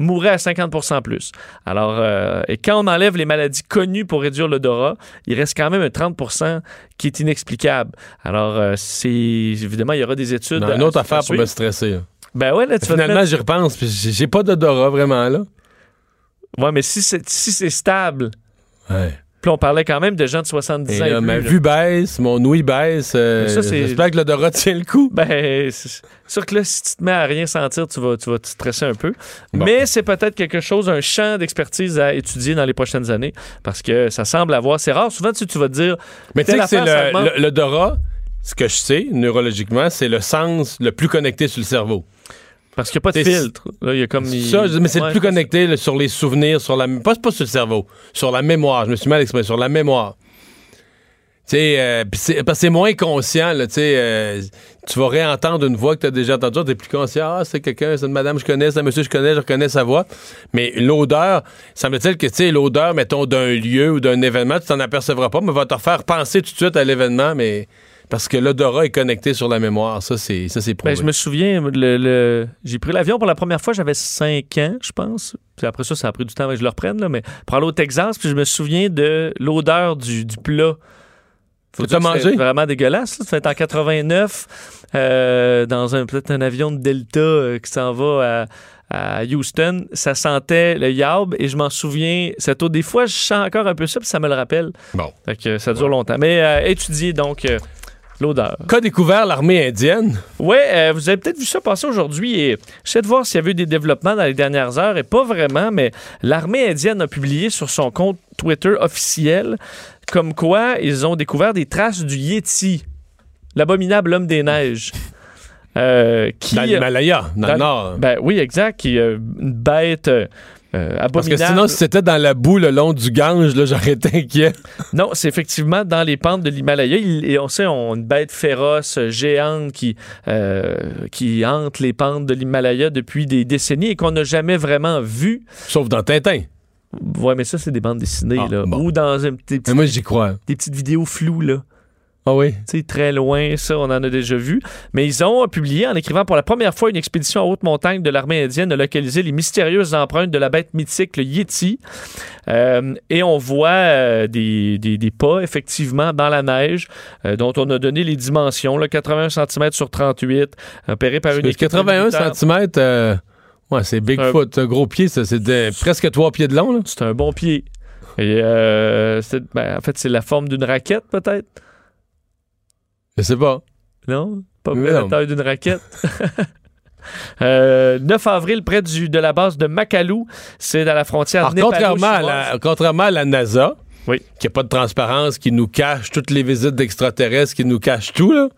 mouraient à 50% plus. Alors, euh, et quand on enlève les maladies connues pour réduire l'odorat, il reste quand même un 30% qui est inexplicable. Alors, euh, c'est évidemment, il y aura des études. Non, une autre à affaire pour me stresser. là. Ben ouais, là, tu Finalement, mettre- j'y repense, puis j'ai pas d'odorat vraiment, là. Ouais, mais si c'est si stable, Ouais. Puis on parlait quand même de gens de 70 Et ans. là, ma vue baisse, mon ouïe baisse. euh, J'espère que l'odorat tient le coup. Ben, c'est sûr que là, si tu te mets à rien sentir, tu vas, tu vas te stresser un peu. Bon. Mais c'est peut-être quelque chose, un champ d'expertise à étudier dans les prochaines années parce que ça semble avoir. C'est rare. Souvent, tu, tu vas te dire. Mais tu sais que c'est l'odorat, ce que je sais, neurologiquement, c'est le sens le plus connecté sur le cerveau. Parce qu'il n'y a pas de filtre. Là, il y a comme. il- Ça, mais c'est Ouais, le plus connecté là, sur les souvenirs, sur la pas, pas sur le cerveau, sur la mémoire. Je me suis mal exprimé, sur la mémoire. euh, c'est- parce que c'est moins conscient, là, tu euh, tu vas réentendre une voix que tu as déjà entendue, tu plus conscient. Ah, c'est quelqu'un, c'est une madame je connais, c'est un monsieur je connais, je reconnais sa voix. Mais l'odeur, semble-t-il que, tu sais, l'odeur, mettons, d'un lieu ou d'un événement, tu t'en apercevras pas, mais va te faire penser tout de suite à l'événement, mais parce que l'odorat est connecté sur la mémoire. Ça, c'est, ça, c'est prouvé. Ben, je me souviens, le, le- j'ai pris l'avion pour la première fois, j'avais 5 ans, je pense. Puis après ça, ça a pris du temps avant que je le reprenne, là, mais pour aller au Texas, puis je me souviens de l'odeur du, du plat. Faut c'était mangé? vraiment dégueulasse. en 89, euh, dans un peut-être un avion de Delta euh, qui s'en va à, à Houston. Ça sentait le yaub et je m'en souviens. Cette eau, des fois, je sens encore un peu ça, puis ça me le rappelle. Bon. Fait que ça dure longtemps. Mais euh, étudier donc euh, l'odeur. Qu'a découvert l'armée indienne? Ouais, euh, vous avez peut-être vu ça passer aujourd'hui et j'essaie de voir s'il y avait eu des développements dans les dernières heures et pas vraiment, mais l'armée indienne a publié sur son compte Twitter officiel comme quoi ils ont découvert des traces du Yeti, l'abominable homme des neiges. euh, qui, Dans l'Himalaya, dans, le nord. Ben oui, exact, qui euh, une bête euh, Parce que sinon, si c'était dans la boue le long du Gange, là, [LAUGHS] j'aurais été inquiet. Non, c'est effectivement dans les pentes de l'Himalaya. Et on sait, on a une bête féroce, euh, géante, qui, euh, qui hante les pentes de l'Himalaya depuis des décennies et qu'on n'a jamais vraiment vu. Sauf dans Tintin. Ouais, mais ça, c'est des bandes dessinées, Ah, là. bon. Ou dans un- des, Mais moi, j'y crois. des petites vidéos floues, là. Ah oui? Très loin, ça, on en a déjà vu. Mais ils ont publié, en écrivant pour la première fois une expédition en haute montagne de l'armée indienne, de localiser les mystérieuses empreintes de la bête mythique, le Yeti. Euh, et on voit euh, des, des- des pas, effectivement, dans la neige, euh, dont on a donné les dimensions, là, 81 cm sur 38, opéré par une équipe 81 militaire. cm, ouais, c'est Bigfoot. Un gros pied, ça, c'est presque trois pieds de long. Là. C'est un bon pied. Et euh, ben, en fait, c'est la forme d'une raquette, peut-être? Je sais pas. Non? Pas près la taille d'une raquette. [LAUGHS] Euh, 9 avril, près du, de la base de Makalu, c'est dans la frontière Alors, contrairement à, la, contrairement à la NASA, Oui. qui n'a pas de transparence, qui nous cache toutes les visites d'extraterrestres, qui nous cache tout, là,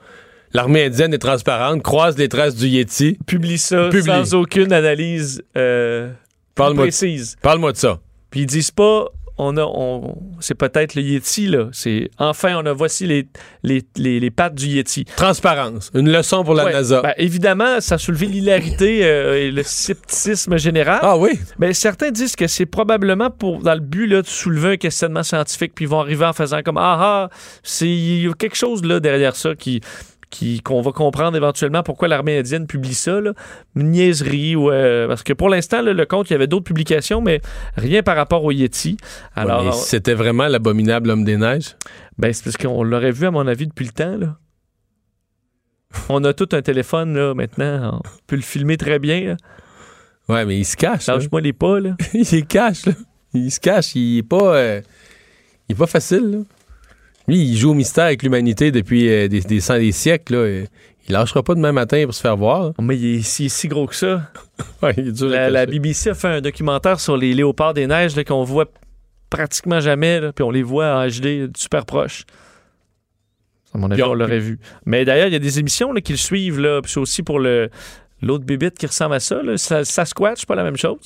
l'armée indienne est transparente, croise les traces du Yeti. publie ça Publie. sans aucune analyse euh, précise. Parle-moi de ça. Puis ils disent pas, on a, on, c'est peut-être le Yeti, là. C'est, enfin, on a, voici les, les, les, les pattes du Yeti. Transparence. Une leçon pour la Ouais. NASA. Ben, évidemment, ça a soulevé l'hilarité euh, et le scepticisme général. ah oui? Mais certains disent que c'est probablement pour dans le but là, de soulever un questionnement scientifique, puis ils vont arriver en faisant comme ah ah, c'est il y a quelque chose là derrière ça qui qui qu'on va comprendre éventuellement pourquoi l'armée indienne publie ça là. une niaiserie ou euh, parce que pour l'instant le compte il y avait d'autres publications mais rien par rapport au Yeti. Alors Ouais, c'était vraiment l'abominable homme des neiges? ben c'est parce qu'on l'aurait vu à mon avis depuis le temps là. On a tout un téléphone là maintenant, on peut le filmer très bien. là. Ouais, mais il se cache. Lâche-moi les pas là. [LAUGHS] il se cache, là. Il se cache. Il est pas, euh, il est pas facile, là. Lui, il joue au mystère avec l'humanité depuis euh, des, des, des siècles, là. Et Il lâchera pas demain matin pour se faire voir. Mais il est, si, si gros que ça. [LAUGHS] Ouais, il est dur La, la. BBC a fait un documentaire sur les léopards des neiges qu'on voit pratiquement jamais, là, puis on les voit en HD super proches. À mon avis, on- l'aurait vu. Mais d'ailleurs, il y a des émissions là, qui le suivent, là, puis c'est aussi pour le l'autre bébite qui ressemble à ça. Là. Sa- Sasquatch, pas la même chose.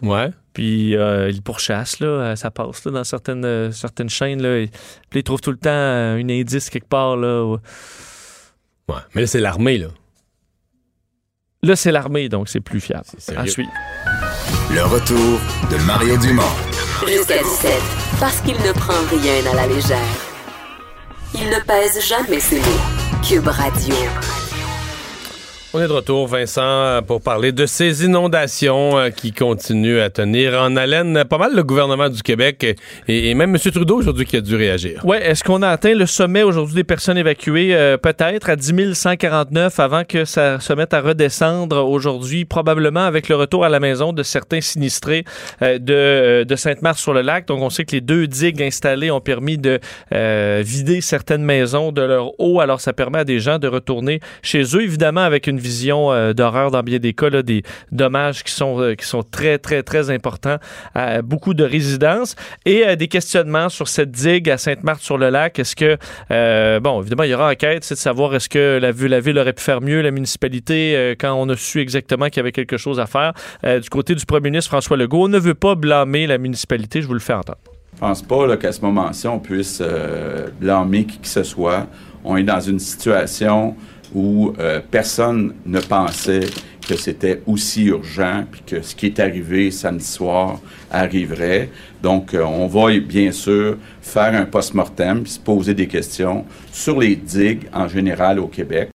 Ouais. Puis euh, il pourchasse, là, euh, ça passe là, dans certaines, euh, certaines chaînes. Là, et, puis il trouve tout le temps euh, une indice quelque part. Là, où- Ouais. Mais là, c'est l'armée, là. Là, c'est l'armée, donc c'est plus fiable. Suivre. Le retour de Mario Dumont. Jusqu'à 17, parce qu'il ne prend rien à la légère. Il ne pèse jamais ses mots. Cube Radio. On est de retour, Vincent, pour parler de ces inondations euh, qui continuent à tenir en haleine pas mal le gouvernement du Québec et, même M. Trudeau aujourd'hui qui a dû réagir. Oui, est-ce qu'on a atteint le sommet aujourd'hui des personnes évacuées? Euh, Peut-être à 10 149 avant que ça se mette à redescendre aujourd'hui, probablement avec le retour à la maison de certains sinistrés euh, de, euh, de Sainte-Marthe-sur-le-Lac. Donc, on sait que les deux digues installées ont permis de euh, vider certaines maisons de leur eau. Alors, ça permet à des gens de retourner chez eux, évidemment avec une vision euh, d'horreur dans bien des cas, des dommages qui sont, euh, qui sont très, très, très importants à beaucoup de résidences et euh, des questionnements sur cette digue à Sainte-Marthe-sur-le-Lac. Est-ce que, euh, bon, évidemment, il y aura enquête, c'est de savoir est-ce que la, ville aurait pu faire mieux, la municipalité, quand on a su exactement qu'il y avait quelque chose à faire. Du côté du premier ministre François Legault, on ne veut pas blâmer la municipalité, je vous le fais entendre. pense pas qu'à ce moment-ci, on puisse blâmer qui que ce soit. On est dans une situation où euh, personne ne pensait que c'était aussi urgent, puis que ce qui est arrivé samedi soir arriverait. Donc, euh, on va bien sûr faire un post-mortem, puis se poser des questions sur les digues en général au Québec.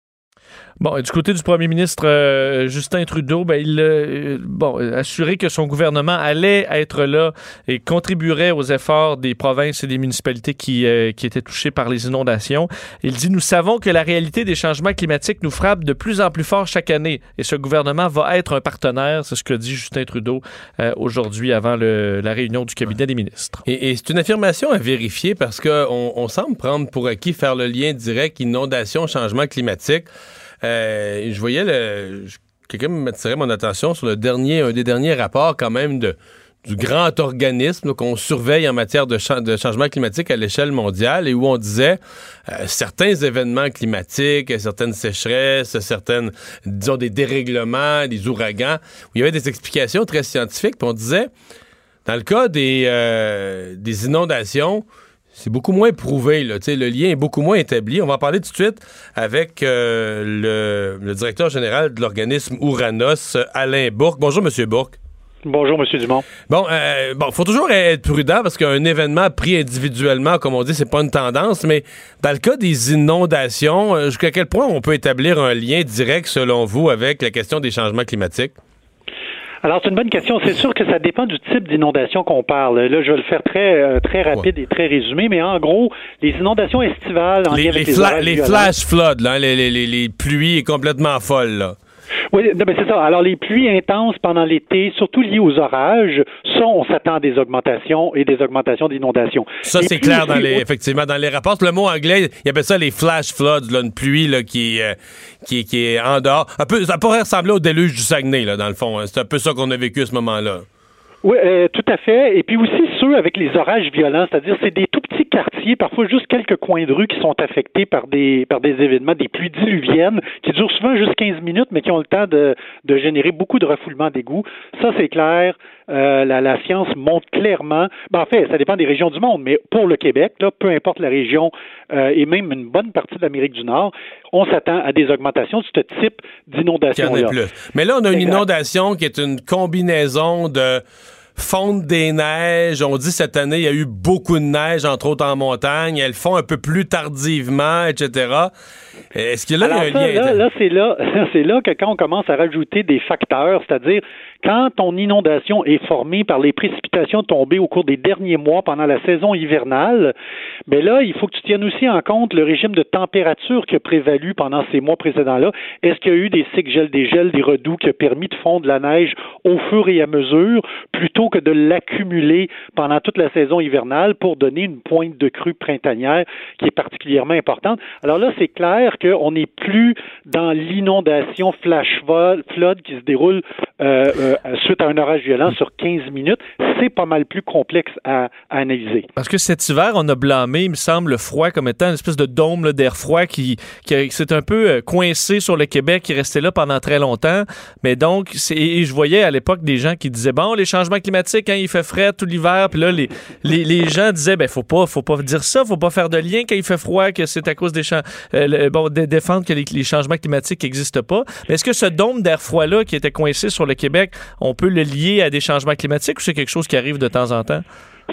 Bon, du côté du premier ministre euh, Justin Trudeau, ben, il euh, bon, assuré que son gouvernement allait être là et contribuerait aux efforts des provinces et des municipalités qui, euh, qui étaient touchées par les inondations. Il dit Nous savons que la réalité des changements climatiques nous frappe de plus en plus fort chaque année et ce gouvernement va être un partenaire. C'est ce que dit Justin Trudeau aujourd'hui avant le, la réunion du cabinet des ministres. Et, et c'est une affirmation à vérifier parce qu'on on semble prendre pour acquis faire le lien direct inondation-changement climatique. Euh, je voyais le. Quelqu'un m'attirait mon attention sur le dernier, un des derniers rapports quand même de, du grand organisme qu'on surveille en matière de, de, changement climatique à l'échelle mondiale et où on disait euh, certains événements climatiques, certaines sécheresses, certaines, disons, des dérèglements, des ouragans, où il y avait des explications très scientifiques. Puis on disait, dans le cas des, euh, des inondations, c'est beaucoup moins prouvé. Là. Le lien est beaucoup moins établi. On va en parler tout de suite avec euh, le, directeur général de l'organisme Ouranos, Alain Bourque. Bonjour, M. Bourque. Bonjour, M. Dumont. Bon, euh, bon, faut toujours être prudent parce qu'un événement pris individuellement, comme on dit, c'est pas une tendance, mais dans le cas des inondations, euh, jusqu'à quel point on peut établir un lien direct, selon vous, avec la question des changements climatiques? Alors, c'est une bonne question. C'est sûr que ça dépend du type d'inondation qu'on parle. Là, je vais le faire très, euh, très rapide et très résumé, mais en gros, les inondations estivales... En les, les, les flash floods, là, les, les, les, pluies complètement folles, là. Oui, mais c'est ça. Alors, les pluies intenses pendant l'été, surtout liées aux orages, ça, on s'attend à des augmentations et des augmentations d'inondations. Ça, c'est clair, dans les, effectivement, dans les rapports. Le mot anglais, il appelle ça les flash floods, là, une pluie là, qui, euh, qui, qui est en dehors. Un peu, ça pourrait ressembler au déluge du Saguenay, là, dans le fond. Hein. C'est un peu ça qu'on a vécu à ce moment-là. Oui, euh, tout à fait. Et puis aussi ceux avec les orages violents, c'est-à-dire c'est des tout petits quartiers, parfois juste quelques coins de rue qui sont affectés par des par des événements, des pluies diluviennes qui durent souvent juste 15 minutes, mais qui ont le temps de, de générer beaucoup de refoulement d'égouts. Ça, c'est clair. Euh, la, la, science montre clairement. Ben, en fait, ça dépend des régions du monde, mais pour le Québec, là, peu importe la région euh, et même une bonne partie de l'Amérique du Nord, on s'attend à des augmentations de ce type d'inondation-là. Mais là, on a une inondation qui est une combinaison de fonte des neiges. On dit cette année, il y a eu beaucoup de neige, entre autres en montagne. Elles font un peu plus tardivement, etc. Est-ce qu'il y a là un lien? Là, là c'est là, [LAUGHS] c'est là que quand on commence à rajouter des facteurs, c'est-à-dire quand ton inondation est formée par les précipitations tombées au cours des derniers mois pendant la saison hivernale, mais ben là, il faut que tu tiennes aussi en compte le régime de température qui a prévalu pendant ces mois précédents-là. Est-ce qu'il y a eu des cycles des gels, des redoux qui a permis de fondre la neige au fur et à mesure plutôt que de l'accumuler pendant toute la saison hivernale pour donner une pointe de crue printanière qui est particulièrement importante? Alors là, c'est clair qu'on n'est plus dans l'inondation flash flood qui se déroule euh, euh suite à un orage violent sur 15 minutes, c'est pas mal plus complexe à, analyser. Parce que cet hiver, on a blâmé, il me semble, le froid comme étant une espèce de dôme d'air froid qui, qui, s'est un peu euh, coincé sur le Québec, qui restait là pendant très longtemps. Mais donc, et je voyais à l'époque des gens qui disaient, bon, les changements climatiques, quand il fait frais tout l'hiver, puis là, les, les, gens disaient, ben, faut pas, faut pas dire ça, faut pas faire de lien quand il fait froid, que c'est à cause des champs, euh, bon, de défendre que les, les changements climatiques n'existent pas. Mais est-ce que ce dôme d'air froid-là qui était coincé sur le Québec, on peut le lier à des changements climatiques ou c'est quelque chose qui arrive de temps en temps?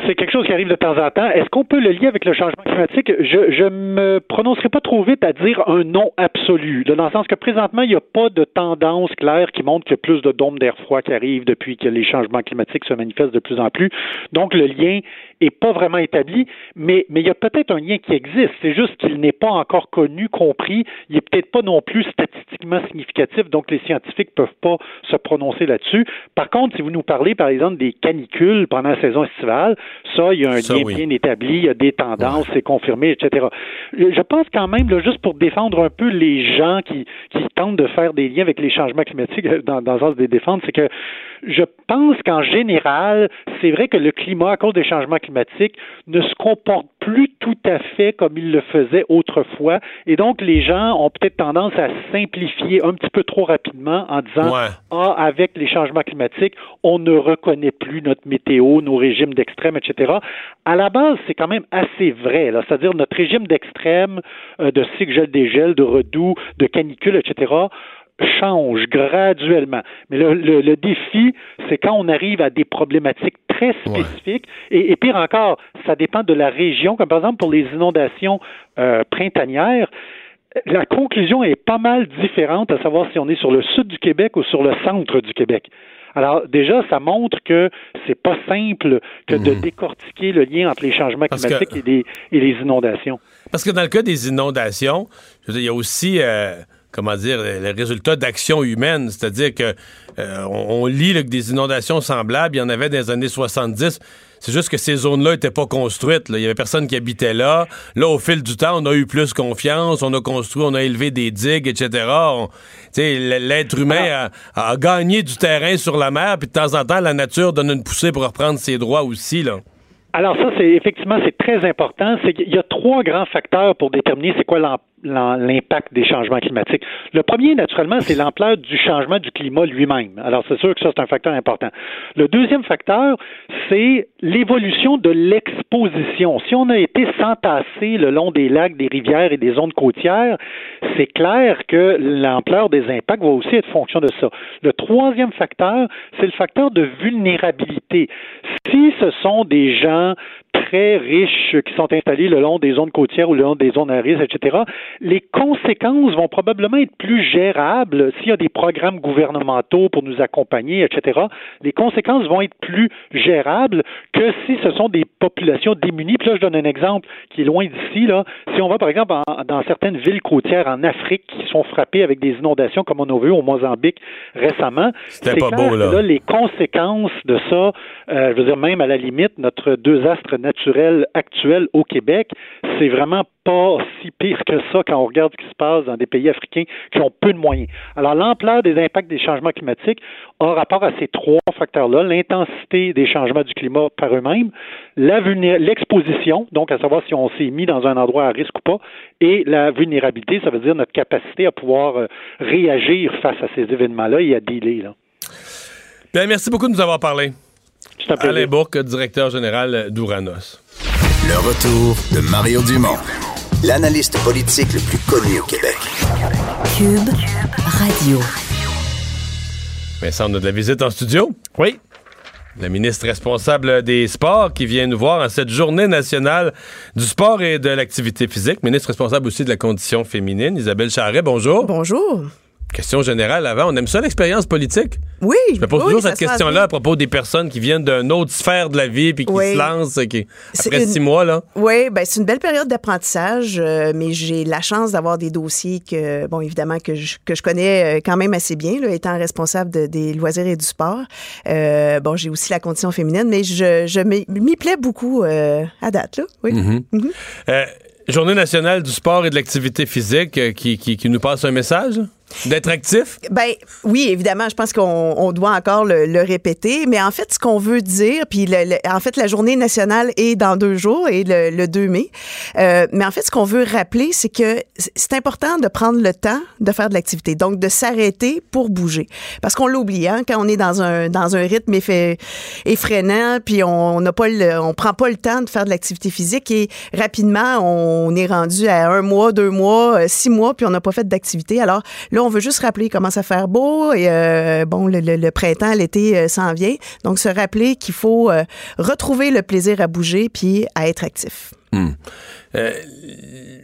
C'est quelque chose qui arrive de temps en temps. Est-ce qu'on peut le lier avec le changement climatique? Je ne me prononcerai pas trop vite à dire un non absolu, dans le sens que présentement, il n'y a pas de tendance claire qui montre qu'il y a plus de dômes d'air froid qui arrivent depuis que les changements climatiques se manifestent de plus en plus. Donc, le lien est pas vraiment établi, mais, mais il y a peut-être un lien qui existe. C'est juste qu'il n'est pas encore connu, compris. Il est peut-être pas non plus statistiquement significatif, donc les scientifiques peuvent pas se prononcer là-dessus. Par contre, si vous nous parlez, par exemple, des canicules pendant la saison estivale, ça, il y a un lien bien établi, il y a des tendances, c'est confirmé, etc. Je pense quand même, là, juste pour défendre un peu les gens qui, qui tentent de faire des liens avec les changements climatiques, dans, dans le sens des défendre, c'est que je pense qu'en général, c'est vrai que le climat, à cause des changements climatiques, ne se comporte plus tout à fait comme il le faisait autrefois. Et donc, les gens ont peut-être tendance à simplifier un petit peu trop rapidement en disant, ah, avec les changements climatiques, on ne reconnaît plus notre météo, nos régimes d'extrême, etc. À la base, c'est quand même assez vrai. C'est-à-dire notre régime d'extrême, euh, de cycle gel-dégel, de redoux, de canicule, etc., change graduellement. Mais le, défi, c'est quand on arrive à des problématiques très spécifiques, et, pire encore, ça dépend de la région, comme par exemple pour les inondations euh, printanières, la conclusion est pas mal différente à savoir si on est sur le sud du Québec ou sur le centre du Québec. Alors déjà, ça montre que c'est pas simple que de mhm. décortiquer le lien entre les changements climatiques et, les inondations. Parce que dans le cas des inondations, il y a aussi euh, comment dire, les résultats d'actions humaines. C'est-à-dire que euh, on, lit que des inondations semblables, il y en avait dans les années 70. C'est juste que ces zones-là n'étaient pas construites. Il y avait personne qui habitait là. Là, au fil du temps, on a eu plus confiance, on a construit, on a élevé des digues, etc. L'être humain a, a, gagné du terrain sur la mer, puis de temps en temps, la nature donne une poussée pour reprendre ses droits aussi. Là. Alors ça, c'est effectivement, c'est très important. C'est qu'il y a trois grands facteurs pour déterminer c'est quoi l'impact des changements climatiques. Le premier, naturellement, c'est l'ampleur du changement du climat lui-même. Alors, c'est sûr que ça, c'est un facteur important. Le deuxième facteur, c'est l'évolution de l'exposition. Si on a été s'entasser le long des lacs, des rivières et des zones côtières, c'est clair que l'ampleur des impacts va aussi être fonction de ça. Le troisième facteur, c'est le facteur de vulnérabilité. Si ce sont des gens très riches qui sont installés le long des zones côtières ou le long des zones à risque, etc., les conséquences vont probablement être plus gérables s'il y a des programmes gouvernementaux pour nous accompagner, etc. Les conséquences vont être plus gérables que si ce sont des populations démunies. Puis là, je donne un exemple qui est loin d'ici. Là. Si on va, par exemple, dans certaines villes côtières en Afrique qui sont frappées avec des inondations comme on a vu au Mozambique récemment, c'est beau, là. les conséquences de ça, euh, je veux dire, même à la limite, notre deux astres naturel actuel au Québec, c'est vraiment pas si pire que ça quand on regarde ce qui se passe dans des pays africains qui ont peu de moyens. Alors, l'ampleur des impacts des changements climatiques a rapport à ces trois facteurs-là, l'intensité des changements du climat par eux-mêmes, l'exposition, donc à savoir si on s'est mis dans un endroit à risque ou pas, et la vulnérabilité, ça veut dire notre capacité à pouvoir euh, réagir face à ces événements-là et à dealer. Bien, merci beaucoup de nous avoir parlé. Alain Bourque, directeur général d'Ouranos. Le retour de Mario Dumont, l'analyste politique le plus connu au Québec. Cube Radio. Vincent, on a de la visite en studio. Oui. La ministre responsable des sports qui vient nous voir en cette journée nationale du sport et de l'activité physique. Ministre responsable aussi de la condition féminine, Isabelle Charret, bonjour. Bonjour. Question générale avant, on aime ça l'expérience politique? Oui. Je me pose toujours cette question-là à propos des personnes qui viennent d'une autre sphère de la vie puis qui se lancent qui, après six mois. là. Oui, ben c'est une belle période d'apprentissage, euh, mais j'ai la chance d'avoir des dossiers que, bon, évidemment, que je, que je connais euh, quand même assez bien, là, étant responsable des loisirs et du sport. Euh, bon, j'ai aussi la condition féminine, mais je, je m'y plais beaucoup à date. Là. Oui. Mm-hmm. Mm-hmm. Journée nationale du sport et de l'activité physique qui, qui, qui nous passe un message? D'être actif? Ben oui, évidemment, je pense qu'on doit encore le, répéter, mais en fait, ce qu'on veut dire, puis en fait, la journée nationale est dans deux jours, et le, 2 mai, euh, mais en fait, ce qu'on veut rappeler, c'est que c'est important de prendre le temps de faire de l'activité, donc de s'arrêter pour bouger. Parce qu'on l'oublie, hein, quand on est dans un, dans un rythme effrénant, puis on n'a pas on prend pas le temps de faire de l'activité physique et rapidement, on est rendu à un mois, deux mois, euh, six mois, puis on n'a pas fait d'activité. Alors là, on veut juste rappeler comment ça faire beau et euh, bon, le, printemps, l'été euh, s'en vient. Donc, se rappeler qu'il faut euh, retrouver le plaisir à bouger puis à être actif. Hmm.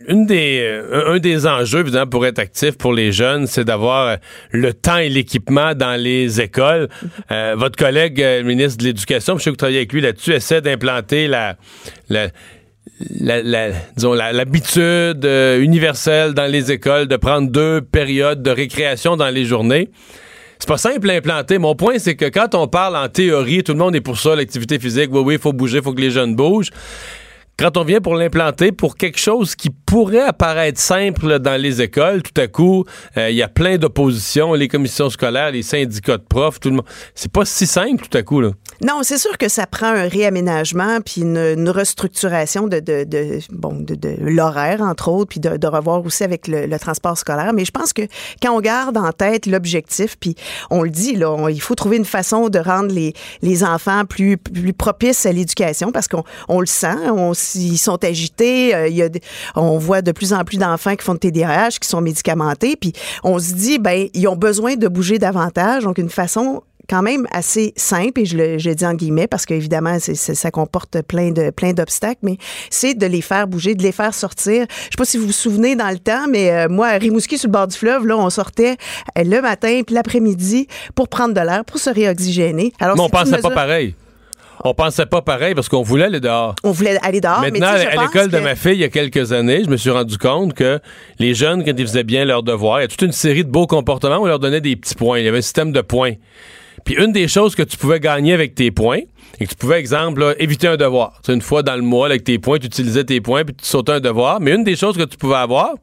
une des, un des enjeux, évidemment, pour être actif pour les jeunes, c'est d'avoir le temps et l'équipement dans les écoles. votre collègue, ministre de l'Éducation, je sais que vous travaillez avec lui là-dessus, essaie d'implanter la, la la, disons, l'habitude euh, universelle dans les écoles de prendre deux périodes de récréation dans les journées. C'est pas simple à implanter. Mon point, c'est que quand on parle en théorie, tout le monde est pour ça, l'activité physique. Oui, oui, il faut bouger, il faut que les jeunes bougent. Quand on vient pour l'implanter pour quelque chose qui pourrait apparaître simple dans les écoles, tout à coup, euh, il y a plein d'oppositions, les commissions scolaires, les syndicats de profs, tout le monde. C'est pas si simple tout à coup, là. Non, c'est sûr que ça prend un réaménagement puis une, restructuration de, bon de, l'horaire entre autres puis de, revoir aussi avec le, transport scolaire. Mais je pense que quand on garde en tête l'objectif puis on le dit là, il faut trouver une façon de rendre les, les enfants plus plus propices à l'éducation parce qu'on on le sent, on, ils sont agités, euh, il y a, on voit de plus en plus d'enfants qui font de TDAH, qui sont médicamentés puis on se dit ben ils ont besoin de bouger davantage donc une façon quand même assez simple, et je le, je le dis en guillemets parce qu'évidemment, ça comporte plein de plein d'obstacles, mais c'est de les faire bouger, de les faire sortir. Je sais pas si vous vous souvenez dans le temps, mais euh, moi, à Rimouski, sur le bord du fleuve, là, on sortait euh, le matin puis l'après-midi pour prendre de l'air, pour se réoxygéner. Alors, mais on pensait mesure... pas pareil. On pensait pas pareil parce qu'on voulait aller dehors. On voulait aller dehors. Maintenant, mais à l'école que... de ma fille, il y a quelques années, je me suis rendu compte que les jeunes, quand ils faisaient bien leurs devoirs, il y a toute une série de beaux comportements, on leur donnait des petits points. Il y avait un système de points. Puis une des choses que tu pouvais gagner avec tes points, et que tu pouvais, exemple, là, éviter un devoir. Sais, une fois dans le mois, avec tes points, tu utilisais tes points, puis tu sautais un devoir. Mais une des choses que tu pouvais avoir,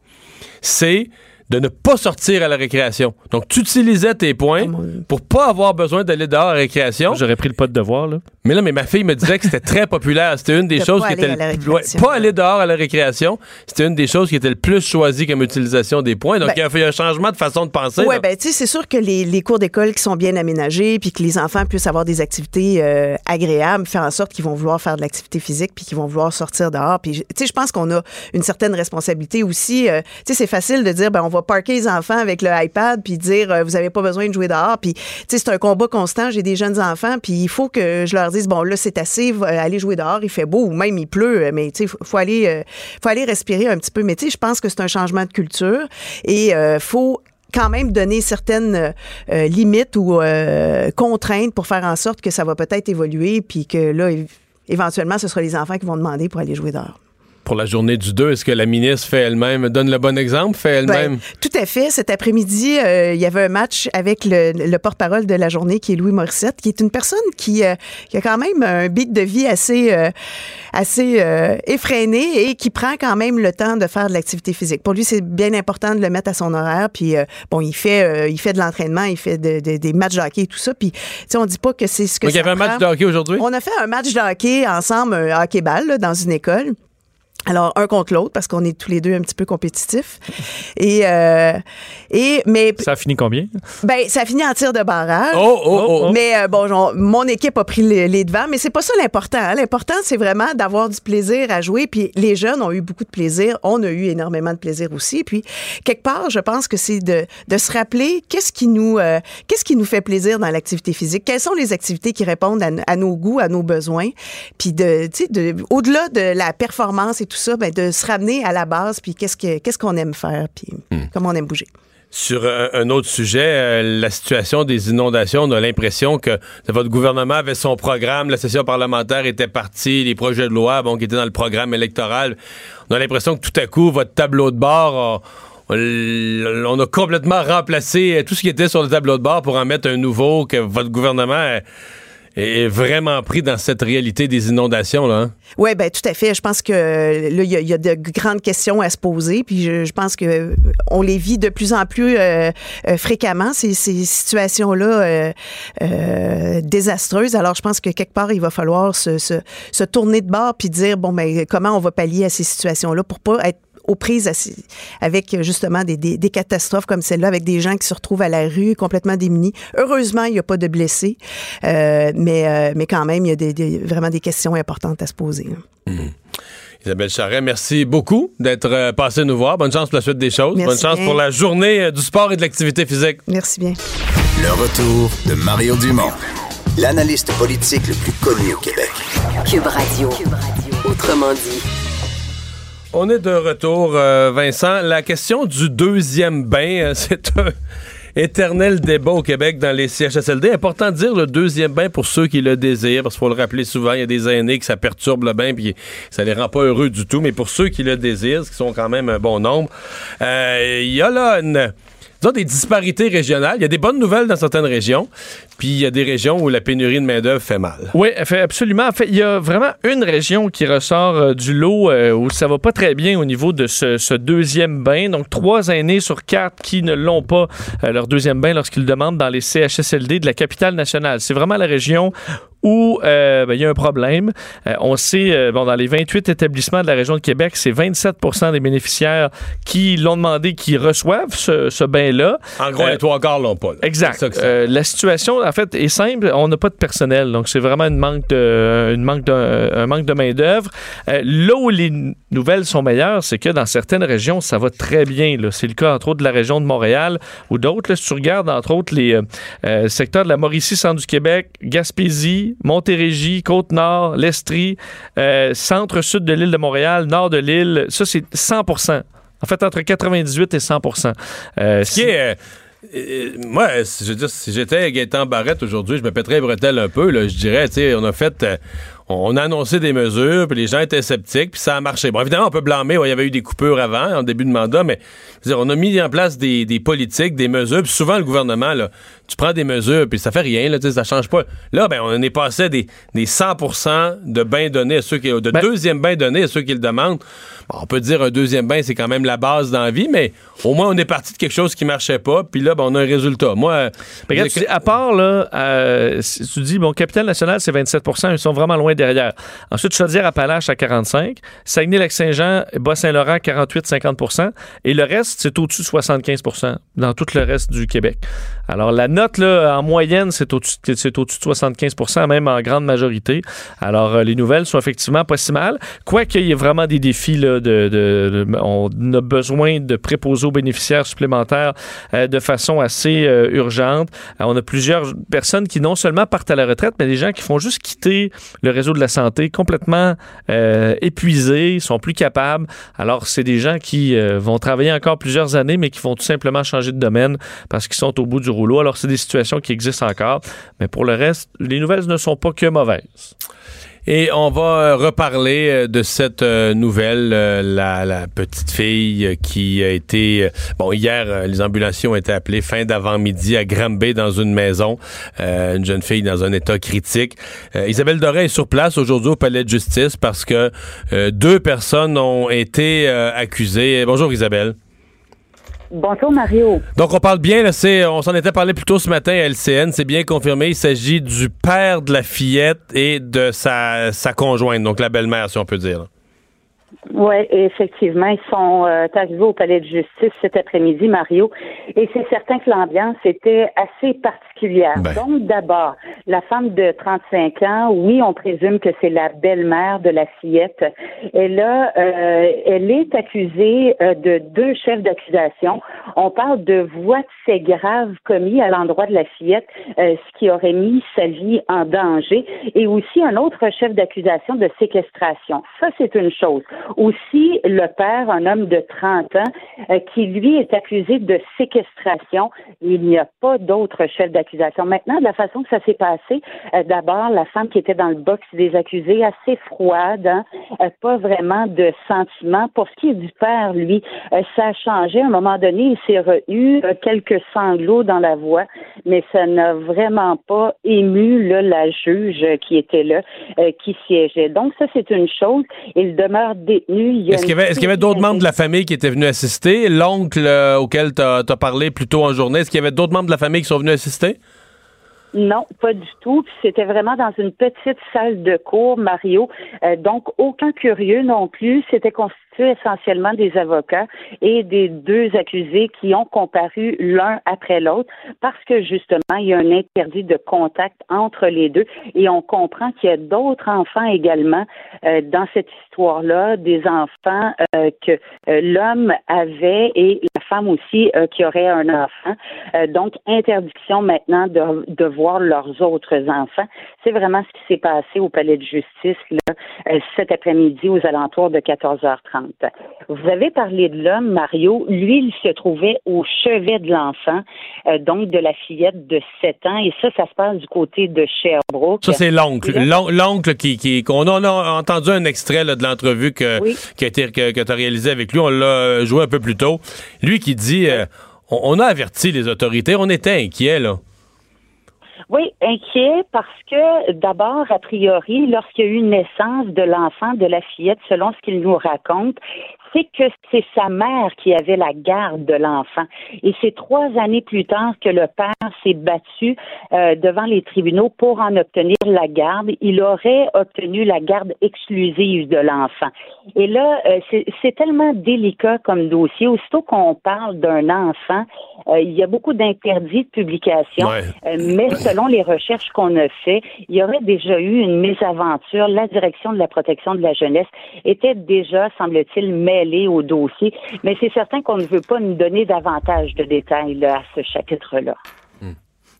c'est de ne pas sortir à la récréation. Donc, tu utilisais tes points pour pas avoir besoin d'aller dehors à la récréation. J'aurais pris le pas de devoir, là. Mais là, mais ma fille me disait que c'était très populaire. C'était une des [LAUGHS] de choses qui était le... ouais, pas aller dehors à la récréation. C'était une des choses qui était le plus choisie comme utilisation des points. Donc, ben, il y a fait un changement de façon de penser. Oui, ben, tu sais, c'est sûr que les, les cours d'école qui sont bien aménagés, puis que les enfants puissent avoir des activités euh, agréables, faire en sorte qu'ils vont vouloir faire de l'activité physique, puis qu'ils vont vouloir sortir dehors. Puis, tu sais, je pense qu'on a une certaine responsabilité aussi. Euh, tu sais, c'est facile de dire, ben, on va parker les enfants avec le iPad puis dire euh, vous avez pas besoin de jouer dehors. Puis tu sais c'est un combat constant. J'ai des jeunes enfants puis il faut que je leur dise bon là c'est assez aller jouer dehors il fait beau ou même il pleut mais tu sais faut, aller euh, faut aller respirer un petit peu. Mais tu sais je pense que c'est un changement de culture et euh, faut quand même donner certaines euh, limites ou euh, contraintes pour faire en sorte que ça va peut-être évoluer puis que là éventuellement ce sera les enfants qui vont demander pour aller jouer dehors pour la journée du 2, est-ce que la ministre fait elle-même, donne le bon exemple, fait elle-même? Ben, tout à fait. Cet après-midi, euh, il y avait un match avec le, le, porte-parole de la journée, qui est Louis Morissette, qui est une personne qui, euh, qui a quand même un beat de vie assez, euh, assez effréné et qui prend quand même le temps de faire de l'activité physique. Pour lui, c'est bien important de le mettre à son horaire. Puis, bon, il fait, il fait de l'entraînement, il fait de, de, des matchs de hockey et tout ça. Puis, tu sais, on dit pas que c'est ce que Donc, ça il y avait prend. un match de hockey aujourd'hui? On a fait un match de hockey ensemble, un hockey-ball, dans une école. Alors, un contre l'autre, parce qu'on est tous les deux un petit peu compétitifs. Et, euh, et, mais. Ça a fini combien? Ben, ça a fini en tir de barrage. Oh, oh, oh. Mais, euh, bon, genre, mon équipe a pris les, les devants, mais c'est pas ça l'important. Hein. L'important, c'est vraiment d'avoir du plaisir à jouer. Puis, les jeunes ont eu beaucoup de plaisir. On a eu énormément de plaisir aussi. Puis, quelque part, je pense que c'est de, de se rappeler qu'est-ce qui nous, euh, qu'est-ce qui nous fait plaisir dans l'activité physique? Quelles sont les activités qui répondent à, à nos goûts, à nos besoins? Puis, de, tu sais, de, au-delà de la performance et tout ça, ben de se ramener à la base, puis qu'est-ce que qu'est-ce qu'on aime faire, puis Hmm. comment on aime bouger. Sur un, un, autre sujet, euh, la situation des inondations, on a l'impression que votre gouvernement avait son programme, la session parlementaire était partie, les projets de loi, bon, qui étaient dans le programme électoral. On a l'impression que tout à coup, votre tableau de bord, on, on a complètement remplacé tout ce qui était sur le tableau de bord pour en mettre un nouveau, que votre gouvernement est vraiment pris dans cette réalité des inondations là. Hein? Oui, ben tout à fait. Je pense que là il y, a de grandes questions à se poser, puis je, pense que on les vit de plus en plus euh, euh, fréquemment ces, ces situations là euh, désastreuses. Alors je pense que quelque part il va falloir se, se, tourner de bord puis dire bon ben comment on va pallier à ces situations là pour pas être aux prises avec justement des, des, des catastrophes comme celle-là, avec des gens qui se retrouvent à la rue complètement démunis. Heureusement, il n'y a pas de blessés, euh, mais, euh, mais quand même, il y a des, des, vraiment des questions importantes à se poser. Mmh. Isabelle Charret, merci beaucoup d'être euh, passée nous voir. Bonne chance pour la suite des choses. Merci Bonne chance bien. pour la journée euh, du sport et de l'activité physique. Merci bien. Le retour de Mario Dumont, l'analyste politique le plus connu au Québec. Cube Radio. Cube Radio. Autrement dit. On est de retour, euh, Vincent. La question du deuxième bain, euh, [LAUGHS] c'est un éternel débat au Québec dans les CHSLD. Important de dire le deuxième bain pour ceux qui le désirent, parce qu'il faut le rappeler souvent, il y a des aînés que ça perturbe le bain, puis ça les rend pas heureux du tout. Mais pour ceux qui le désirent, ce qui sont quand même un bon nombre, euh, il y a là une des disparités régionales. Il y a des bonnes nouvelles dans certaines régions, puis il y a des régions où la pénurie de main-d'œuvre fait mal. Oui, fait absolument. En fait, il y a vraiment une région qui ressort euh, du lot euh, où ça va pas très bien au niveau de ce, ce deuxième bain. Donc, trois aînés sur quatre qui ne l'ont pas, euh, leur deuxième bain, lorsqu'ils demandent dans les CHSLD de la capitale nationale. C'est vraiment la région où euh, ben, il y a un problème. Euh, on sait, euh, bon, dans les 28 établissements de la région de Québec, c'est 27% des bénéficiaires qui l'ont demandé, qui reçoivent ce, ce bain-là. En gros, les trois quarts l'ont pas. là. Exact. La situation, en fait, est simple. On n'a pas de personnel, donc c'est vraiment une manque de, une manque un manque de main d'œuvre. Euh, là où les nouvelles sont meilleures, c'est que dans certaines régions, ça va très bien. C'est le cas entre autres de la région de Montréal ou d'autres. Si tu regardes entre autres les euh, euh, secteurs de la Mauricie, centre du Québec, Gaspésie, Montérégie, Côte-Nord, l'Estrie, centre-sud de l'île de Montréal, nord de l'île, ça c'est 100% En fait, entre 98 et 100 euh, Ce qui est. moi, je veux dire, si j'étais Gaëtan Barrette aujourd'hui, je me pèterais les un peu. Là, je dirais, tu sais, on a fait. euh, on a annoncé des mesures, puis les gens étaient sceptiques, puis ça a marché. Bon, évidemment, on peut blâmer, il y avait eu des coupures avant, en début de mandat, mais je veux dire, on a mis en place des, des politiques, des mesures, puis souvent, le gouvernement, là, tu prends des mesures, puis ça fait rien, là, ça change pas. Là, ben, on est passé des, des 100% de bains donnés à ceux qui, de deuxième bain donné à ceux qui le demandent. Bon, on peut dire un deuxième bain, c'est quand même la base dans la vie, mais au moins, on est parti de quelque chose qui marchait pas, puis là, ben, on a un résultat. Moi, regarde, tu dis, à part, là, euh, si tu dis, bon, Capitale Nationale, c'est 27% ils sont vraiment loin derrière. Ensuite, Chaudière-Appalaches à 45 Saguenay-Lac-Saint-Jean, Bas-Saint-Laurent, 48-50% et le reste, c'est au-dessus de 75% dans tout le reste du Québec. Alors, la note, là, en moyenne, c'est au-dessus de 75 même en grande majorité. Alors, euh, les nouvelles sont effectivement pas si mal. Quoiqu'il y ait vraiment des défis, là, de, de- on a besoin de préposés aux bénéficiaires supplémentaires euh, de façon assez euh, urgente. On a plusieurs personnes qui non seulement partent à la retraite, mais des gens qui font juste quitter le réseau de la santé complètement épuisés, sont plus capables. Alors, c'est des gens qui vont travailler encore plusieurs années, mais qui vont tout simplement changer de domaine parce qu'ils sont au bout du rouleau. Alors, c'est des situations qui existent encore. Mais pour le reste, les nouvelles ne sont pas que mauvaises. Et on va euh, reparler euh, de cette euh, nouvelle, la, petite fille qui a été... bon, hier, les ambulanciers ont été appelés fin d'avant-midi à Granby dans une maison. Une jeune fille dans un état critique. Isabelle Doré est sur place aujourd'hui au palais de justice parce que deux personnes ont été accusées. Bonjour Isabelle. Bonjour Mario. Donc on parle bien, là, on s'en était parlé plus tôt ce matin à LCN, c'est bien confirmé, il s'agit du père de la fillette et de sa, sa conjointe, donc la belle-mère si on peut dire. Oui, effectivement, ils sont euh, arrivés au palais de justice cet après-midi, Mario, et c'est certain que l'ambiance était assez particulière. Donc, d'abord, la femme de 35 ans, oui, on présume que c'est la belle-mère de la fillette. Et là, euh, elle est accusée euh, de deux chefs d'accusation. On parle de voies de fait grave commis à l'endroit de la fillette, euh, ce qui aurait mis sa vie en danger, et aussi un autre chef d'accusation de séquestration. Ça, c'est une chose. Aussi, le père, un homme de 30 ans, euh, qui lui est accusé de séquestration. Il n'y a pas d'autre chef d'accusation. Maintenant, de la façon que ça s'est passé, euh, d'abord, la femme qui était dans le box des accusés, assez froide, hein, euh, pas vraiment de sentiments. Pour ce qui est du père, lui, ça a changé. À un moment donné, il s'est eu quelques sanglots dans la voix, mais ça n'a vraiment pas ému là, la juge qui était là, qui siégeait. Donc, ça, c'est une chose. Il demeure. Est-ce qu'il y avait, d'autres membres de la famille qui étaient venus assister? L'oncle euh, auquel tu as parlé plus tôt en journée, est-ce qu'il y avait d'autres membres de la famille qui sont venus assister? Non, pas du tout. Puis C'était vraiment dans une petite salle de cours, Mario. Euh, donc, aucun curieux non plus. C'était constitué essentiellement des avocats et des deux accusés qui ont comparu l'un après l'autre parce que justement, il y a un interdit de contact entre les deux et on comprend qu'il y a d'autres enfants également euh, dans cette histoire-là, des enfants euh, que euh, l'homme avait et la femme aussi euh, qui aurait un enfant. Euh, donc, interdiction maintenant de, de voir leurs autres enfants. C'est vraiment ce qui s'est passé au palais de justice là, cet après-midi aux alentours de 14h30. Vous avez parlé de l'homme, Mario. Lui, il se trouvait au chevet de l'enfant, euh, donc de la fillette de 7 ans. Et ça, ça se passe du côté de Sherbrooke. Ça, c'est l'oncle. L'on- L'oncle qui, qui, qu'on a, on a entendu un extrait là, de l'entrevue que, qui a été, que, tu as réalisé avec lui. On l'a joué un peu plus tôt. Lui qui dit, euh, on, on a averti les autorités, on était inquiets, là. Oui, inquiet parce que d'abord, a priori, lorsqu'il y a eu naissance de l'enfant, de la fillette, selon ce qu'il nous raconte, c'est que c'est sa mère qui avait la garde de l'enfant. Et c'est trois années plus tard que le père s'est battu euh, devant les tribunaux pour en obtenir la garde. Il aurait obtenu la garde exclusive de l'enfant. Et là, euh, c'est tellement délicat comme dossier. Aussitôt qu'on parle d'un enfant, euh, il y a beaucoup d'interdits de publication. mais selon les recherches qu'on a fait, il y aurait déjà eu une mésaventure. La direction de la protection de la jeunesse était déjà, semble-t-il, au dossier, mais c'est certain qu'on ne veut pas nous donner davantage de détails à ce chapitre-là. Hmm.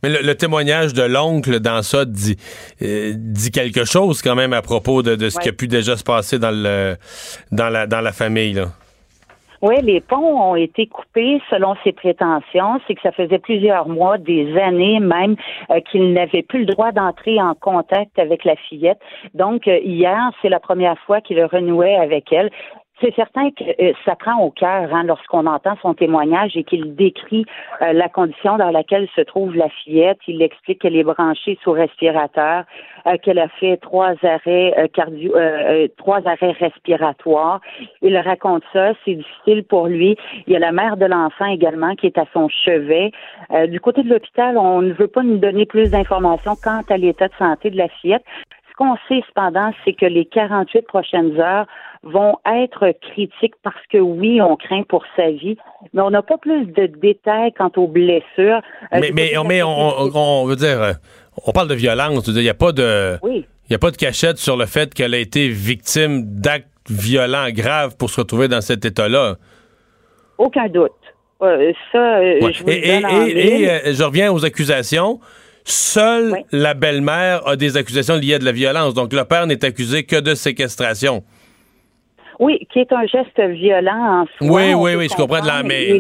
Mais le, témoignage de l'oncle dans ça dit, euh, dit quelque chose quand même à propos de, ce qui a pu déjà se passer dans, le, dans, la, dans la famille. Oui, les ponts ont été coupés selon ses prétentions. C'est que ça faisait plusieurs mois, des années même, euh, qu'il n'avait plus le droit d'entrer en contact avec la fillette. Donc, euh, hier, c'est la première fois qu'il renouait avec elle. C'est certain que euh, ça prend au cœur hein, lorsqu'on entend son témoignage et qu'il décrit euh, la condition dans laquelle se trouve la fillette. Il explique qu'elle est branchée sous respirateur, euh, qu'elle a fait trois arrêts cardio, trois arrêts respiratoires. Il raconte ça, c'est difficile pour lui. Il y a la mère de l'enfant également qui est à son chevet. du côté de l'hôpital, on ne veut pas nous donner plus d'informations quant à l'état de santé de la fillette. Ce qu'on sait cependant, c'est que les 48 prochaines heures vont être critiques parce que oui, on craint pour sa vie, mais on n'a pas plus de détails quant aux blessures. Euh, mais, mais, on, veut dire, euh, on parle de violence, il n'y a pas de... Il n'y a pas de cachette sur le fait qu'elle a été victime d'actes violents graves pour se retrouver dans cet état-là. Aucun doute. Euh, ça, je vous et, et je reviens aux accusations. Seule la belle-mère a des accusations liées à de la violence. Donc, le père n'est accusé que de séquestration. Oui, qui est un geste violent en soi. Oui, oui, oui, je comprends de la mais...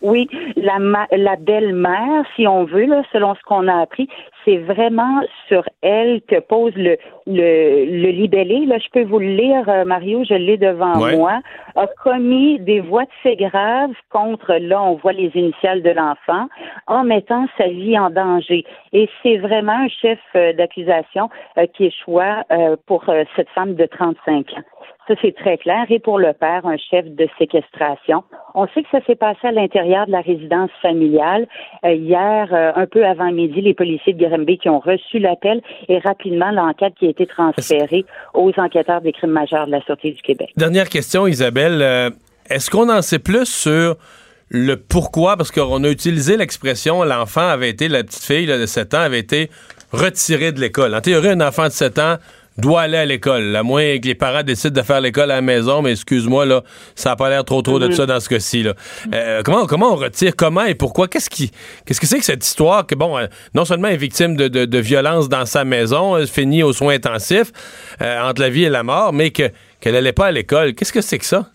Oui, la, la belle-mère, si on veut, là, selon ce qu'on a appris, c'est vraiment sur elle que pose le, le, le libellé. Là, je peux vous le lire, euh, Mario, je l'ai devant moi. A commis des voies de fait graves contre, là, on voit les initiales de l'enfant, en mettant sa vie en danger. Et c'est vraiment un chef euh, d'accusation euh, qui échoua pour cette femme de 35 ans. Ça, c'est très clair. Et pour le père, un chef de séquestration. On sait que ça s'est passé à l'intérieur de la résidence familiale. Euh, hier, euh, un peu avant midi, les policiers de Qui ont reçu l'appel et rapidement l'enquête qui a été transférée aux enquêteurs des crimes majeurs de la Sûreté du Québec. Dernière question, Isabelle. Euh, est-ce qu'on en sait plus sur le pourquoi? Parce qu'on a utilisé l'expression l'enfant avait été, la petite fille de 7 ans avait été retirée de l'école. En théorie, un enfant de 7 ans doit aller à l'école. À moins que les parents décident de faire l'école à la maison, mais excuse-moi, là, ça n'a pas l'air trop trop de mm-hmm. ça dans ce cas-ci. Là. Euh, comment, comment on retire, comment et pourquoi? Qu'est-ce qui qu'est-ce que c'est que cette histoire que, bon, euh, non seulement est victime de, de, de, violence dans sa maison, elle finit aux soins intensifs, euh, entre la vie et la mort, mais que qu'elle n'allait pas à l'école. Qu'est-ce que c'est que ça?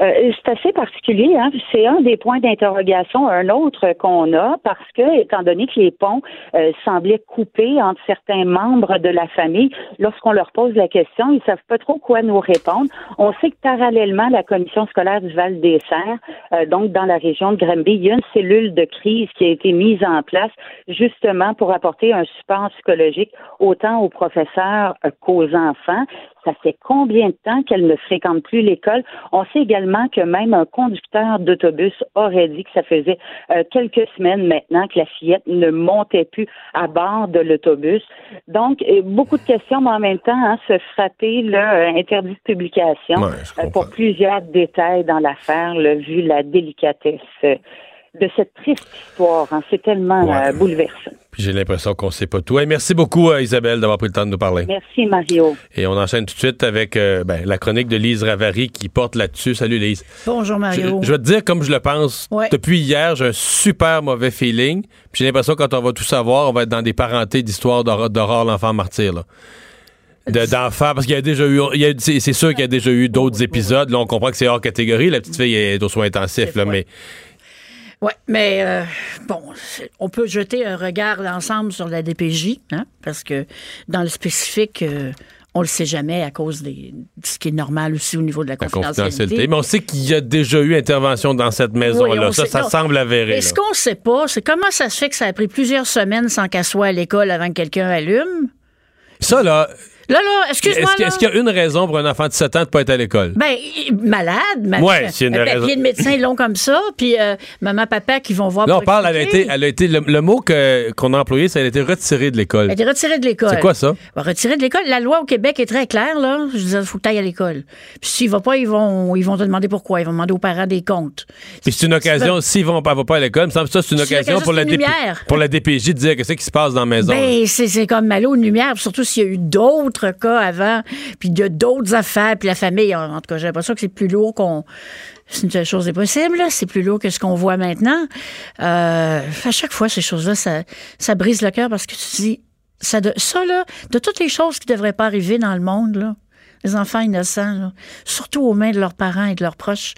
Euh, c'est assez particulier. Hein? C'est un des points d'interrogation, un autre qu'on a, parce que, étant donné que les ponts euh, semblaient coupés entre certains membres de la famille, lorsqu'on leur pose la question, ils savent pas trop quoi nous répondre. On sait que parallèlement, la commission scolaire du Val des Serres, euh, donc dans la région de Granby, il y a une cellule de crise qui a été mise en place justement pour apporter un support psychologique autant aux professeurs qu'aux enfants. Ça fait combien de temps qu'elle ne fréquente plus l'école? On sait également que même un conducteur d'autobus aurait dit que ça faisait euh, quelques semaines maintenant que la fillette ne montait plus à bord de l'autobus. Donc, euh, beaucoup de questions, mais en même temps, hein, se frapper là, euh, interdit de publication pour plusieurs détails dans l'affaire, vu la délicatesse de cette triste histoire. Hein. C'est tellement bouleversant. J'ai l'impression qu'on ne sait pas tout. merci beaucoup, euh, Isabelle, d'avoir pris le temps de nous parler. Merci, Mario. Et on enchaîne tout de suite avec euh, ben, la chronique de Lise Ravary qui porte là-dessus. Salut, Lise. Bonjour, Mario. Je, vais te dire comme je le pense. Depuis hier, j'ai un super mauvais feeling. J'ai l'impression que quand on va tout savoir, on va être dans des parentés d'histoires d'horreur l'enfant martyr. d'enfants, parce qu'il y a déjà eu, c'est sûr qu'il y a déjà eu d'autres épisodes. Là, on comprend que c'est hors catégorie. La petite fille est aux soins intensifs, là, mais oui, mais euh, bon, on peut jeter un regard d'ensemble sur la DPJ, hein, parce que dans le spécifique, euh, on le sait jamais à cause des, de ce qui est normal aussi au niveau de la La confidentialité. confidentialité. Mais on sait qu'il y a déjà eu intervention dans cette maison-là. on ça, sait- ça non. semble avéré. Mais ce qu'on sait pas, c'est comment ça se fait que ça a pris plusieurs semaines sans qu'elle soit à l'école avant que quelqu'un allume? Ça, là, Là, là, excuse-moi. est-ce qu'il y a une raison pour un enfant de 7 ans de ne pas être à l'école? Ben, malade, malade. Ouais, c'est une un raison. papier de médecin long comme ça, puis euh, maman, papa qui vont voir Là, on parle, elle a été, elle a été le, le mot que- qu'on a employé, c'est elle a été retirée de l'école. Elle a été retirée de l'école. C'est quoi ça? Ben, retirée de l'école. La loi au Québec est très claire, là. Je disais, il faut que tu ailles à l'école. Puis s'il va pas, ils vont, ils vont te demander pourquoi. Ils vont demander aux parents des comptes. Puis c'est une occasion, s'ils vont pas, vont pas à l'école, il me semble que ça, c'est une occasion pour la, DP pour la DPJ de dire qu'est-ce qui se passe dans la maison. Ben, c'est comme mal aux lumières, surtout s'il y a eu d'autres cas avant, puis il y a d'autres affaires, puis la famille, en tout cas, j'ai l'impression que c'est plus lourd qu'on... C'est une chose est possible, là. c'est plus lourd que ce qu'on voit maintenant. Euh, à chaque fois, ces choses-là, ça, brise le cœur parce que tu te dis, ça, de, ça, là, de toutes les choses qui devraient pas arriver dans le monde, là, les enfants innocents, surtout aux mains de leurs parents et de leurs proches,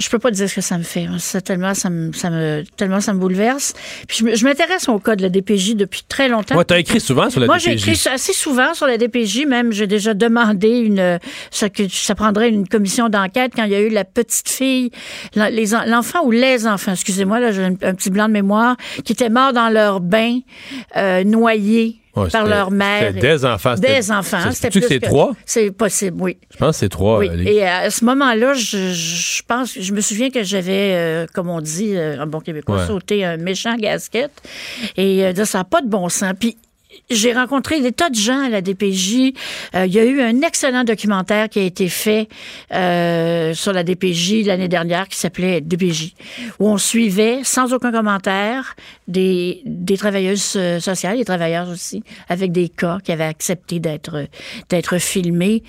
je peux pas dire ce que ça me fait. Ça, tellement, ça me, ça me, tellement ça me bouleverse. Puis je m'intéresse au cas de la DPJ depuis très longtemps. Ouais, t'as écrit souvent sur la Moi, DPJ. j'ai écrit assez souvent sur la DPJ, même j'ai déjà demandé une ça, que ça prendrait une commission d'enquête quand il y a eu la petite fille, l'enfant ou les enfants, excusez-moi, là j'ai un, un petit blanc de mémoire, qui étaient morts dans leur bain, euh, noyés. Ouais, par leur mère. c'était des enfants, Des enfants. c'est- C'était sais-tu que plus c'est trois? C'est possible, oui. Je pense que c'est trois. Oui, euh, et à ce moment-là, je, je pense, je me souviens que j'avais, euh, comme on dit euh, en bon québécois, Ouais. sauté un méchant gasket et euh, ça n'a pas de bon sens. Puis j'ai rencontré des tas de gens à la DPJ. Euh, Il y a eu un excellent documentaire qui a été fait euh, sur la DPJ l'année dernière qui s'appelait DPJ, où on suivait sans aucun commentaire des, des travailleuses euh, sociales, des travailleurs aussi, avec des cas qui avaient accepté d'être d'être filmés.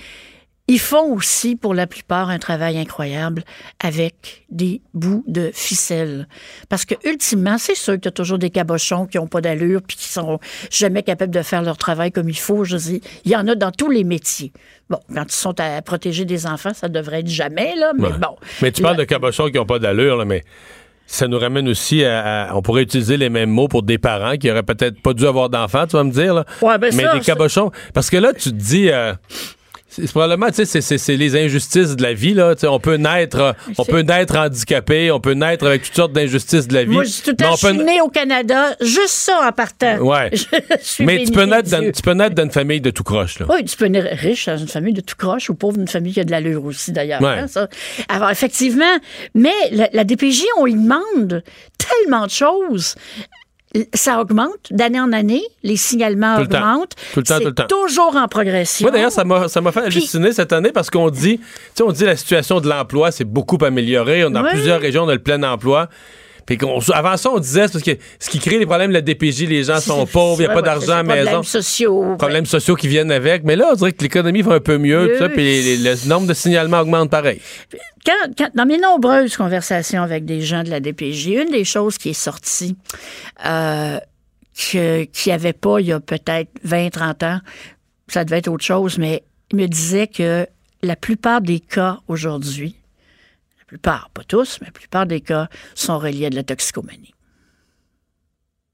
Ils font aussi, pour la plupart, un travail incroyable avec des bouts de ficelle. Parce que, ultimement, c'est sûr que tu as toujours des cabochons qui n'ont pas d'allure puis qui sont jamais capables de faire leur travail comme il faut. Je dis, il y en a dans tous les métiers. Bon, quand ils sont à protéger des enfants, ça devrait être jamais, là, mais Ouais. bon. Mais tu parles de cabochons qui n'ont pas d'allure, là, mais ça nous ramène aussi à, à- On pourrait utiliser les mêmes mots pour des parents qui auraient peut-être pas dû avoir d'enfants, tu vas me dire. Là. Ouais, ben mais ça, des cabochons. Parce que là, tu te dis. euh, c'est probablement, tu sais, c'est- les injustices de la vie, là. On peut naître, euh, on peut naître handicapé, on peut naître avec toutes sortes d'injustices de la vie. Moi, je suis tout suis peut- née au Canada, juste ça en partant. Ouais. [LAUGHS] Je suis mais tu peux, naître dans, tu peux naître dans une famille de tout croche, là. Oui, tu peux naître riche dans une famille de tout croche ou pauvre d'une famille qui a de l'allure aussi, d'ailleurs. Ouais. hein. Alors, effectivement, mais la, la DPJ, on y demande tellement de choses. Ça augmente d'année en année, les signalements Tout le temps. augmentent. Tout le temps, C'est tout le temps. toujours en progression. Moi, d'ailleurs, ça m'a, fait halluciner cette année parce qu'on dit, tu sais, on dit la situation de l'emploi s'est beaucoup améliorée. Dans Ouais. plusieurs régions, on a le plein emploi. Puis avant ça, on disait, c'est parce que ce qui crée les problèmes de la DPJ, les gens sont pauvres, il n'y a pas d'argent à maison. Problèmes sociaux. Problèmes sociaux qui viennent avec. Mais là, on dirait que l'économie va un peu mieux, tout ça, puis le nombre de signalements augmente pareil. quand, quand- dans mes nombreuses conversations avec des gens de la DPJ, une des choses qui est sortie, euh, qu'il n'y avait pas il y a peut-être 20, 30 ans, ça devait être autre chose, mais il me disait que la plupart des cas aujourd'hui, plupart, pas tous, mais la plupart des cas sont reliés à de la toxicomanie.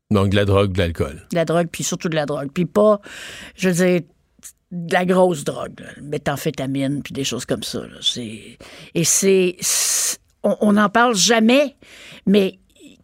Donc, de la drogue, de l'alcool. De la drogue, puis surtout de la drogue. Puis pas, je veux dire, de la grosse drogue, là, méthamphétamine, puis des choses comme ça. là. Et c'est, on n'en parle jamais, mais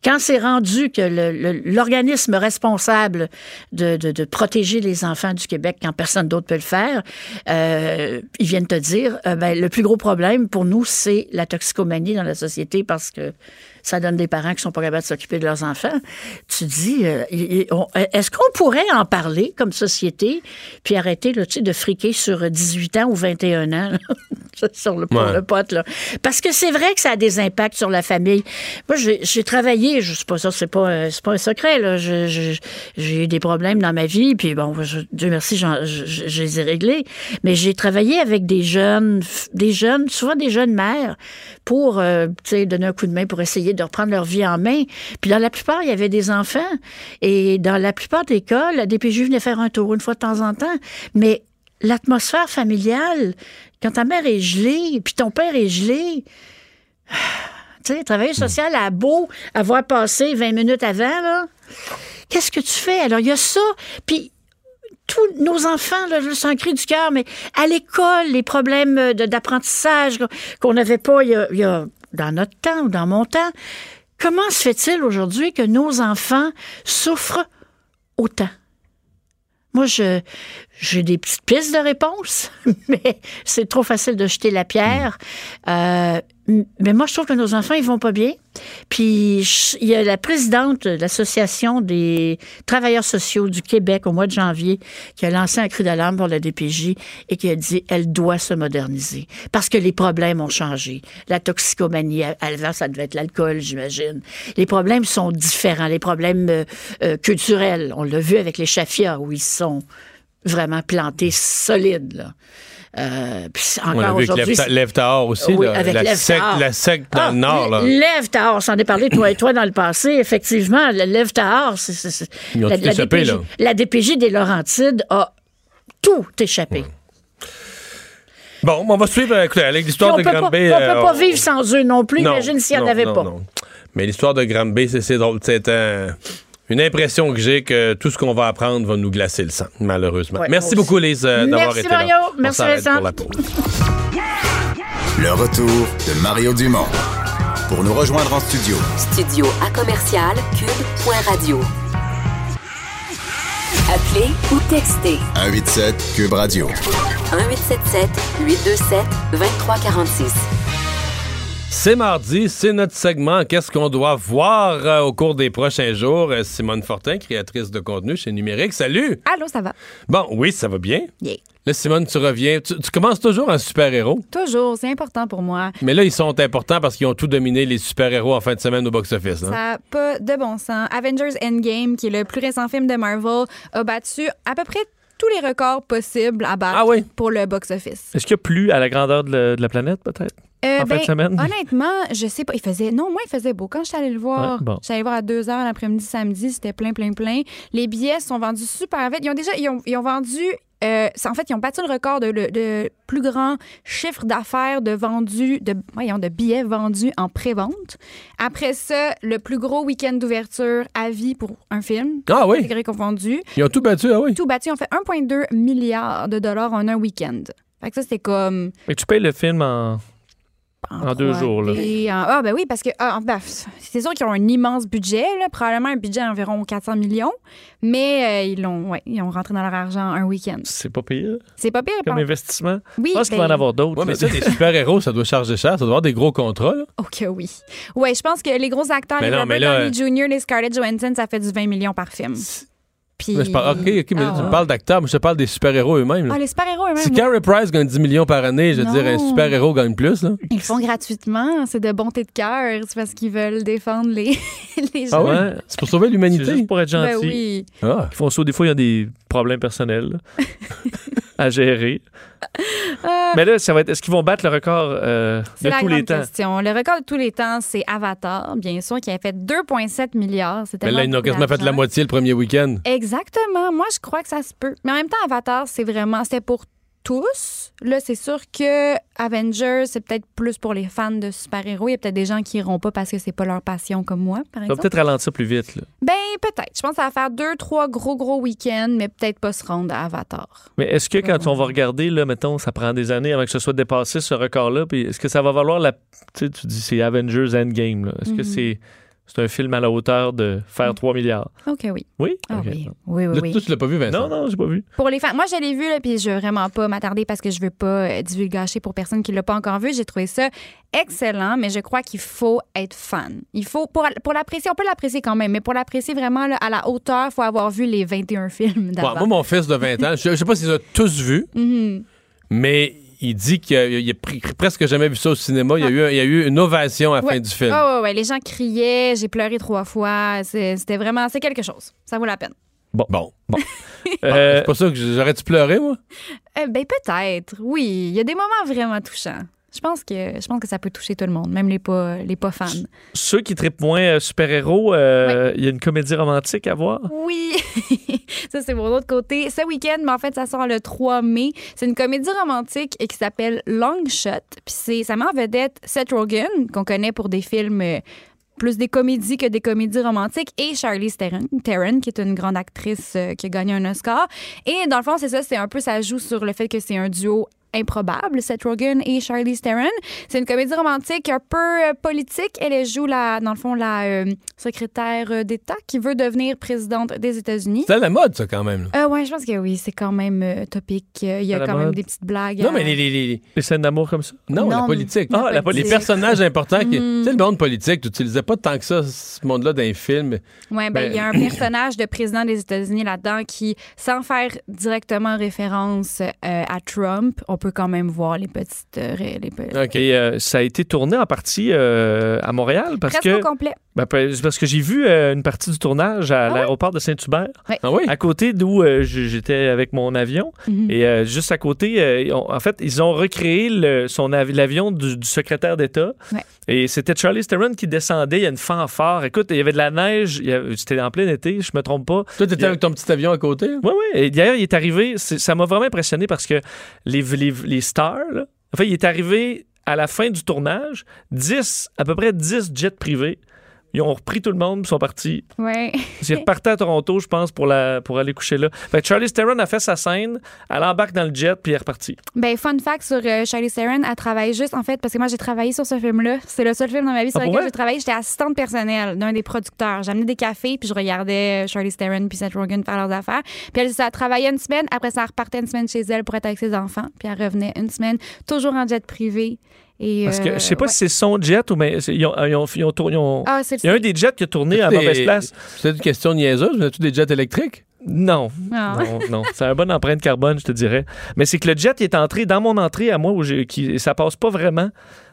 quand c'est rendu que l'organisme responsable de protéger les enfants du Québec, quand personne d'autre peut le faire, euh, ils viennent te dire, euh, ben, le plus gros problème pour nous, c'est la toxicomanie dans la société parce que ça donne des parents qui sont pas capables de s'occuper de leurs enfants. Tu dis, euh, on- est-ce qu'on pourrait en parler comme société, puis arrêter là, tu sais, de friquer sur 18 ans ou 21 ans là, [LAUGHS] sur le, Ouais. le pote? Là? Parce que c'est vrai que ça a des impacts sur la famille. Moi, j'ai travaillé, je sais pas ça, c'est pas, pas un secret. là. J'ai eu des problèmes dans ma vie, puis bon, je- Dieu merci, je, je- je les ai réglés. Mais j'ai travaillé avec des jeunes, des jeunes, souvent des jeunes mères, pour euh, tu sais, donner un coup de main pour essayer de reprendre leur vie en main. Puis dans la plupart, il y avait des enfants. Et dans la plupart des cas, la DPJ venait faire un tour une fois de temps en temps. Mais l'atmosphère familiale, quand ta mère est gelée, puis ton père est gelé, [SIGHS] tu sais, travailleur social a beau avoir passé 20 minutes avant, là. Qu'est-ce que tu fais? Alors, il y a ça. Puis, tous nos enfants, là, le sang cri du cœur, mais à l'école, les problèmes d'apprentissage qu'on n'avait pas il y, a, il y a- dans notre temps ou dans mon temps. Comment se fait-il aujourd'hui que nos enfants souffrent autant? Moi, je, j'ai des petites pistes de réponse, [LAUGHS] mais c'est trop facile de jeter la pierre. Euh, mais moi, je trouve que nos enfants, ils vont pas bien. Puis, il y a la présidente de l'Association des travailleurs sociaux du Québec au mois de janvier qui a lancé un cri d'alarme pour la DPJ et qui a dit elle doit se moderniser parce que les problèmes ont changé. La toxicomanie, avant, ça devait être l'alcool, j'imagine. Les problèmes sont différents. Les problèmes euh, euh, culturels, on l'a vu avec les chafias où ils sont vraiment plantés solides. Là. Euh, puis encore aujourd'hui. Lève- Tahor aussi, Oui, là, avec la, Tahor. la secte dans Ah, le Nord. Là. Lève Tahor, s'en est parlé, toi et toi, dans le passé. Effectivement, le Lève Tahor, c'est. la, tout la échappé, DPJ, là. la DPJ des Laurentides a tout échappé. Bon, on va suivre euh, écoutez, avec l'histoire de Granby. on peut euh, pas vivre sans eux non plus. Non, Imagine s'il n'y en avait non, pas. non. Mais l'histoire de Granby, c'est drôle. C'est un- une impression que j'ai que tout ce qu'on va apprendre va nous glacer le sang, malheureusement. Ouais, Merci beaucoup, Lise, euh, d'avoir Merci, été Mario. là. On Merci, Vincent. pour la pause. Le retour de Mario Dumont. Pour nous rejoindre en studio, Studio à commercial cube.radio. Appelez ou textez 187 Cube Radio. 1877 827 2346. C'est mardi, c'est notre segment. Qu'est-ce qu'on doit voir euh, au cours des prochains jours? Euh, Simone Fortin, créatrice de contenu chez Numérique. Salut! Allô, ça va? Bon, oui, ça va bien. Yeah. Là, Simone, tu reviens. Tu, tu commences toujours en super-héros, Toujours, c'est important pour moi. mais là, ils sont importants parce qu'ils ont tout dominé les super-héros en fin de semaine au box-office. hein? Ça n'a pas de bon sens. Avengers Endgame, qui est le plus récent film de Marvel, a battu à peu près tous les records possibles à battre pour le box-office. Est-ce qu'il y a plus à la grandeur de la planète, peut-être? Euh, en fin ben, de semaine? Honnêtement, je sais pas. Il faisait. Non, moi, il faisait beau. Quand j'étais allée le voir, Ouais, bon. j'étais allée le voir à 2 h l'après-midi samedi, c'était plein, plein, plein. Les billets sont vendus super vite. Ils ont déjà. Ils ont, ils ont vendu. euh, en fait, ils ont battu le record de, le- de plus grand chiffre d'affaires de vendus, de, voyons, de billets vendus en pré-vente. Après ça, le plus gros week-end d'ouverture à vie pour un film. Ah oui? Confondues. Ils ont tout battu, ah oui? Tout battu. On fait 1,2 milliard de dollars en un week-end. Fait que ça, c'était comme. Mais tu payes le film en, en deux jours. Là. Et, ah, ben oui, parce que ah, ben, c'est sûr qu'ils ont un immense budget, là, probablement un budget d'environ 400 millions, mais euh, ils l'ont, ouais, ils ont rentré dans leur argent un week-end. C'est pas pire. C'est pas pire. Comme par- investissement. Oui, Je pense qu'il ben- va en avoir d'autres. Ouais, mais ça, des super-héros, ça doit charger cher. Ça doit avoir des gros contrats. Là. Ok, oui. Ouais, je pense que les gros acteurs, Mais les non, Robert là, Downey Jr., les Scarlett Johansson, ça fait du 20 millions par film. Puis... Mais je parle, OK, OK, mais là, tu Ah. me parles d'acteurs, mais je te parle des super-héros eux-mêmes. là. Ah, les super-héros eux-mêmes. Si moi, Carey Price gagne 10 millions par année, je veux Non. dire, un super-héros gagne plus. Là. Ils le font gratuitement, c'est de bonté de cœur, c'est parce qu'ils veulent défendre les, [LAUGHS] les gens. Ah ouais? C'est pour sauver l'humanité. C'est juste pour être gentil. Ben oui. Ah. Ils font ça. Des fois, il y a des problèmes personnels [LAUGHS] à gérer. [LAUGHS] Mais là, ça va être. Est-ce qu'ils vont battre le record euh, C'est de la tous grande les temps? question. Le record de tous les temps, c'est Avatar, bien sûr, qui a fait 2,7 milliards. Mais là, ils n'ont quasiment fait la moitié le premier week-end. Exactement. Moi, je crois que ça se peut. Mais en même temps, Avatar, c'est vraiment, c'était pour tous. Là, c'est sûr que Avengers, c'est peut-être plus pour les fans de super-héros. Il y a peut-être des gens qui iront pas parce que c'est pas leur passion comme moi, par Ça va exemple. peut-être ralentir plus vite. Là. Ben, peut-être. Je pense que ça va faire deux, trois gros, gros week-ends, mais peut-être pas se rendre à Avatar. Mais est-ce que quand on va regarder, là, mettons, ça prend des années avant que ce soit dépassé, ce record-là, puis est-ce que ça va valoir la. Tu sais, tu dis c'est Avengers Endgame, là. Est-ce que Mhm. c'est. C'est un film à la hauteur de faire 3 milliards. OK, oui. Oui? Ah Ok. oui. Oui, oui, Là, oui. toi, tu l'as pas vu, Vincent? Non, non, j'ai pas vu. Pour les fans, moi je l'ai vu là, puis je veux vraiment pas m'attarder parce que je veux pas euh, divulgacher pour personne qui l'a pas encore vu. J'ai trouvé ça excellent, mais je crois qu'il faut être fan. Il faut pour, pour l'apprécier, on peut l'apprécier quand même, mais pour l'apprécier vraiment là, à la hauteur, faut avoir vu les 21 films Ouais, d'avant. moi, mon fils de 20 ans, je, je sais pas s'ils ont tous vu, [LAUGHS] Mhm. mais il dit qu'il a, il a pr- presque jamais vu ça au cinéma. Il y a eu, il y a eu une ovation à la Ouais. fin du film. Ah ouais, ouais, les gens criaient, j'ai pleuré trois fois. C'est- C'était vraiment, c'est quelque chose. Ça vaut la peine. Bon. Bon. bon. [LAUGHS] Euh, c'est pas ça que j'aurais-tu pleuré, moi? Euh, ben peut-être, oui. Il y a des moments vraiment touchants. Je pense que je pense que ça peut toucher tout le monde, même les pas les pas fans. Ceux qui trippent moins euh, super-héros, euh, il y a une comédie romantique à voir? Oui, [LAUGHS] ça c'est mon autre côté. Ce week-end, mais en fait, ça sort le 3 mai. C'est une comédie romantique et qui s'appelle Long Shot. Puis c'est ça met en vedette Seth Rogen qu'on connaît pour des films euh, plus des comédies que des comédies romantiques, et Charlize Theron, Theron qui est une grande actrice euh, qui a gagné un Oscar. Et dans le fond, c'est ça, c'est un peu, ça joue sur le fait que c'est un duo improbable, Seth Rogen et Charlize Theron. C'est une comédie romantique un peu euh, politique. Elle joue, la, dans le fond, la euh, secrétaire euh, d'État qui veut devenir présidente des États-Unis. C'est à la mode, ça, quand même. Euh, ouais, je pense que oui, c'est quand même euh, topique. Il y a quand même des petites blagues. Non, à- mais les, les, les- Les scènes d'amour comme ça? Non, la Non, politique. la Ah, la politique. Les personnages importants. Qui... Mm. Tu sais, le monde politique, tu n'utilisais pas tant que ça, ce monde-là, dans les films. Ouais, ben, il y a un personnage de président des États-Unis là-dedans qui, sans faire directement référence euh, à Trump, on peut quand même voir les petites. euh, les pe- Et euh, ça a été tourné en partie euh, à Montréal parce Presque que. au complet. Ben, parce parce que j'ai vu euh, une partie du tournage à Ah l'aéroport de Saint-Hubert. Ah oui? À côté d'où euh, j'étais avec mon avion. Mhm. Et euh, juste à côté, euh, en fait, ils ont recréé le- son av- l'avion du, du secrétaire d'État. Et c'était Charlie Theron qui descendait. Il y a une fanfare. Écoute, il y avait de la neige. C'était en plein été, je me trompe pas. Toi, t'étais a- avec ton petit avion à côté? oui, oui. Et d'ailleurs, il est arrivé, ça m'a vraiment impressionné parce que les, les, les stars, là, en fait, il est arrivé à la fin du tournage, 10, à peu près 10 jets privés. Ils ont repris tout le monde, ils sont partis. Ouais. Ils repartaient à Toronto, je pense, pour, la, pour aller coucher là. Fait que Charlie Theron a fait sa scène, elle embarque dans le jet, puis elle est repartie. Ben, fun fact sur euh, Charlie Theron, elle travaille juste, en fait, parce que moi, j'ai travaillé sur ce film-là. C'est le seul film dans ma vie sur Ah, pour lequel j'ai travaillé. J'étais assistante personnelle d'un des producteurs. J'amenais des cafés, puis je regardais euh, Charlie Theron puis Seth Rogen faire leurs affaires. Puis elle, ça travaillait une semaine. Après ça, elle repartait une semaine chez elle pour être avec ses enfants. Puis elle revenait une semaine, toujours en jet privé. Et, Parce que euh, je sais pas ouais. si c'est son jet ou mais ils ont, ils ont- ils ont tourné- ils ont- Ah, Il y a un des jets qui a tourné à Des- mauvaise place. C'est une question niaiseuse, mais as-tu des jets électriques? Non. Ah. Non, non. C'est un bonne empreinte carbone, je te dirais. Mais c'est que le jet il est entré dans mon entrée à moi où j'ai, qui, ça passe pas vraiment.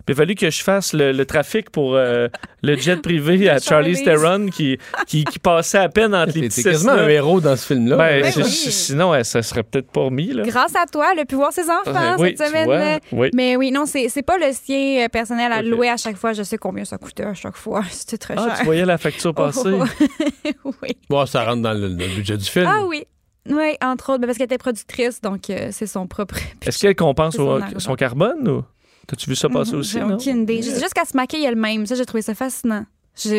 Il a fallu que je fasse le, le trafic pour euh, le jet [LAUGHS] privé à Charlie. Theron qui, qui, qui passait à peine entre les petits quasiment un héros dans ce film-là. Ben, Ben oui. Sinon, ouais, ça serait peut-être pas remis. Là. Grâce à toi, elle a pu voir ses enfants Ah, oui, cette vois, semaine. oui. Mais oui, non, c'est c'est pas le sien euh, personnel à louer à chaque fois. Je sais combien ça coûtait à chaque fois. [LAUGHS] C'était très Ah, cher. tu voyais la facture passer? [LAUGHS] oui. Bon, ça rentre dans le, le budget du film. Ah oui. Oui, entre autres, ben, parce qu'elle était productrice, donc euh, c'est son propre. Est-ce qu'elle compense son carbone ou? T'as-tu vu ça passer aussi? J'ai non? aucune idée. Qu'elle se maquille elle-même. Ça, j'ai trouvé ça fascinant.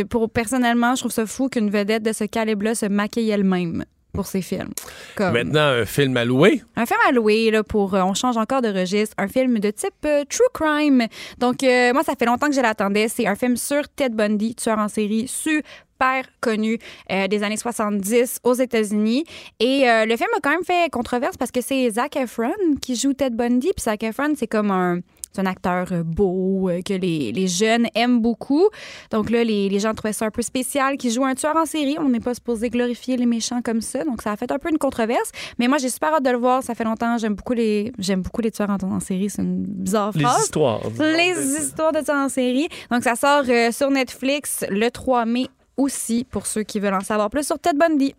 Pour, personnellement, je trouve ça fou qu'une vedette de ce calibre-là se maquille elle-même pour ses films. Comme Maintenant, un film à louer. un film à louer là, pour euh, on change encore de registre, un film de type euh, true crime. Donc euh, moi ça fait longtemps que je l'attendais, c'est un film sur Ted Bundy, tueur en série super connu euh, des années 70 aux États-Unis et euh, le film a quand même fait controverse parce que c'est Zac Efron qui joue Ted Bundy puis Zac Efron c'est comme un c'est un acteur euh, beau euh, que les, les jeunes aiment beaucoup. Donc là, les, les gens trouvaient ça un peu spécial qui joue un tueur en série. On n'est pas supposé glorifier les méchants comme ça. Donc ça a fait un peu une controverse. Mais moi, j'ai super hâte de le voir. Ça fait longtemps. J'aime beaucoup les, j'aime beaucoup les tueurs en, en série. C'est une bizarre Les phrase. histoires. Les histoires de tueurs en série. Donc ça sort euh, sur Netflix le 3 mai aussi pour ceux qui veulent en savoir plus sur Ted Bundy.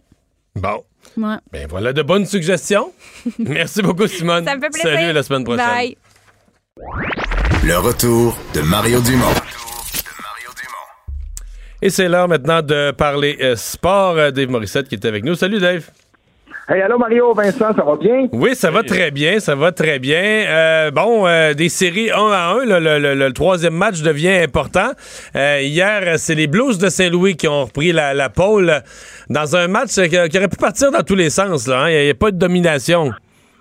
Bon. Ouais. Ben voilà de bonnes suggestions. [LAUGHS] Merci beaucoup, Simone. Ça me fait plaisir. Salut, à la semaine prochaine. Bye. Le retour de Mario Dumont. Et c'est l'heure maintenant de parler euh, sport. Euh, Dave Morissette qui est avec nous. Salut, Dave. Hey, allô Mario, Vincent, ça va bien? Oui, ça va très bien, ça va très bien. Euh, bon, euh, des séries 1 à 1, là, le, le- le troisième match devient important. Euh, hier, c'est les Blues de Saint-Louis qui ont repris la, la pole dans un match qui, qui aurait pu partir dans tous les sens. hein. Il n'y a, pas de domination.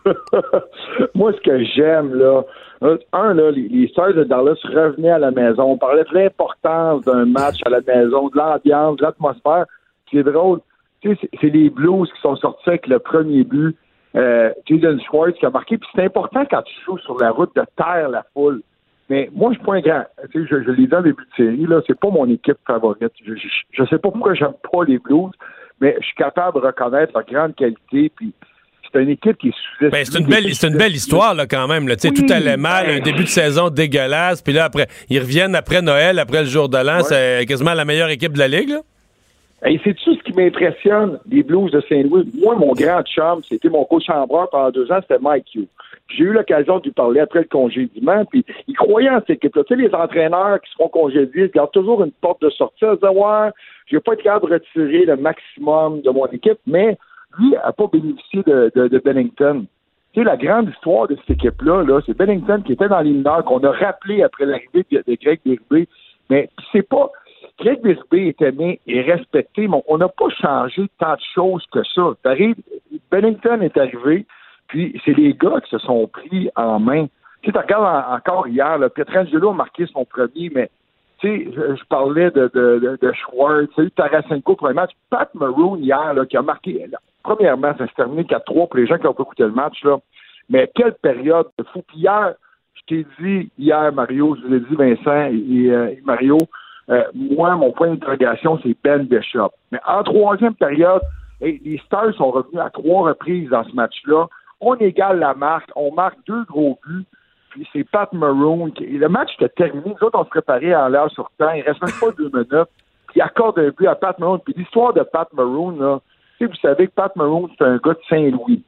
[LAUGHS] Moi, ce que j'aime, là, euh, un, là, les, les Stars de Dallas revenaient à la maison. On parlait de l'importance d'un match à la maison, de l'ambiance, de l'atmosphère. C'est drôle. C'est- les Blues qui sont sortis avec le premier but. Euh, Jaden Schwartz qui a marqué. Puis c'est important quand tu joues sur la route de taire la foule. Mais moi, je suis pas un grand. Je, je l'ai dit en début de série, là, c'est pas mon équipe favorite. Je, je, je sais pas pourquoi j'aime pas les Blues, mais je suis capable de reconnaître leur grande qualité. Puis c'est une équipe qui est sous Ben, c'est une belle, c'est une belle histoire là, quand même. Là. Tout allait mal, un début de saison dégueulasse, puis là après, ils reviennent après Noël, après le jour de l'an, c'est quasiment la meilleure équipe de la ligue. Là. Et c'est tout ce qui m'impressionne? Des Blues de Saint-Louis. Moi, mon grand chum, c'était mon coach chambreur pendant deux ans, c'était Mike Hugh. Puis J'ai eu l'occasion de lui parler après le congédiement, puis il croyait en cette équipe-là. Tu sais, les entraîneurs qui seront congédiés, ils gardent toujours une porte de sortie. Ils se disent, ouais, je vais pas être capable de retirer le maximum de mon équipe, mais lui n'a pas bénéficié de, de, Bennington. Tu sais, la grande histoire de cette équipe-là, là, c'est Bennington qui était dans les mineurs, qu'on a rappelé après l'arrivée de, Greg Berube. Mais c'est pas. Craig Birsby est aimé et respecté, mais on n'a pas changé tant de choses que ça. Bennington est arrivé, puis c'est les gars qui se sont pris en main. Tu sais, regardes en- encore hier, là, Pietrangelo a marqué son premier, mais tu sais, je, parlais de, de, Schwartz, tu sais, Tarasenko pour un match. Pat Maroon hier, là, qui a marqué, premièrement, ça s'est terminé 4-3 pour les gens qui n'ont pas écouté le match, là. Mais quelle période de fou. Puis hier, je t'ai dit, hier, Mario, je vous ai dit, Vincent et, euh, Mario, euh, moi, mon point d'interrogation, c'est Ben Bishop. Mais en troisième période, les Stars sont revenus à trois reprises dans ce match-là. On égale la marque, on marque deux gros buts, puis c'est Pat Maroon. Qui, le match était terminé. Nous autres, on se préparait en l'air sur temps. Il reste même pas deux minutes. Puis il accorde un but à Pat Maroon. Puis l'histoire de Pat Maroon, là, sais, vous savez que Pat Maroon, c'est un gars de Saint-Louis.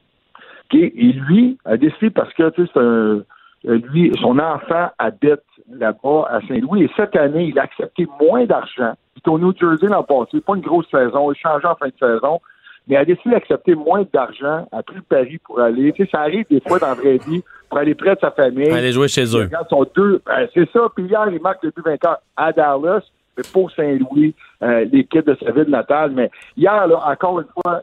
Et lui a décidé parce que tu sais, c'est un euh, lui, son enfant habite là-bas à Saint-Louis et cette année, il a accepté moins d'argent. Il est au New Jersey l'an passé, pas une grosse saison, il changeait en fin de saison, mais il a décidé d'accepter moins d'argent, a pris le pari pour aller. Tu sais, ça arrive des fois dans la vraie vie, pour aller près de sa famille. Aller jouer chez eux. regarde son deux. ben, c'est ça. Puis hier, il marque le but vainqueur à Dallas, pour Saint-Louis, euh, l'équipe de sa ville natale. Mais hier, là, encore une fois,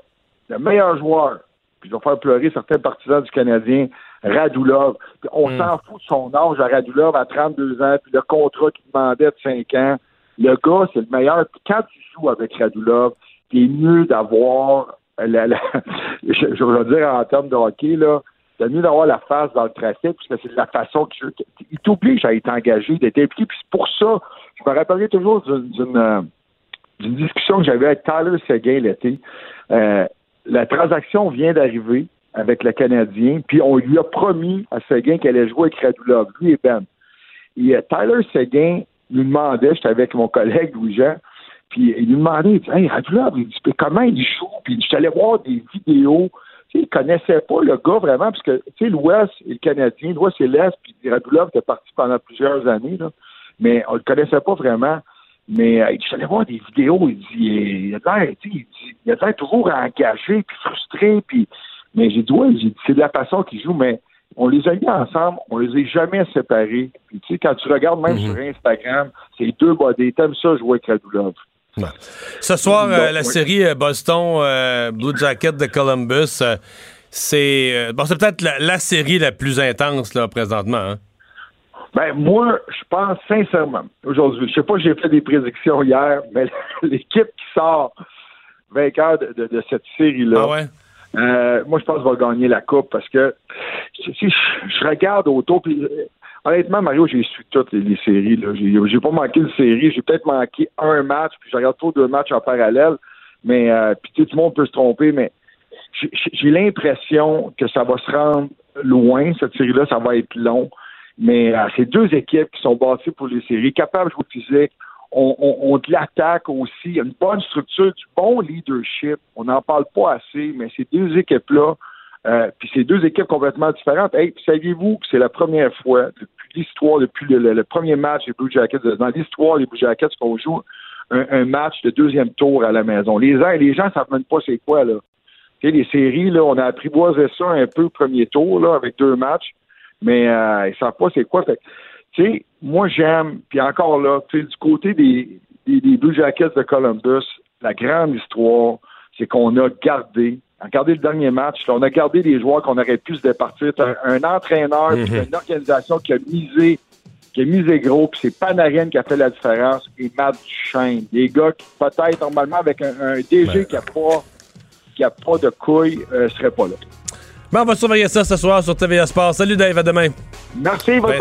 le meilleur joueur, puis je vais faire pleurer certains partisans du Canadien, Radulov. On Hmm. s'en fout de son âge à Radulov à 32 ans, puis le contrat qu'il demandait de 5 ans. Le gars, c'est le meilleur. Quand tu joues avec Radulov, c'est mieux d'avoir la, la- [LAUGHS] je, je veux dire en termes de hockey, là, c'est mieux d'avoir la face dans le trafic, parce que c'est la façon qu'il il t'oblige à être engagé, d'être impliqué. Puis pour ça, je me rappellerai toujours euh, d'une discussion que j'avais avec Tyler Seguin l'été. Euh, la transaction vient d'arriver avec le Canadien, puis on lui a promis à Seguin qu'elle allait jouer avec Radulov, lui et Ben. Et euh, Tyler Seguin lui demandait, j'étais avec mon collègue Louis-Jean, puis il lui demandait, il dit, hey, Radulov, il dit, comment il joue? Puis je suis allé voir des vidéos. Tu sais, il connaissait pas le gars vraiment, parce que, tu sais, l'Ouest et le Canadien, l'Ouest et l'Est, puis Radulov était parti pendant plusieurs années, là, mais on le connaissait pas vraiment. Mais euh, allé voir des vidéos, il dit, il a l'air, tu sais, il dit, il a l'air toujours engagé, puis frustré, puis, mais j'ai dit, ouais, c'est de la façon qu'il joue, mais on les a mis ensemble, on les a jamais séparés. Puis, tu sais, quand tu regardes même sur Instagram, c'est deux bodés, t'aimes ça jouer avec Radulov. Ce soir, euh, la oui. série euh, Boston euh, Blue Jacket de Columbus, euh, c'est bon, c'est peut-être la, la série la plus intense là présentement. hein. Ben, moi, je pense sincèrement, aujourd'hui, je sais pas, j'ai fait des prédictions hier, mais [LAUGHS] l'équipe qui sort vainqueur de, de- de cette série-là, Ah ouais? euh, moi, je pense qu'elle va gagner la coupe parce que si je, je regarde autour, puis honnêtement, Mario, j'ai su toutes les, séries. J'ai, pas manqué une série, j'ai peut-être manqué un match, puis je regarde toujours deux matchs en parallèle. Mais euh, puis tout le monde peut se tromper, mais j'ai, l'impression que ça va se rendre loin, cette série-là, ça va être long. Mais euh, c'est deux équipes qui sont bâties pour les séries, capables de jouer physique. On de l'attaque aussi. Il y a une bonne structure, du bon leadership. On n'en parle pas assez, mais ces deux équipes-là, euh, puis c'est deux équipes complètement différentes. Hey, saviez-vous que c'est la première fois depuis l'histoire, depuis le, premier match des Blue Jackets, dans l'histoire des Blue Jackets, qu'on joue un, match de deuxième tour à la maison? Les gens, les gens savent même pas c'est quoi, là. Tu sais, les séries, là, on a apprivoisé ça un peu premier tour, là, avec deux matchs, mais euh, ils savent pas c'est quoi. Tu sais, moi, j'aime, puis encore là, tu sais, du côté des Blue Jackets de Columbus, la grande histoire, c'est qu'on a gardé, regardez le dernier match, là, on a gardé des joueurs qu'on aurait pu se départir. Un, un entraîneur, puis Mhm. une organisation qui a misé, qui a misé gros, puis c'est Panarin qui a fait la différence, et Matt Duchesne. Des gars qui, peut-être, normalement, avec un, un DG qui a pas qui a pas de couilles, euh, serait pas là. Bon, on va surveiller ça ce soir sur TVA Sport. Salut Dave, à demain. Merci, bonne.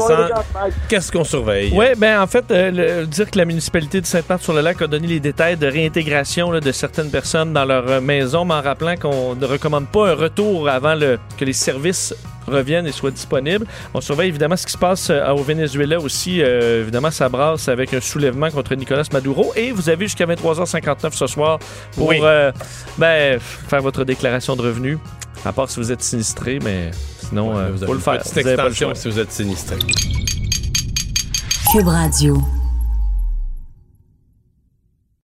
Qu'est-ce qu'on surveille? Oui, ben en fait, euh, le- dire que la municipalité de Sainte-Marthe-sur-le-Lac a donné les détails de réintégration là, de certaines personnes dans leur euh, maison, mais en rappelant qu'on ne recommande pas un retour avant le, que les services reviennent et soient disponibles. On surveille évidemment ce qui se passe euh, au Venezuela aussi. Euh, évidemment, ça brasse avec un soulèvement contre Nicolas Maduro. Et vous avez jusqu'à 23h59 ce soir pour Oui. euh, ben, faire votre déclaration de revenus. À part si vous êtes sinistré, mais sinon, Ouais, euh, vous avez faut le une faire. petite Vous avez pas le extension choix. si vous êtes sinistré. Cube Radio.